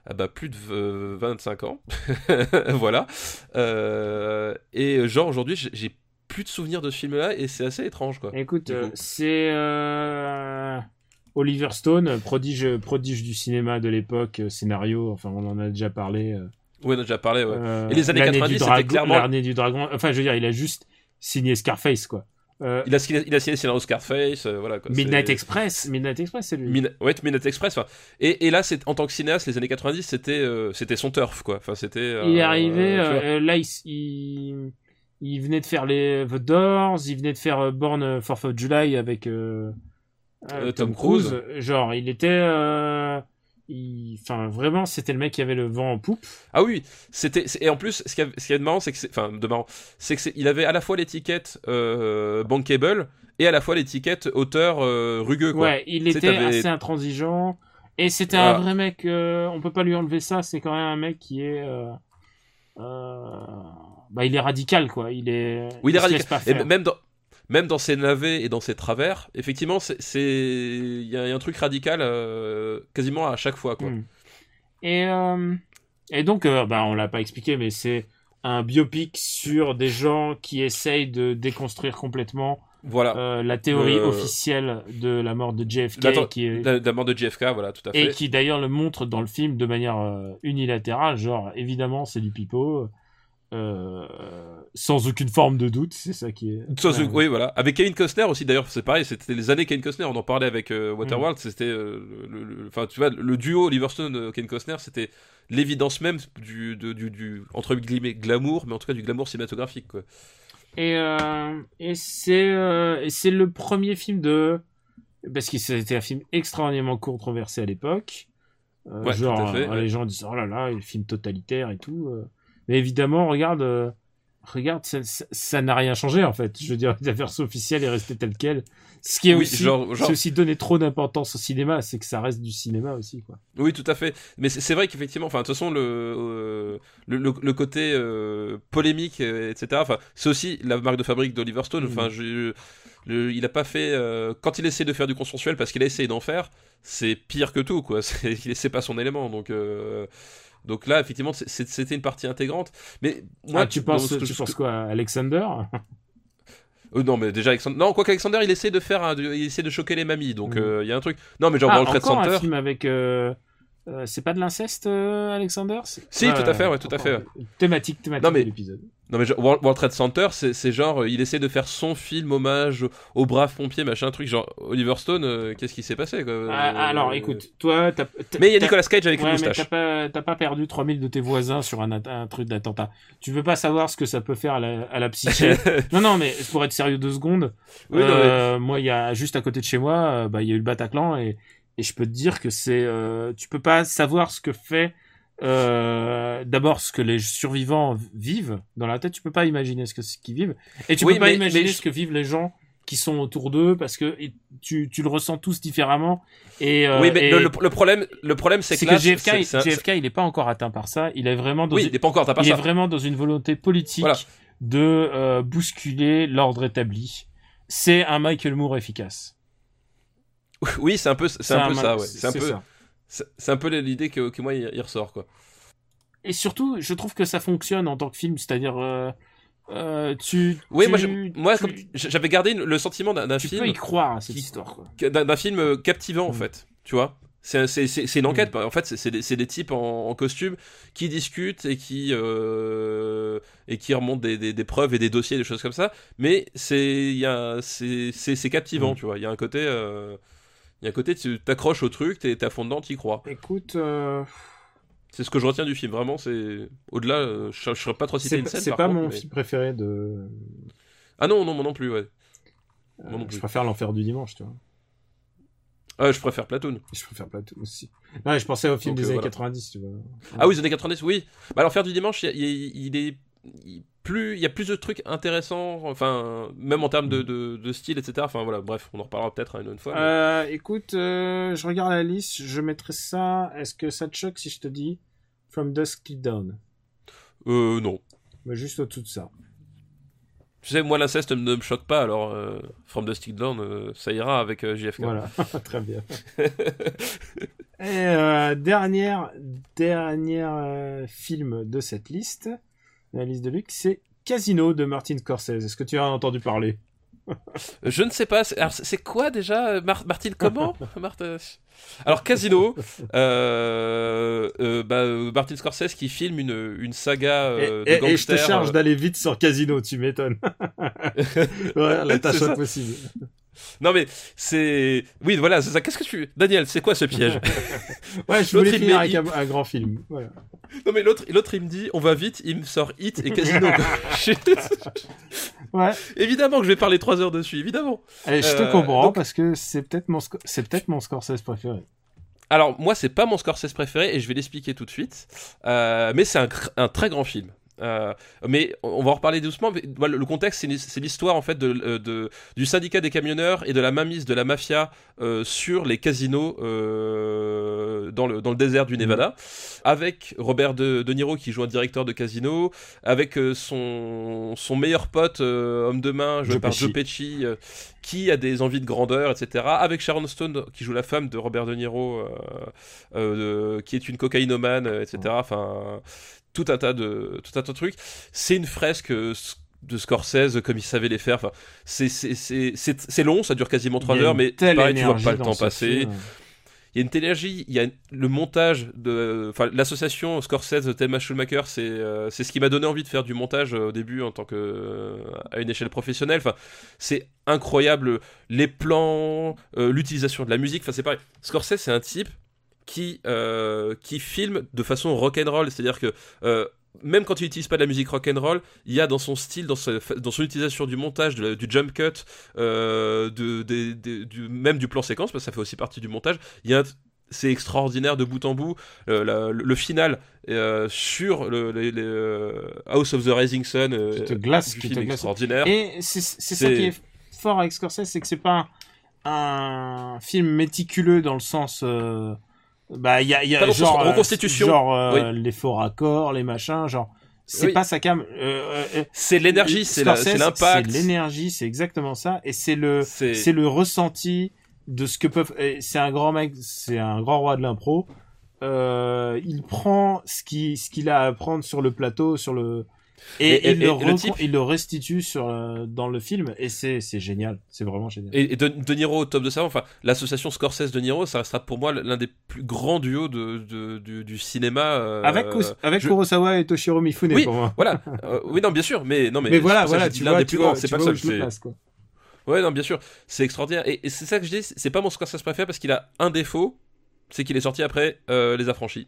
à, bah, plus de euh, 25 ans. voilà. Euh, et genre, aujourd'hui, j'ai- plus de souvenirs de ce film-là. Et c'est assez étrange, quoi. Écoute, euh, c'est euh, Oliver Stone, prodige, prodige du cinéma de l'époque, euh, scénario, enfin on en a déjà parlé. euh, Ouais, on a déjà parlé, ouais. euh, Et les années l'année 90, du c'était clairement- L'année du dragon, enfin je veux dire, il a juste signé Scarface, quoi. Euh, Il a, signé- il a signé scénario Scarface, euh, voilà. Quoi, Midnight Express, Midnight Express, c'est lui. Min- ouais, Midnight Express. enfin. Et, et là, c'est en tant que cinéaste, les années 90, c'était euh, c'était son turf, quoi. Enfin, c'était. euh, il est arrivé, euh, là il, il, il venait de faire les The Doors, il venait de faire euh, Born 4th of July avec euh, euh, Euh, Tom Cruise. Genre, il était, euh, il- enfin vraiment, c'était le mec qui avait le vent en poupe. Ah oui, c'était et en plus ce qui est ce marrant c'est que enfin de marrant, c'est que il avait à la fois l'étiquette euh, bankable et à la fois l'étiquette auteur euh, rugueux quoi. Ouais, il était assez intransigeant. Et c'était Voilà. un vrai mec, euh, on peut pas lui enlever ça, c'est quand même un mec qui est. bah, il est radical, quoi. Il est. Oui, il est radical. Et même dans même dans ses navets et dans ses travers, effectivement, c'est il y, a il y a un truc radical euh, quasiment à chaque fois quoi. Mm. Et, euh, et donc, euh, bah, on l'a pas expliqué, mais c'est un biopic sur des gens qui essayent de déconstruire complètement Voilà. euh, la théorie Le- officielle de la mort de JFK, qui est, La, la mort de JFK, voilà, tout à et fait. qui d'ailleurs le montre dans le film de manière euh, unilatérale, genre évidemment c'est du pipeau, euh, sans aucune forme de doute, c'est ça qui est. Sans- Ouais. Oui, voilà. Avec Kevin Costner aussi, d'ailleurs, c'est pareil, c'était les années Kevin Costner, on en parlait avec euh, Waterworld, c'était, euh, enfin, tu vois, le duo Oliver Stone euh, Kevin Costner, c'était l'évidence même du, du, du, entre guillemets, glamour, mais en tout cas du glamour cinématographique, quoi. Et, et c'est le premier film de parce que c'était un film extraordinairement controversé à l'époque. Ouais, genre tout à fait, les gens disent oh là là, le film totalitaire et tout. Mais évidemment, regarde, euh, regarde, ça- n'a rien changé en fait. Je veux dire, la version officielle est restée telle quelle. Ce qui est Oui, aussi, genre- genre- c'est aussi donner trop d'importance au cinéma, c'est que ça reste du cinéma aussi quoi. Oui, tout à fait. Mais c'est vrai qu'effectivement, enfin, de toute façon, le, euh, le, le, le côté euh, polémique, etc., enfin, c'est aussi la marque de fabrique d'Oliver Stone. Enfin, je- le- il a pas fait. euh, quand il essaie de faire du consensuel parce qu'il a essayé d'en faire, c'est pire que tout, quoi. Il c'est pas son élément. Donc. Donc là, effectivement, c'était une partie intégrante. Mais moi, Ah, tu penses, ce que- tu ce penses que- quoi, Alexander? Euh, non, mais déjà, Alexander... non, quoi qu'Alexander, il essaie de faire, un- il essaie de choquer les mamies. Donc, euh, il y a un truc. Non, mais genre Ah, World Trade encore un Center. film avec. euh, euh, c'est pas de l'inceste, euh, Alexander? Si, tout à fait, ouais, tout à fait, Thématique, thématique Non, mais- de l'épisode. Non mais World, World Trade Center, c'est genre, euh, il essaie de faire son film hommage aux braves pompiers, machin truc, genre Oliver Stone, euh, qu'est-ce qui s'est passé quoi Ah, Euh, alors, écoute, toi, t'as. Mais il y a Nicolas Cage avec Ouais, une mais t'as moustache. pas, t'as pas perdu 3000 de tes voisins sur un, truc d'attentat. Tu veux pas savoir ce que ça peut faire à la, à la psyché. non, non, mais pour être sérieux deux secondes, Oui, non, mais- moi, il y a juste à côté de chez moi, bah, il y a eu le Bataclan et, et je peux te dire que c'est, euh, tu peux pas savoir ce que fait, euh, d'abord ce que les survivants vivent dans la tête. Tu peux pas imaginer ce que ce qu'ils vivent et tu Oui, peux pas imaginer mais ce que vivent les gens qui sont autour d'eux parce que tu, tu le ressens tous différemment et euh, oui, mais et- le, problème, le problème, c'est que, que là, JFK, il est pas encore atteint par ça. Il est vraiment dans oui, une, il est pas encore, t'as pas il est ça. vraiment dans une volonté politique Voilà. de euh, bousculer l'ordre établi. C'est un Michael Moore efficace. Oui, c'est un peu, c'est un peu ça, ouais. C'est un peu, c'est un peu l'idée que, que moi il, ressort quoi. Et surtout, je trouve que ça fonctionne en tant que film, c'est-à-dire euh, euh, tu, Oui, tu- moi, j'avais gardé le sentiment d'un d'un tu film, peux y croire à cette histoire. D'un film euh, captivant en Mm. fait, tu vois. C'est une enquête, Mm. en fait, c'est- des, types en, en costume qui discutent et qui, euh, et qui remontent des, des- des preuves et des dossiers, des choses comme ça. Mais c'est c'est captivant, Mm. tu vois. Il y a un côté. euh, Il y a un côté, tu t'accroches au truc, t'es à fond dedans, t'y crois. Écoute, euh, C'est ce que je retiens du film, vraiment. C'est au-delà, euh, je, je serais pas trop cité c'est une scène. c'est pas contre, mon mais- film préféré de. Ah non, non, moi non plus, ouais. Non je préfère l'enfer du dimanche, tu vois. Ah, je préfère Platoon. Je préfère Platoon aussi. Non, je pensais au film Donc, des euh, années voilà. 90, tu vois. Ah oui, les années 90, oui. Bah, faire du dimanche, il, est. il- plus, il y a plus de trucs intéressants, enfin, même en termes de, de, de style, etc. Enfin voilà, bref, on en reparlera peut-être une autre fois. mais- Euh, écoute, euh, je regarde la liste, je mettrai ça. Est-ce que ça te choque si je te dis From Dusk Till Dawn? Euh, non. Mais juste au-dessous de ça. Tu sais, moi, l'inceste ne me choque pas, alors euh, From Stick Down, euh, ça ira avec JFK. Voilà, très bien. Et dernière, dernière film de cette liste, la liste de Luc, c'est Casino de Martin Scorsese. Est-ce que tu as entendu parler? Je ne sais pas, c'est- quoi déjà euh, Mar- Martin comment? Marthe- Alors Casino, euh, euh, bah, euh, Martin Scorsese qui filme une, une saga euh, et, de et- et je te charge euh, d'aller vite sur Casino, tu m'étonnes. ouais, la tâche impossible. Non mais c'est... Oui voilà, c'est ça. Qu'est-ce que tu... Daniel, c'est quoi ce piège? Ouais, je L'autre, voulais finir avec il- un, un grand film. Voilà. Non mais l'autre, l'autre il me dit, on va vite, il me sort Hit et Casino. Ouais. évidemment que je vais parler trois heures dessus, évidemment. Allez, je te Euh, comprends donc- parce que c'est peut-être mon, Sco- c'est peut-être mon Scorsese préféré. Alors moi c'est pas mon Scorsese préféré et je vais l'expliquer tout de suite. Euh, mais c'est un, cr- un très grand film. Euh, mais on va en reparler doucement. mais, voilà, le contexte, c'est l'histoire en fait de, euh, de- du syndicat des camionneurs et de la mainmise de la mafia euh, sur les casinos euh, dans, le, dans le désert du Nevada, avec Robert de, de Niro qui joue un directeur de casino, avec son, son meilleur pote, homme de main, joué Joe par Pesci. Joe Pesci, qui a des envies de grandeur, etc. Avec Sharon Stone qui joue la femme de Robert De Niro, qui est une cocaïnomane, etc. Enfin, tout un tas de tout un tas de trucs. C'est une fresque euh, de Scorsese comme il savait les faire. Enfin, c'est long, ça dure quasiment 3 Il y a heures, mais pareil, tu vois pas le temps passer. film. Il y a une telle énergie, il y a le montage de, enfin l'association Scorsese Thelma Schumacher, c'est euh, c'est ce qui m'a donné envie de faire du montage euh, au début en tant que euh, à une échelle professionnelle. Enfin, c'est incroyable les plans, l'utilisation de la musique. Enfin, c'est pareil. Scorsese, c'est un type qui euh, qui filme de façon rock'n'roll, c'est-à-dire que euh, même quand il n'utilise pas de la musique rock'n'roll, il y a dans son style, dans, sa- dans son utilisation du montage, de du jump cut, euh, de, du, même du plan séquence, parce que ça fait aussi partie du montage, il y a un- c'est extraordinaire de bout en bout. Euh, la- le, le final euh, sur le, House of the Rising Sun, euh, Qui te glace, qui film te glace. extraordinaire. Et c'est ça qui est fort avec Scorsese, c'est que c'est pas un, un film méticuleux dans le sens. Euh, bah, il y a, y a genre, euh, reconstitution. genre euh, les faux raccords, les machins, genre. C'est Oui. pas sa cam. euh, euh, C'est l'énergie, c'est la- Scorsese, c'est l'impact. C'est l'énergie, c'est exactement ça. Et c'est le, C'est- le ressenti de ce que peuvent. C'est un grand mec, c'est un grand roi de l'impro. Euh, il prend ce qui, ce qu'il a à apprendre sur le plateau, sur le et, Et- et- il, le le type- il le restitue sur euh, dans le film et c'est génial, c'est vraiment génial. Et, de, de Niro au top de ça, enfin, l'association Scorsese de Niro, ça restera pour moi l'un des plus grands duos de, de- du, du cinéma. euh, avec avec je- Kurosawa et Toshiro Mifune Oui, pour moi. Voilà. Euh, oui, non, bien sûr, mais non, mais. Mais, voilà, ça que voilà, tu l'un des plus grands, c'est pas place, quoi. Ouais, non, bien sûr, c'est extraordinaire. Et, c'est ça que je dis, c'est pas mon Scorsese préféré parce qu'il a un défaut, c'est qu'il est sorti après Les Affranchis.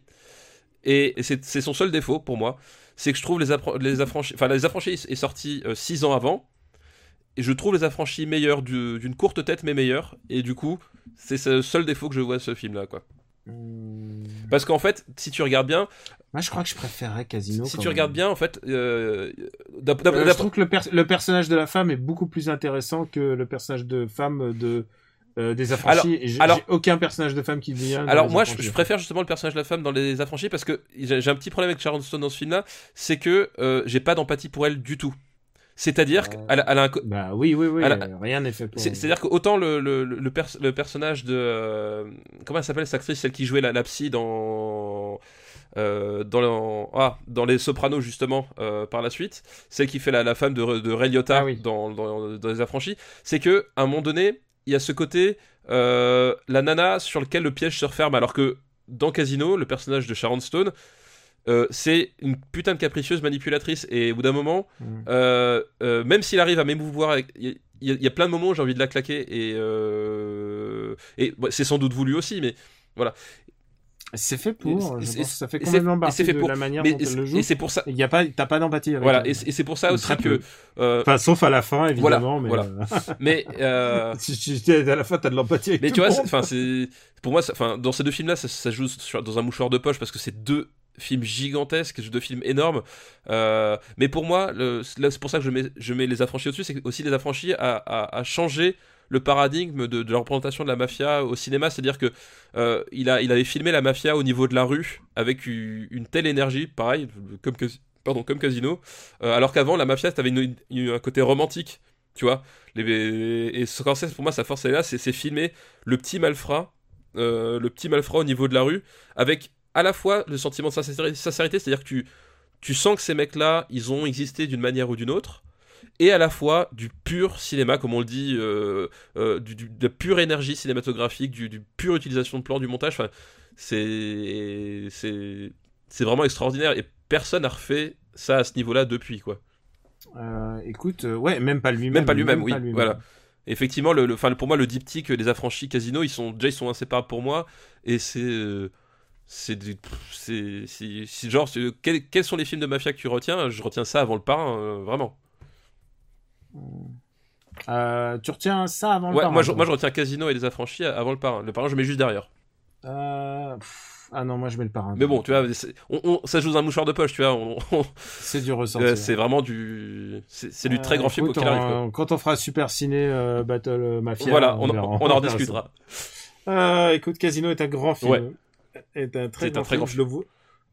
Et, c'est son seul défaut pour moi, c'est que je trouve Les, Affranchis, enfin Les Affranchis est sorti 6 ans avant, et je trouve Les Affranchis meilleurs du- d'une courte tête mais meilleurs, et du coup, c'est ce seul défaut que je vois à ce film-là, quoi. Hmm. Parce qu'en fait, si tu regardes bien, Moi, je crois que je préférerais Casino. si tu même. regardes bien, en fait, euh, Euh, je trouve que le, per- le personnage de la femme est beaucoup plus intéressant que le personnage de femme de euh, des affranchis. Alors- et alors- aucun personnage de femme qui vient. Alors moi, je, préfère justement le personnage de la femme dans Les Affranchis parce que j'ai un petit problème avec Sharon Stone dans ce film-là, c'est que euh, j'ai pas d'empathie pour elle du tout. C'est-à-dire qu'elle a- un, Bah oui, oui, oui. Euh, rien n'est fait pour. c'est- C'est-à-dire qu'autant le, le, le, pers- le personnage de... euh, comment elle s'appelle cette actrice, celle qui jouait la, la psy dans... euh, dans, le- ah, dans Les Sopranos justement euh, par la suite, celle qui fait la, la femme de, de Ray Liotta Ah oui. dans, dans, dans Les Affranchis, c'est que à un moment donné, il y a ce côté euh, la nana sur lequel le piège se referme, alors que dans Casino, le personnage de Sharon Stone, euh, c'est une putain de capricieuse manipulatrice et au bout d'un moment, Mm. euh, euh, même s'il arrive à m'émouvoir, il y, a- plein de moments où j'ai envie de la claquer et, et bon, c'est sans doute voulu aussi, mais C'est fait pour. Et je pense et ça fait complètement et partie fait de pour- la manière dont elle le et joue. c'est pour ça. Il y a pas, t'as pas d'empathie Voilà, elle. et c'est et pour ça aussi que. euh, Enfin, sauf à la fin, évidemment, mais. voilà. euh, mais euh, si tu dis à la fin, t'as de l'empathie avec Mais tout tu vois, enfin c'est pour moi, enfin dans ces deux films-là, ça, ça joue sur- dans un mouchoir de poche parce que c'est deux films gigantesques, deux films énormes. Euh, mais pour moi, le- c'est pour ça que je mets, je mets les affranchis au-dessus, c'est aussi les affranchis a changé le paradigme de, la représentation de la mafia au cinéma, c'est-à-dire que euh, il, a, il avait filmé la mafia au niveau de la rue avec une telle énergie, pareil, comme, pardon, comme Casino, euh, alors qu'avant la mafia, avait un côté romantique, tu vois. Les, et Scorsese, pour moi, sa force elle est là, c'est filmer le petit malfrat, euh, le petit malfrat au niveau de la rue, avec à la fois le sentiment de sincéri- sincérité, c'est-à-dire que tu, tu sens que ces mecs-là, ils ont existé d'une manière ou d'une autre, et à la fois du pur cinéma, comme on le dit, euh, euh, du, du- de la pure énergie cinématographique, du, du pure utilisation de plan, du montage. Enfin, c'est c'est c'est vraiment extraordinaire et personne n'a refait ça à ce niveau-là depuis quoi. Euh, écoute, ouais, même pas lui-même. Même pas lui-même, oui, pas voilà. Effectivement, le, le- enfin, pour moi, le diptyque des affranchis Casino, ils sont déjà ils sont inséparables pour moi et c'est c'est c'est genre quels, quels sont les films de mafia que tu retiens? Je retiens ça avant le parrain, vraiment. Euh, tu retiens ça avant le Ouais, parrain, moi, je, toi moi je retiens Casino et les affranchis avant le parrain. Le parrain, je mets juste derrière. Euh, pff, Ah non, moi je mets le parrain. Mais bon, tu vois, on, on- ça joue dans un mouchoir de poche, tu vois. on- C'est du ressenti. euh, c'est vraiment du, c'est du très grand film qu'il arrive. quoi. Quand on fera Super Ciné euh, Battle Mafia, Voilà, on, en. Euh, écoute, Casino est un grand film. Ouais. Est un très grand un très film. grand Je le vois.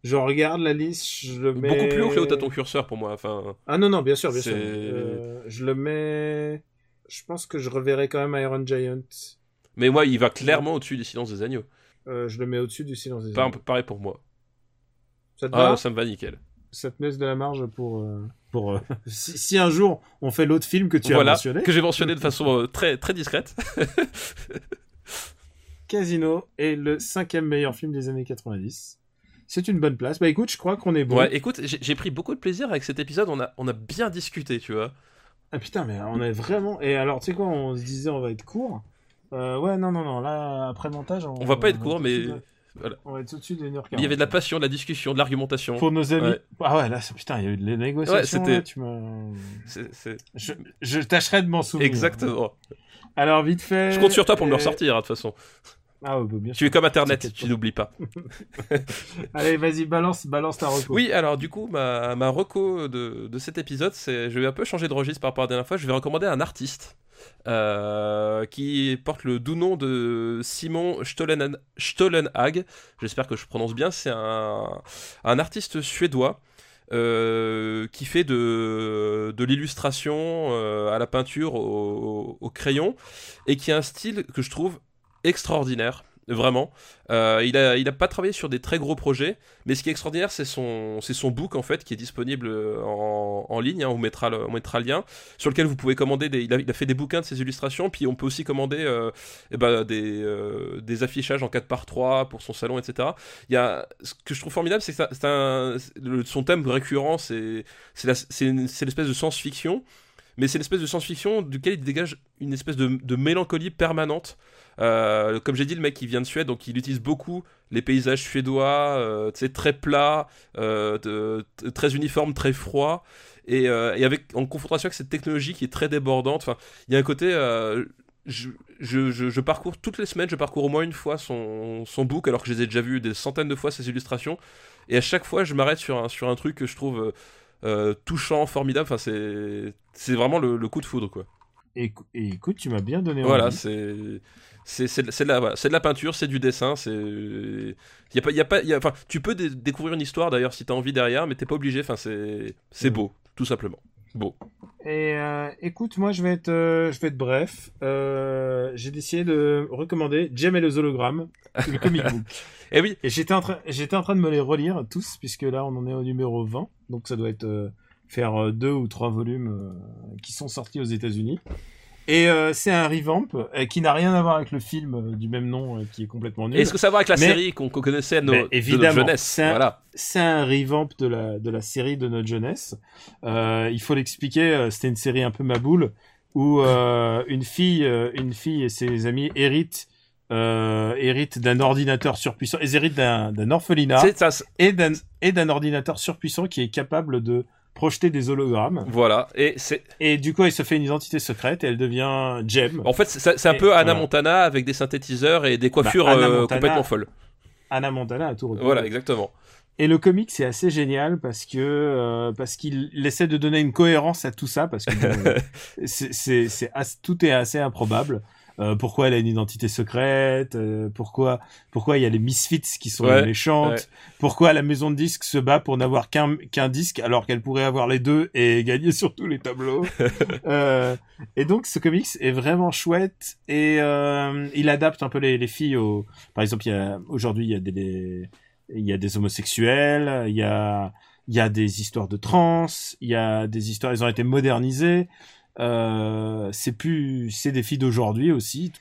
Je regarde la liste, je le mets. Beaucoup plus haut que là où t'as ton curseur pour moi. Enfin, Ah non, non, bien sûr, bien sûr. Euh, je le mets. Je pense que je reverrai quand même Iron Giant. mais moi, il va clairement au-dessus du silence des agneaux. Euh, je le mets au-dessus du silence des Agneaux. peu pareil pour moi. Ça te Ah, va? ça me va nickel. Ça te laisse de la marge pour. euh, pour euh, si, si un jour on fait l'autre film que tu voilà, as mentionné, que j'ai mentionné de façon euh, très très discrète. Casino est le cinquième meilleur film des années 90. C'est une bonne place. Bah écoute, je crois qu'on est bon. Ouais, écoute, j'ai pris beaucoup de plaisir avec cet épisode. On a on a bien discuté, tu vois. Ah putain, mais on est vraiment. Et alors, tu sais quoi, on se disait on va être court. Euh, ouais, non, non, non. Là, après le montage, on, On va pas être court, mais de- voilà. On va être tout de suite de 1h40. Il y avait de la passion, de la discussion, de l'argumentation. Pour nos amis. Ouais. Ah ouais, là, putain, il y a eu de la négociation. Ouais, c'était- là, tu je, je tâcherai de m'en souvenir. Exactement. Alors, vite fait. Je compte sur toi pour me le ressortir, hein, de toute façon. Ah bah, bien Tu es comme Internet, tu n'oublies pas. Allez, vas-y, balance, balance ta reco. Oui, alors du coup, ma, ma reco de, de cet épisode, c'est je vais un peu changer de registre par rapport à la dernière fois. Je vais recommander un artiste euh, qui porte le doux nom de Simon Stollen, Stollenhag. J'espère que je prononce bien. C'est un, un artiste suédois. euh, qui fait de, de l'illustration euh, à la peinture au, au crayon et qui a un style que je trouve extraordinaire vraiment Euh, il a il a pas travaillé sur des très gros projets mais ce qui est extraordinaire, c'est son, c'est son book en fait qui est disponible en, en ligne. hein, on, mettra le, on mettra le lien sur lequel vous pouvez commander. Des, il, a, fait des bouquins de ses illustrations, puis on peut aussi commander euh, eh ben, des, euh, des affichages en 4 par 3 pour son salon, etc. Il y a, ce que je trouve formidable, c'est que un, son thème récurrent, c'est, c'est l'espèce de science-fiction. Mais c'est l'espèce de science-fiction duquel il dégage une espèce de, mélancolie permanente. Euh, comme j'ai dit, le mec il vient de Suède, donc il utilise beaucoup les paysages suédois, euh, très plats, euh, très uniformes, très froids, et, euh, et avec en confrontation avec cette technologie qui est très débordante. Il y a un côté, je, je parcours toutes les semaines, je parcours au moins une fois son, son book, alors que je les ai déjà vus des centaines de fois ses illustrations, et à chaque fois je m'arrête sur un, sur un truc que je trouve euh, touchant, formidable. Enfin, c'est c'est vraiment le, le coup de foudre, quoi. Et, et écoute, tu m'as bien donné Voilà, envie. c'est c'est c'est de, c'est de la voilà, c'est de la peinture, c'est du dessin, c'est y a pas y a pas y a- enfin tu peux dé- découvrir une histoire d'ailleurs si t'as envie derrière, mais t'es pas obligé. Enfin c'est c'est Mm. beau, tout simplement. Beau. Et euh, écoute, moi je vais être, euh, je vais être bref. Euh, j'ai décidé de recommander Jem et les hologrammes, le comic book. Et oui, Et j'étais en train, j'étais en train de me les relire tous, puisque là on en est au numéro 20, donc ça doit être faire deux ou trois volumes qui sont sortis aux États-Unis. Et euh, c'est un revamp euh, qui n'a rien à voir avec le film euh, du même nom euh, qui est complètement nul. Est-ce que ça va avec la Mais- série qu'on connaissait de, nos, de notre jeunesse c'est un- Voilà. C'est un revamp de la, de la série de notre jeunesse. Euh, il faut l'expliquer, euh, c'était une série un peu maboule où euh, une fille, euh, une fille et ses amis héritent, euh, héritent d'un ordinateur surpuissant, ils héritent d'un, d'un orphelinat ça, c'est- et d'un, et d'un ordinateur surpuissant qui est capable de projeter des hologrammes. voilà. Et c'est, Et du coup, elle se fait une identité secrète et elle devient Jem. en fait, c'est un Et peu Anna voilà. Montana avec des synthétiseurs et des coiffures Bah, Hannah euh, complètement folles. Anna Montana a tout repris. Voilà, exactement. Et le comic c'est assez génial parce que euh, parce qu'il essaie de donner une cohérence à tout ça parce que bon, c'est c'est c'est as- tout est assez improbable. Euh, pourquoi elle a une identité secrète euh, Pourquoi pourquoi il y a les misfits qui sont Ouais, méchantes ouais. Pourquoi la maison de disques se bat pour n'avoir qu'un qu'un disque alors qu'elle pourrait avoir les deux et gagner sur tous les tableaux Euh, Et donc ce comics est vraiment chouette et il adapte un peu les, les filles au. Par exemple, aujourd'hui il y a des- des il y a des homosexuels, il y a, il y a des histoires de trans, il y a des histoires, elles ont été modernisées. Euh, c'est plus, c'est des filles d'aujourd'hui aussi.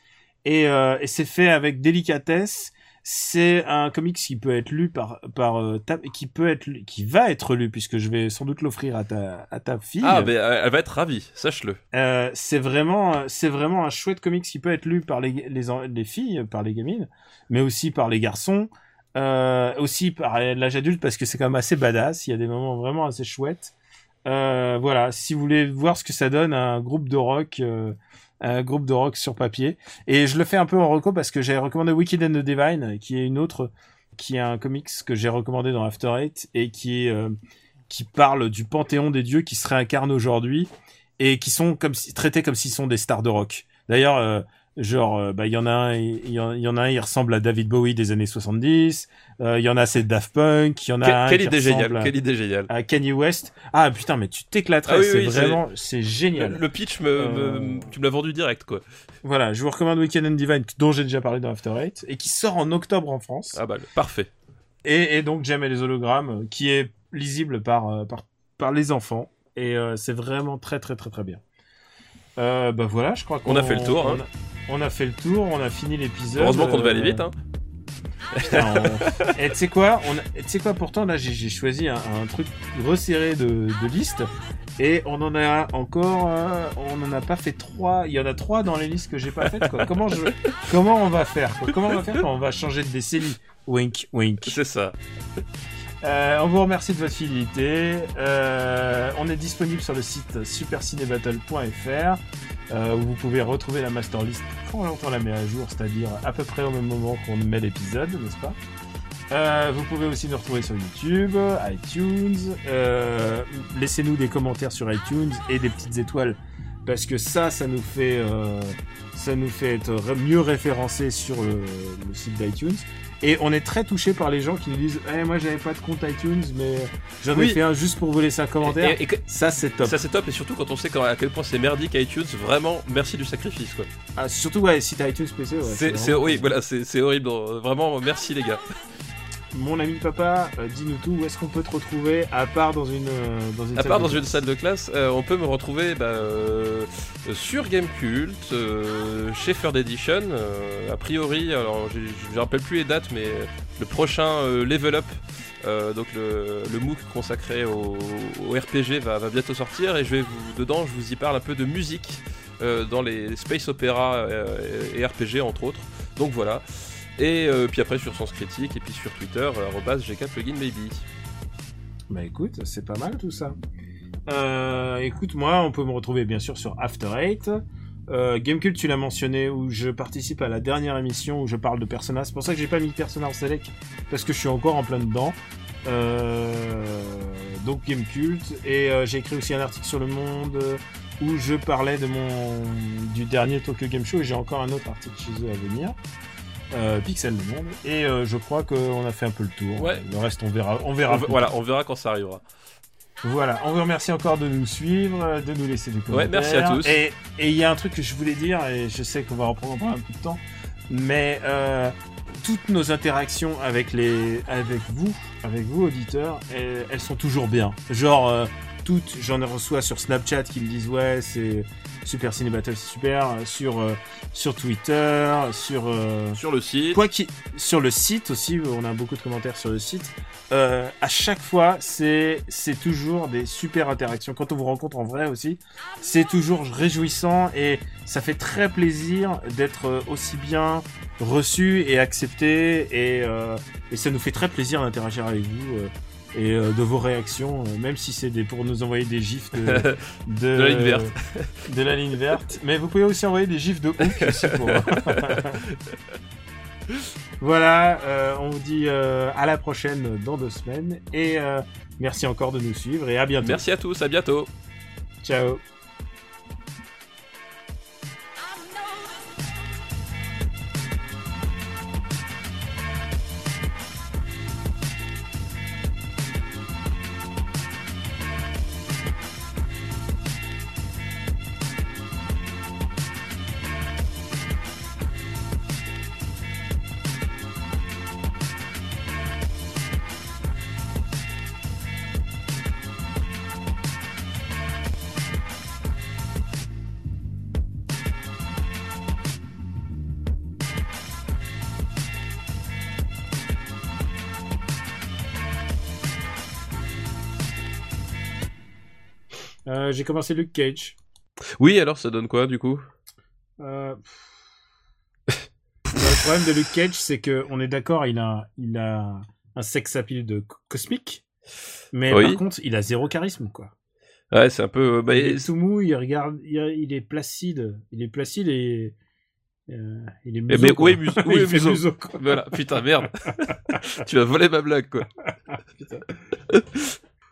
Et, euh, et c'est fait avec délicatesse. C'est un comics qui peut être lu par, par, euh, ta- qui peut être, lu- qui va être lu puisque je vais sans doute l'offrir à ta, à ta fille. Ah, ben, elle va être ravie, sache-le. Euh, c'est vraiment, c'est vraiment un chouette comics qui peut être lu par les, les, les filles, par les gamines, mais aussi par les garçons, euh, aussi par l'âge adulte parce que c'est quand même assez badass. Il y a des moments vraiment assez chouettes. Euh, voilà, si vous voulez voir ce que ça donne un groupe de rock, euh, un groupe de rock sur papier. Et je le fais un peu en reco parce que j'ai recommandé Wicked and the Divine, qui est une autre, qui est un comics que j'ai recommandé dans After Eight et qui euh, qui parle du panthéon des dieux qui se réincarnent aujourd'hui et qui sont comme si, traités comme s'ils sont des stars de rock. D'ailleurs, euh, genre, euh, bah il y en a un, il y, y en a un, il ressemble à David Bowie des années 70. Euh, Il y en a c'est Daft Punk. Il y en a Que- un quelle qui idée ressemble géniale, à, quelle idée géniale. à Kanye West. Ah putain, mais tu t'éclaterais. Ah oui, c'est oui, vraiment, c'est génial. le pitch, me, Euh, me- tu me l'as vendu direct, quoi. Voilà, je vous recommande Weekend and Divine, dont j'ai déjà parlé dans After Eight, et qui sort en octobre en France. Ah bah, parfait. Et, et donc J'aime et les hologrammes, qui est lisible par, par, par les enfants. Et euh, c'est vraiment très très très très bien. Euh, bah voilà, je crois qu'on On a fait le tour, hein. On a, fait le tour, on a fini l'épisode. Heureusement qu'on devait Euh, aller vite, hein. Putain, on- Et tu sais quoi on a- et Tu sais quoi Pourtant là, j'ai choisi un, un truc resserré de, de liste. Et on en a encore, euh, on en a pas fait trois. Il y en a trois dans les listes que j'ai pas faites. Quoi. Comment je, comment on va faire quoi? Comment on va faire quand on va changer de décennie? Wink, wink. C'est ça. Euh, on vous remercie de votre fidélité. Euh, on est disponible sur le site supercinébattle.fr euh, où vous pouvez retrouver la master list quand on la met à jour, c'est-à-dire à peu près au même moment qu'on met l'épisode, n'est-ce pas? Euh, Vous pouvez aussi nous retrouver sur YouTube, iTunes. Euh, Laissez-nous des commentaires sur iTunes et des petites étoiles parce que ça, ça nous fait, euh, ça nous fait être mieux référencés sur le site d'iTunes. Et on est très touché par les gens qui nous disent Eh, Moi, j'avais pas de compte iTunes, mais j'en ai fait un juste pour vous laisser un commentaire. Et- et que- Ça, c'est top. Ça c'est top et surtout quand on sait quand- à quel point c'est merdique iTunes, vraiment merci du sacrifice quoi. Ah, surtout, ouais, si t'as iTunes PC, ouais. c'est vraiment- oui voilà c'est horrible vraiment merci les gars. Mon ami papa, euh, dis-nous tout, où est-ce qu'on peut te retrouver, à part dans une, euh, dans une À salle part de dans classe une salle de classe, euh, on peut me retrouver bah, sur Gamecult, chez Third Edition, a priori, alors je ne rappelle plus les dates, mais le prochain Level Up, donc le, le MOOC consacré au, au RPG va, va bientôt sortir et je vais vous, dedans je vous y parle un peu de musique dans les space opéra et RPG entre autres. Donc voilà. Et euh, puis après sur Sens Critique et puis sur Twitter, euh, gk-plugin-maybe. Bah écoute, c'est pas mal tout ça. Euh, écoute, moi, on peut me retrouver bien sûr sur After Eight. Euh, Gamecult, tu l'as mentionné, où je participe à la dernière émission où je parle de Persona. C'est pour ça que j'ai pas mis Persona en select, parce que je suis encore en plein dedans. Euh, donc Gamecult. Et euh, j'ai écrit aussi un article sur Le Monde où je parlais de mon du dernier Tokyo Game Show et j'ai encore un autre article chez eux à venir. Euh, Pixel Le Monde. Et euh, je crois qu'on a fait un peu le tour. Ouais. Le reste, on verra. On verra. On voilà, on verra quand ça arrivera. voilà, on vous remercie encore de nous suivre, de nous laisser des commentaires. merci à tous. Et et il y a un truc que je voulais dire, et je sais qu'on va reprendre encore un peu de temps, mais euh, toutes nos interactions avec les, avec vous, avec vous auditeurs, elles, elles sont toujours bien. Genre, euh, toutes, j'en reçois sur Snapchat qui me disent ouais, c'est Super Ciné Battle, c'est super. Sur euh, sur Twitter, sur euh, Sur le site. quoi qui sur le site aussi, on a beaucoup de commentaires sur le site. Euh, à chaque fois, c'est c'est toujours des super interactions. Quand on vous rencontre en vrai aussi, c'est toujours réjouissant et ça fait très plaisir d'être euh, aussi bien reçu et accepté et euh, et ça nous fait très plaisir d'interagir avec vous. Et euh, de vos réactions, euh, même si c'est pour nous envoyer des gifs de, de, De la ligne verte. de la ligne verte. Mais vous pouvez aussi envoyer des gifs de hook aussi pour. voilà, euh, on vous dit euh, à la prochaine dans deux semaines et euh, merci encore de nous suivre et à bientôt. Merci à tous, à bientôt. Ciao. Euh, J'ai commencé Luke Cage. Oui, alors ça donne quoi du coup? Euh, le problème de Luke Cage, c'est que on est d'accord, il a, il a un sex appeal de co- cosmique, mais Oui. par contre, il a zéro charisme, quoi. Ouais, c'est un peu. euh, bah, il est tout mou, il regarde, il, est placide, il est placide et euh, il est mais museau, quoi. oui, mus- oui, il fait museau. museau, quoi. Voilà, putain, merde. tu vas voler ma blague, quoi. Putain.